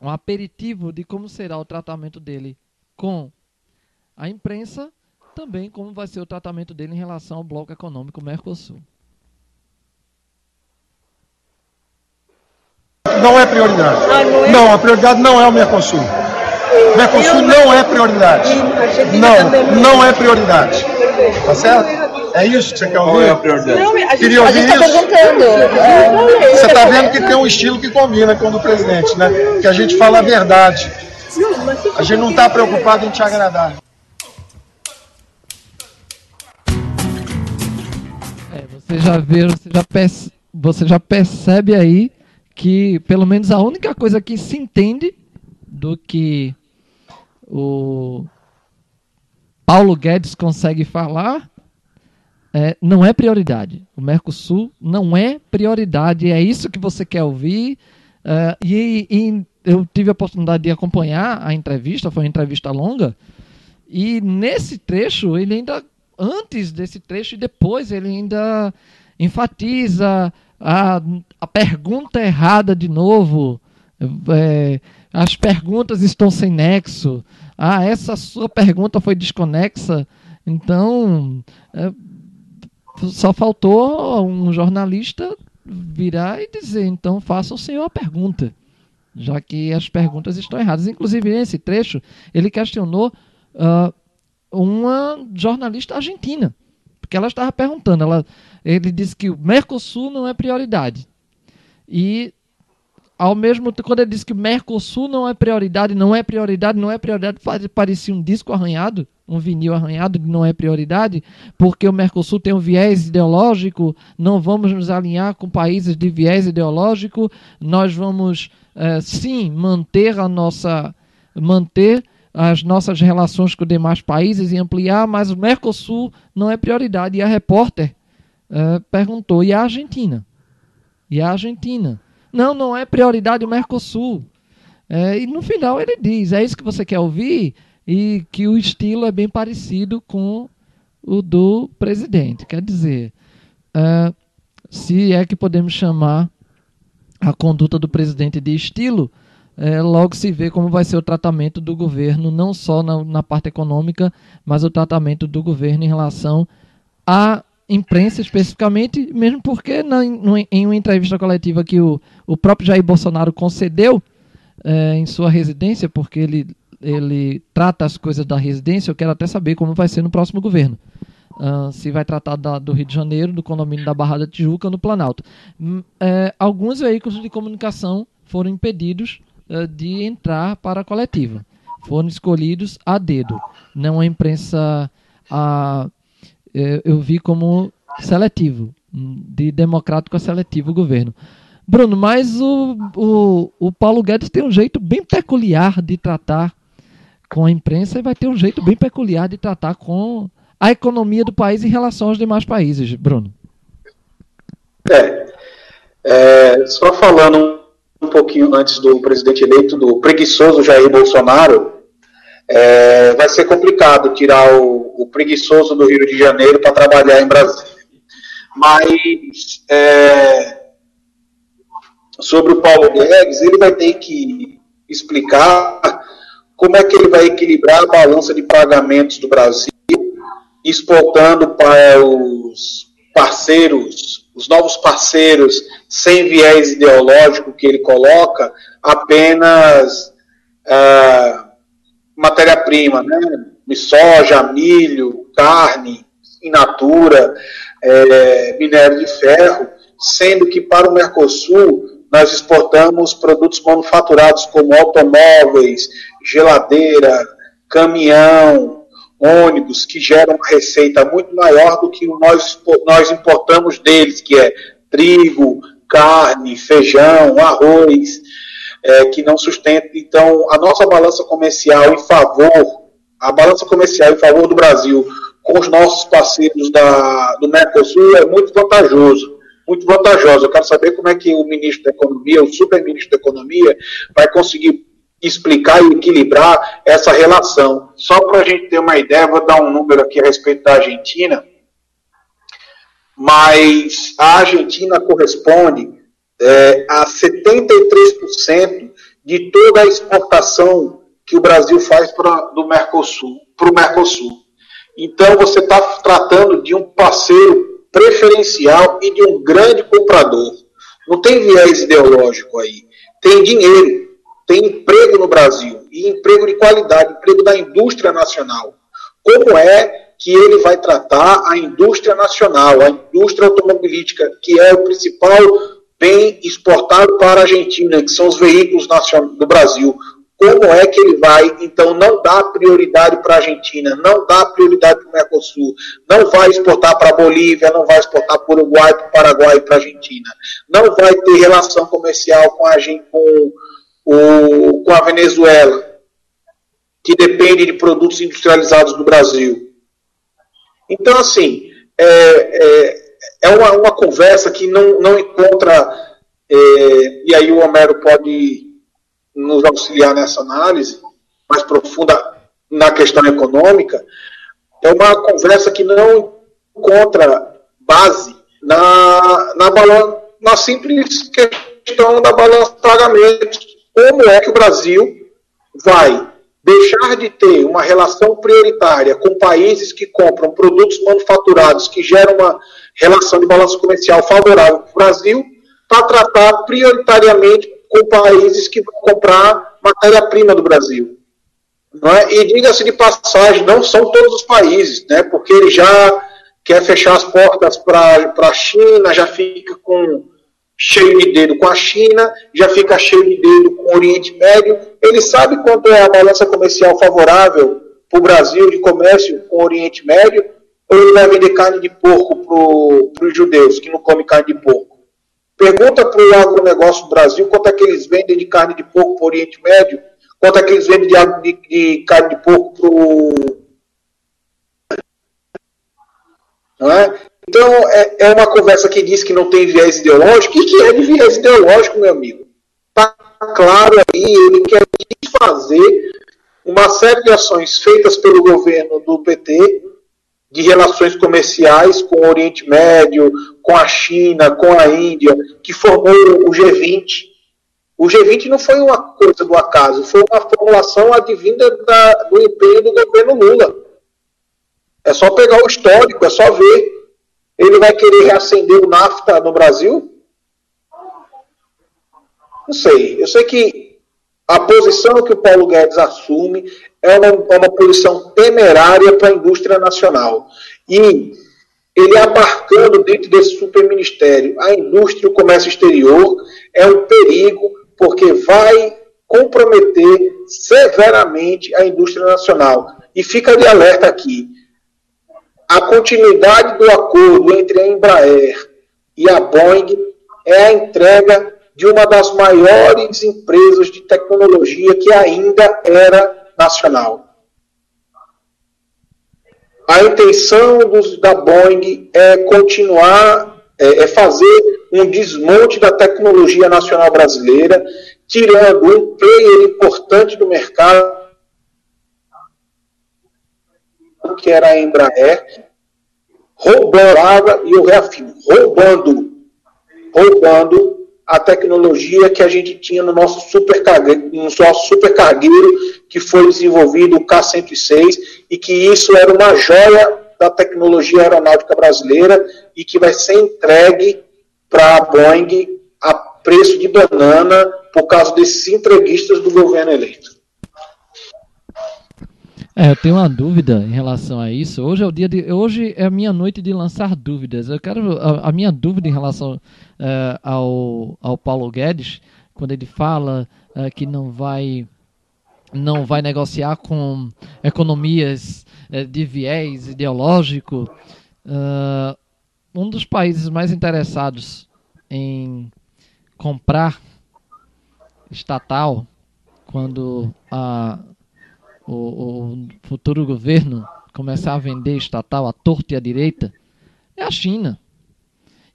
um aperitivo de como será o tratamento dele com a imprensa, também como vai ser o tratamento dele em relação ao bloco econômico Mercosul. Não é prioridade. Ah, não, é? não, a prioridade não é o Mercosul. O Mercosul não é prioridade. Não, não é prioridade. Tá certo? É isso que você quer ouvir? Não é a prioridade. Não, a gente, Queria ouvir tá isso? É, você está vendo que tem um estilo que combina com o do presidente, né? Que a gente fala a verdade. A gente não está preocupado em te agradar. É, você já vê, você já, perce, você já percebe aí que pelo menos a única coisa que se entende do que o Paulo Guedes consegue falar é, não é prioridade. O Mercosul não é prioridade. É isso que você quer ouvir. É, e, e, eu tive a oportunidade de acompanhar a entrevista, foi uma entrevista longa. E nesse trecho, ele ainda, antes desse trecho e depois, ele ainda enfatiza a, a pergunta errada de novo. É, as perguntas estão sem nexo. Ah, essa sua pergunta foi desconexa. Então, é, só faltou um jornalista virar e dizer: então faça o senhor a pergunta, já que as perguntas estão erradas. Inclusive, nesse trecho, ele questionou uh, uma jornalista argentina, porque ela estava perguntando. Ela, ele disse que o Mercosul não é prioridade. E ao mesmo tempo, quando ele disse que o Mercosul não é prioridade, não é prioridade, não é prioridade, parecia um disco arranhado, um vinil arranhado, não é prioridade, porque o Mercosul tem um viés ideológico, não vamos nos alinhar com países de viés ideológico, nós vamos é, sim manter a nossa manter as nossas relações com demais países e ampliar, mas o Mercosul não é prioridade. E a repórter uh, perguntou: e a Argentina? E a Argentina? Não, não é prioridade o Mercosul. É, e no final ele diz: é isso que você quer ouvir? E que o estilo é bem parecido com o do presidente. Quer dizer, uh, se é que podemos chamar a conduta do presidente de estilo, é, logo se vê como vai ser o tratamento do governo, não só na, na parte econômica, mas o tratamento do governo em relação à imprensa especificamente, mesmo porque na, em uma entrevista coletiva que o, o próprio Jair Bolsonaro concedeu é, em sua residência, porque ele ele trata as coisas da residência, eu quero até saber como vai ser no próximo governo. Uh, se vai tratar da, do Rio de Janeiro, do condomínio da Barra da Tijuca no Planalto. Hum, é, alguns veículos de comunicação foram impedidos uh, de entrar para a coletiva. Foram escolhidos a dedo. Não a imprensa. A, eu, eu vi como seletivo, de democrático a seletivo o governo. Bruno, mas o, o, o Paulo Guedes tem um jeito bem peculiar de tratar com a imprensa e vai ter um jeito bem peculiar de tratar com a economia do país em relação aos demais países, Bruno. É, é só falando um pouquinho antes do presidente eleito, do preguiçoso Jair Bolsonaro, é, vai ser complicado tirar o, o, preguiçoso do Rio de Janeiro para trabalhar em Brasília. Mas é, sobre o Paulo Guedes, ele vai ter que explicar como é que ele vai equilibrar a balança de pagamentos do Brasil, exportando para os parceiros, os novos parceiros, sem viés ideológico que ele coloca, apenas ah, matéria-prima, né? soja, milho, carne, in natura, é, minério de ferro, sendo que para o Mercosul nós exportamos produtos manufaturados como automóveis, geladeira, caminhão, ônibus, que geram uma receita muito maior do que nós, nós importamos deles, que é trigo, carne, feijão, arroz, é, que não sustenta. Então, a nossa balança comercial em favor, a balança comercial em favor do Brasil com os nossos parceiros da, do Mercosul é muito vantajoso muito vantajosa. Eu quero saber como é que o ministro da Economia, o super-ministro da Economia, vai conseguir explicar e equilibrar essa relação. Só para a gente ter uma ideia, vou dar um número aqui a respeito da Argentina, mas a Argentina corresponde é, a 73% de toda a exportação que o Brasil faz pra, do Mercosul, para o Mercosul. Então você está tratando de um parceiro preferencial e de um grande comprador. Não tem viés ideológico aí. Tem dinheiro, tem emprego no Brasil, e emprego de qualidade, emprego da indústria nacional. Como é que ele vai tratar a indústria nacional, a indústria automobilística, que é o principal bem exportado para a Argentina, que são os veículos do Brasil. Como é que ele vai, então, não dar prioridade para a Argentina, não dar prioridade para o Mercosul, não vai exportar para a Bolívia, não vai exportar para o Uruguai, para o Paraguai e para a Argentina, não vai ter relação comercial com a, com, o, com a Venezuela, que depende de produtos industrializados do Brasil. Então, assim, é, é, é uma, uma, conversa que não, não encontra, é, e aí o Homero pode nos auxiliar nessa análise mais profunda na questão econômica, é uma conversa que não encontra base na, na, na simples questão da balança de pagamentos. Como é que o Brasil vai deixar de ter uma relação prioritária com países que compram produtos manufaturados que geram uma relação de balanço comercial favorável para o Brasil, para tratar prioritariamente com países que vão comprar matéria-prima do Brasil. É? E diga-se de passagem, não são todos os países, né? porque ele já quer fechar as portas para a China, já fica com cheio de dedo com a China, já fica cheio de dedo com o Oriente Médio. Ele sabe quanto é a balança comercial favorável para o Brasil de comércio com o Oriente Médio, ou vai vender carne de porco para os judeus que não comem carne de porco? Pergunta para o agronegócio do Brasil quanto é que eles vendem de carne de porco para o Oriente Médio, quanto é que eles vendem de, de, de carne de porco para o. É? Então, é, é, uma conversa que diz que não tem viés ideológico. O que é de viés ideológico, meu amigo? Está claro aí, ele quer desfazer uma série de ações feitas pelo governo do PT de relações comerciais com o Oriente Médio, com a China, com a Índia, que formou o G20. O G20 não foi uma coisa do acaso, foi uma formulação advinda da, do empenho do governo Lula. É só pegar o histórico, é só ver. Ele vai querer reacender o NAFTA no Brasil? Não sei. Eu sei que A posição que o Paulo Guedes assume é uma, é uma posição temerária para a indústria nacional. E ele abarcando dentro desse superministério a indústria e o comércio exterior é um perigo, porque vai comprometer severamente a indústria nacional. E fica de alerta aqui: a continuidade do acordo entre a Embraer e a Boeing é a entrega de uma das maiores empresas de tecnologia que ainda era nacional. A intenção dos, da Boeing é continuar, é, é fazer um desmonte da tecnologia nacional brasileira, tirando um player importante do mercado, que era a Embraer, roubando, e eu reafirmo, roubando, roubando a tecnologia que a gente tinha no nosso supercargueiro, no nosso que foi desenvolvido, o K-106, e que isso era uma joia da tecnologia aeronáutica brasileira e que vai ser entregue para a Boeing a preço de banana por causa desses entreguistas do governo eleito. É, eu tenho uma dúvida em relação a isso. Hoje é o dia de, hoje é a minha noite de lançar dúvidas. Eu quero a, a minha dúvida em relação uh, ao, ao Paulo Guedes, quando ele fala uh, que não vai não vai negociar com economias uh, de viés ideológico. um dos países mais interessados em comprar estatal quando a o, o futuro governo começar a vender estatal à torta e à direita é a China.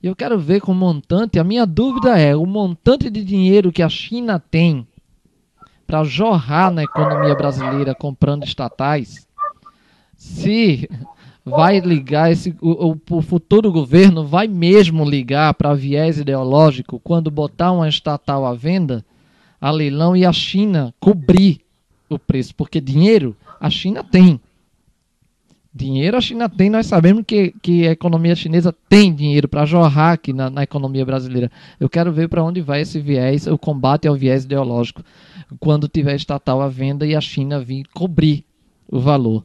E eu quero ver com o montante. A minha dúvida é: o montante de dinheiro que a China tem para jorrar na economia brasileira comprando estatais, se vai ligar esse o, o, futuro governo vai mesmo ligar para viés ideológico quando botar uma estatal à venda, a leilão e a China cobrir o preço, porque dinheiro a China tem. Dinheiro a China tem, nós sabemos que, que a economia chinesa tem dinheiro para jorrar aqui na, na, economia brasileira. Eu quero ver para onde vai esse viés, o combate ao viés ideológico, quando tiver estatal à venda e a China vir cobrir o valor.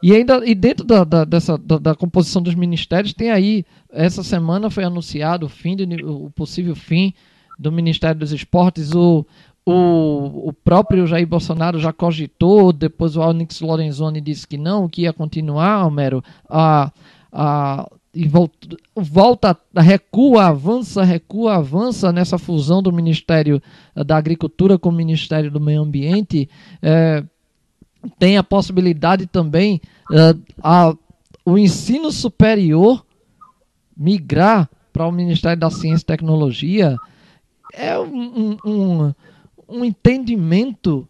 E ainda e dentro da, da dessa, da, da, composição dos ministérios, tem aí, essa semana foi anunciado o fim de, o possível fim do Ministério dos Esportes, o, o, o próprio Jair Bolsonaro já cogitou, depois o Onyx Lorenzoni disse que não, que ia continuar, Homero, a, a, e volta, volta, recua, avança, recua, avança nessa fusão do Ministério da Agricultura com o Ministério do Meio Ambiente. É, tem a possibilidade também é, a, o ensino superior migrar para o Ministério da Ciência e Tecnologia. É um, um um entendimento,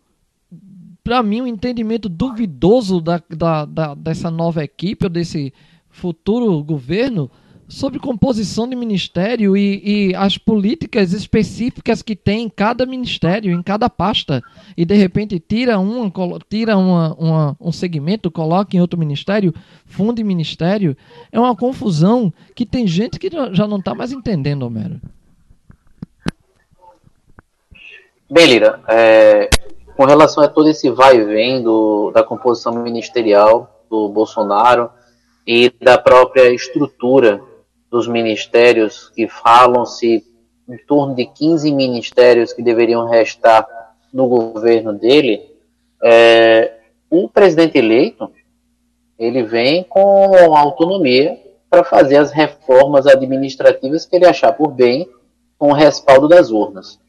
para mim, um entendimento duvidoso da, da, da, dessa nova equipe ou desse futuro governo sobre composição de ministério e, e, as políticas específicas que tem em cada ministério, em cada pasta, e de repente tira, um tira uma, uma, um segmento, coloca em outro ministério, funde ministério, é uma confusão que tem gente que já não está mais entendendo, Homero. Bem, Lira, é, com relação a todo esse vai e vem do, da composição ministerial do Bolsonaro e da própria estrutura dos ministérios, que falam-se em torno de 15 ministérios que deveriam restar no governo dele, é, o presidente eleito ele vem com autonomia para fazer as reformas administrativas que ele achar por bem com o respaldo das urnas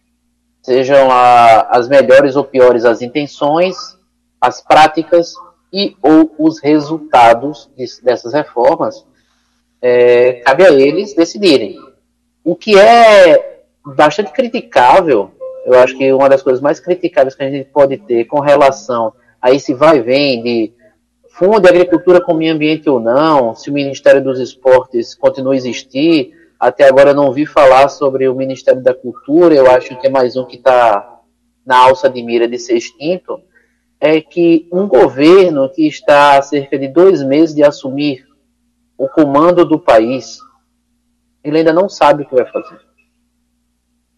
sejam a, as melhores ou piores as intenções, as práticas e ou os resultados de, dessas reformas, é, cabe a eles decidirem. O que é bastante criticável, eu acho que uma das coisas mais criticáveis que a gente pode ter com relação a esse vai e vem de fundo de agricultura com meio ambiente ou não, se o Ministério dos Esportes continua a existir, até agora não ouvi falar sobre o Ministério da Cultura, eu acho que é mais um que está na alça de mira de ser extinto. É que um governo que está há cerca de dois meses de assumir o comando do país, ele ainda não sabe o que vai fazer.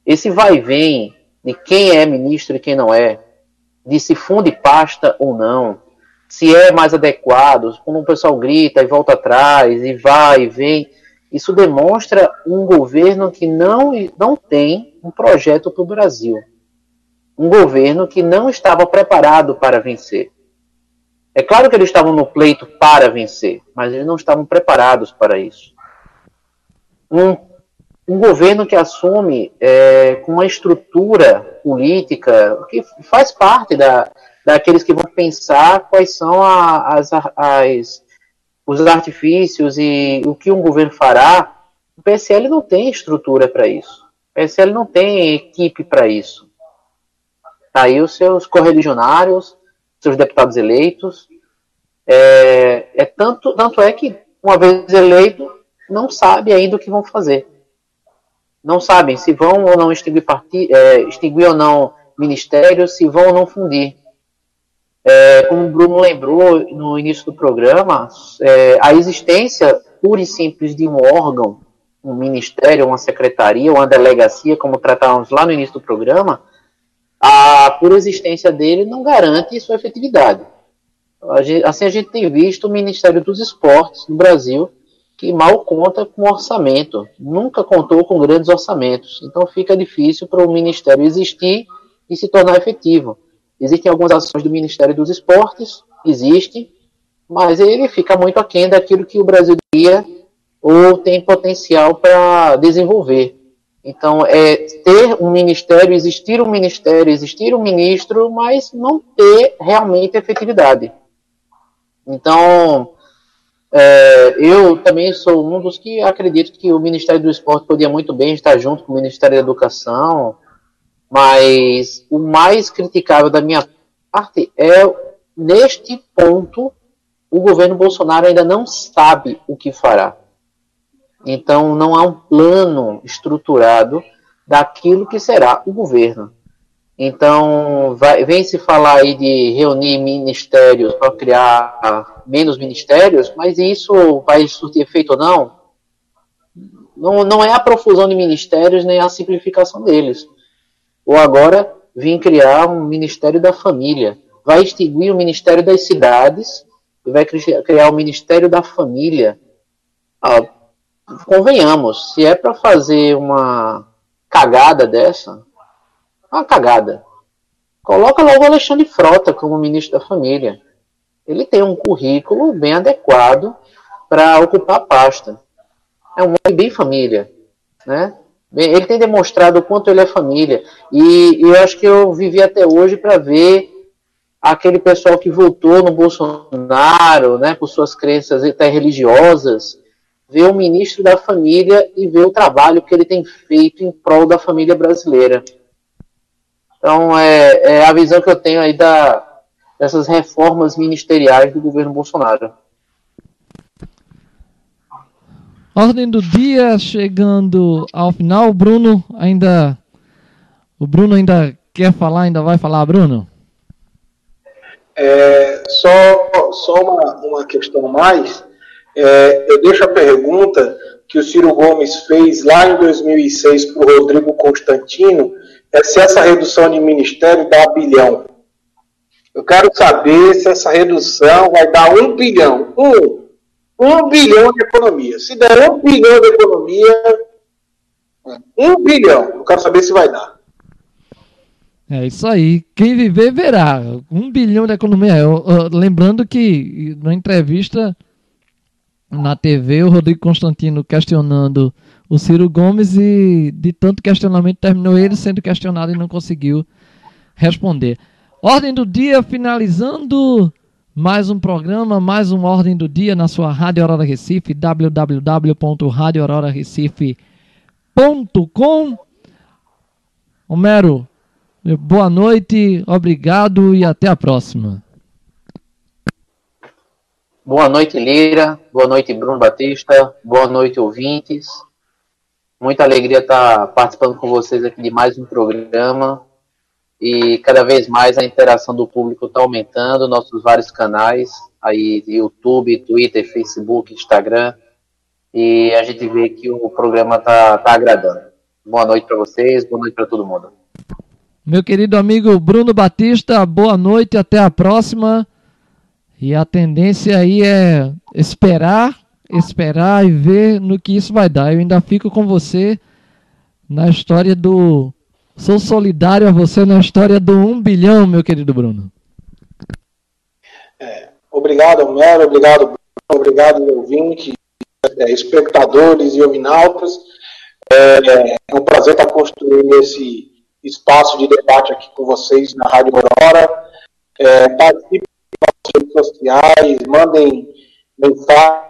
Esse vai e vem de quem é ministro e quem não é, de se funde pasta ou não, se é mais adequado, quando o pessoal grita e volta atrás, e vai e vem, isso demonstra um governo que não, não tem um projeto para o Brasil. Um governo que não estava preparado para vencer. É claro que eles estavam no pleito para vencer, mas eles não estavam preparados para isso. Um, um governo que assume é, com uma estrutura política que faz parte da, daqueles que vão pensar quais são a, as, as, os artifícios e o que um governo fará. O PSL não tem estrutura para isso. O PSL não tem equipe para isso. Tá aí os seus correligionários, seus deputados eleitos. É, é tanto, tanto é que, uma vez eleito, não sabe ainda o que vão fazer. Não sabem se vão ou não extinguir, é, extinguir ou não ministérios, se vão ou não fundir. É, como o Bruno lembrou no início do programa, é, a existência pura e simples de um órgão, um ministério, uma secretaria, uma delegacia, como tratávamos lá no início do programa, a pura existência dele não garante sua efetividade. A gente, assim a gente tem visto o Ministério dos Esportes no Brasil, que mal conta com orçamento, nunca contou com grandes orçamentos. Então fica difícil para o Ministério existir e se tornar efetivo. Existem algumas ações do Ministério dos Esportes, existe, mas ele fica muito aquém daquilo que o Brasil teria ou tem potencial para desenvolver. Então, é ter um ministério, existir um ministério, existir um ministro, mas não ter realmente efetividade. Então, é, eu também sou um dos que acredito que o Ministério do Esporte podia muito bem estar junto com o Ministério da Educação, mas o mais criticável da minha parte é, neste ponto, o governo Bolsonaro ainda não sabe o que fará. Então, não há um plano estruturado daquilo que será o governo. Então, vai, vem se falar aí de reunir ministérios para criar menos ministérios, mas isso vai surtir efeito ou não? Não, não é a profusão de ministérios nem a simplificação deles. Ou agora, vim criar um Ministério da Família. Vai extinguir o Ministério das Cidades e vai criar o Ministério da Família. Ah, convenhamos, se é para fazer uma cagada dessa, uma cagada. Coloca logo o Alexandre Frota como ministro da Família. Ele tem um currículo bem adequado para ocupar a pasta. É um homem bem família, né? Ele tem demonstrado o quanto ele é família. E eu acho que eu vivi até hoje para ver aquele pessoal que votou no Bolsonaro, né, por suas crenças até religiosas, ver o ministro da família e ver o trabalho que ele tem feito em prol da família brasileira. Então, é, é a visão que eu tenho aí da, dessas reformas ministeriais do governo Bolsonaro. Ordem do dia chegando ao final. O Bruno ainda. O Bruno ainda quer falar, ainda vai falar, Bruno? É, só só uma, uma questão mais. É, eu deixo a pergunta que o Ciro Gomes fez lá em 2006 para o Rodrigo Constantino, é se essa redução de ministério dá bilhão. Eu quero saber se essa redução vai dar um bilhão. Um. Um bilhão de economia. Se der um bilhão de economia, um bilhão. Eu quero saber se vai dar. É isso aí. Quem viver verá. Um bilhão de economia. Eu, eu, lembrando que na entrevista na TV, o Rodrigo Constantino questionando o Ciro Gomes e de tanto questionamento terminou ele sendo questionado e não conseguiu responder. Ordem do dia finalizando mais um programa, mais uma Ordem do Dia na sua Rádio Aurora Recife, www.radioaurorarecife.com. Homero, boa noite, obrigado e até a próxima. Boa noite, Lira. Boa noite, Bruno Batista. Boa noite, ouvintes. Muita alegria estar participando com vocês aqui de mais um programa. E cada vez mais a interação do público está aumentando, nossos vários canais, aí YouTube, Twitter, Facebook, Instagram. E a gente vê que o programa está tá agradando. Boa noite para vocês, boa noite para todo mundo. Meu querido amigo Bruno Batista, boa noite, até a próxima. E a tendência aí é esperar, esperar e ver no que isso vai dar. Eu ainda fico com você na história do. Sou solidário a você na história do 1 bilhão, meu querido Bruno. É, obrigado, Homero, obrigado, Bruno, obrigado, ouvinte, é, espectadores e ouvinautas. É, é um prazer estar construindo esse espaço de debate aqui com vocês na Rádio Aurora. É, participem das redes sociais, mandem mensagem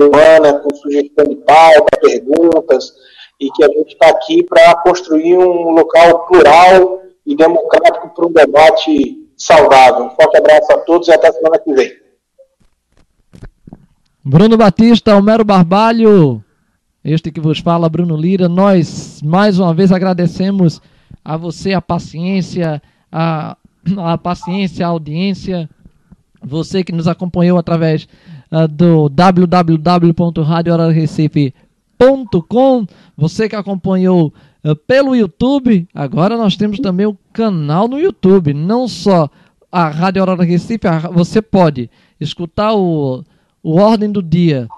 humana com sugestão de pauta, perguntas, e que a gente está aqui para construir um local plural e democrático para um debate saudável. Um forte abraço a todos e até semana que vem. Bruno Batista, Homero Barbalho, este que vos fala, Bruno Lira, nós mais uma vez agradecemos a você a paciência, a, a paciência, a audiência, você que nos acompanhou através uh, do www.radiohorarrecife.com, você que acompanhou uh, pelo YouTube, agora nós temos também o canal no YouTube, não só a Rádio Aurora Recife, você pode escutar o, o Ordem do Dia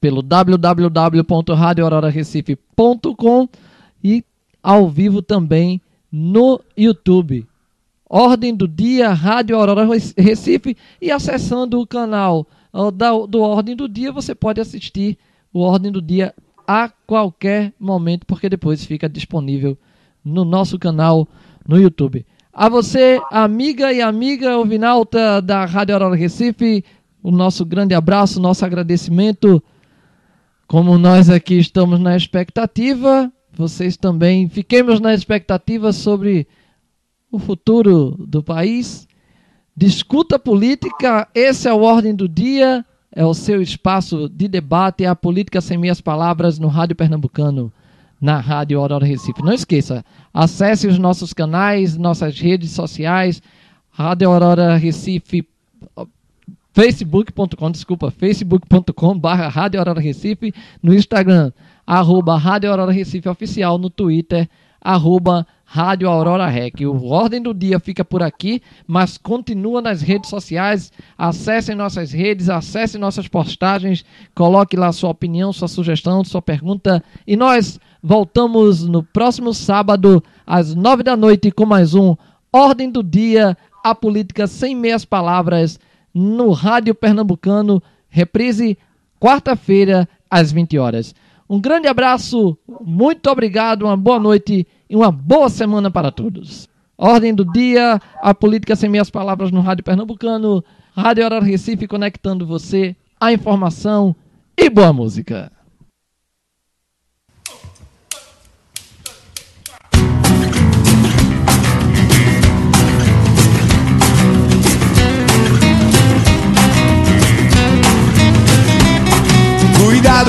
pelo www.radioaurorarecife.com e ao vivo também no YouTube. Ordem do Dia, Rádio Aurora Recife e acessando o canal da, do Ordem do Dia, você pode assistir o Ordem do Dia a qualquer momento, porque depois fica disponível no nosso canal no YouTube. A você, amiga e amiga ouvinalta da Rádio Aurora Recife, o nosso grande abraço, nosso agradecimento. Como nós aqui estamos na expectativa, vocês também fiquemos na expectativa sobre o futuro do país. Discuta política, esse é o Ordem do Dia, é o seu espaço de debate, é a política sem minhas palavras no Rádio Pernambucano, na Rádio Aurora Recife. Não esqueça, acesse os nossos canais, nossas redes sociais, Rádio Aurora Recife, facebook.com, desculpa, facebook.com barra Rádio Aurora Recife, no Instagram, arroba Rádio Aurora Recife Oficial, no Twitter, arroba Rádio Aurora Rec. O Ordem do Dia fica por aqui, mas continua nas redes sociais. Acessem nossas redes, acessem nossas postagens, coloque lá sua opinião, sua sugestão, sua pergunta. E nós voltamos no próximo sábado, às nove da noite, com mais um Ordem do Dia, a política sem meias palavras, no Rádio Pernambucano, reprise quarta-feira, às 20 horas. Um grande abraço, muito obrigado, uma boa noite e uma boa semana para todos. Ordem do dia, a política sem minhas palavras no Rádio Pernambucano, Rádio Horário Recife conectando você à informação e boa música.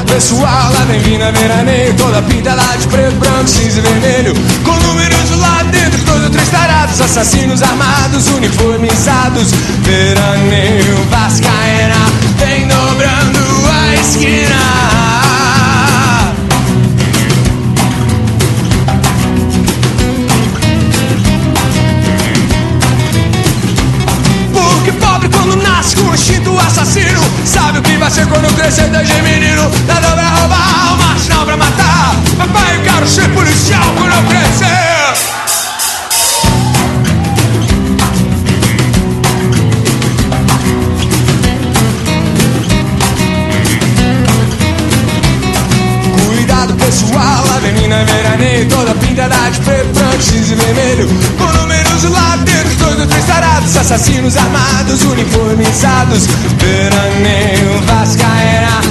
Pessoal, lá vem Vina Veraneio Toda pinta lá de preto, branco, cinza e vermelho Com números lá dentro, ou três tarados Assassinos armados, uniformizados. Veraneio Vascaína Vem dobrando a esquina Ser quando crescer desde menino. Nada pra roubar, mas não pra matar. Papai, eu quero ser policial quando eu crescer. Cuidado pessoal, a menina veraneio Toda pintada de preto, cinza e vermelho Com números lá dentro, dois ou três tarados Assassinos armados, uniformizados. Veraneio, Vascaína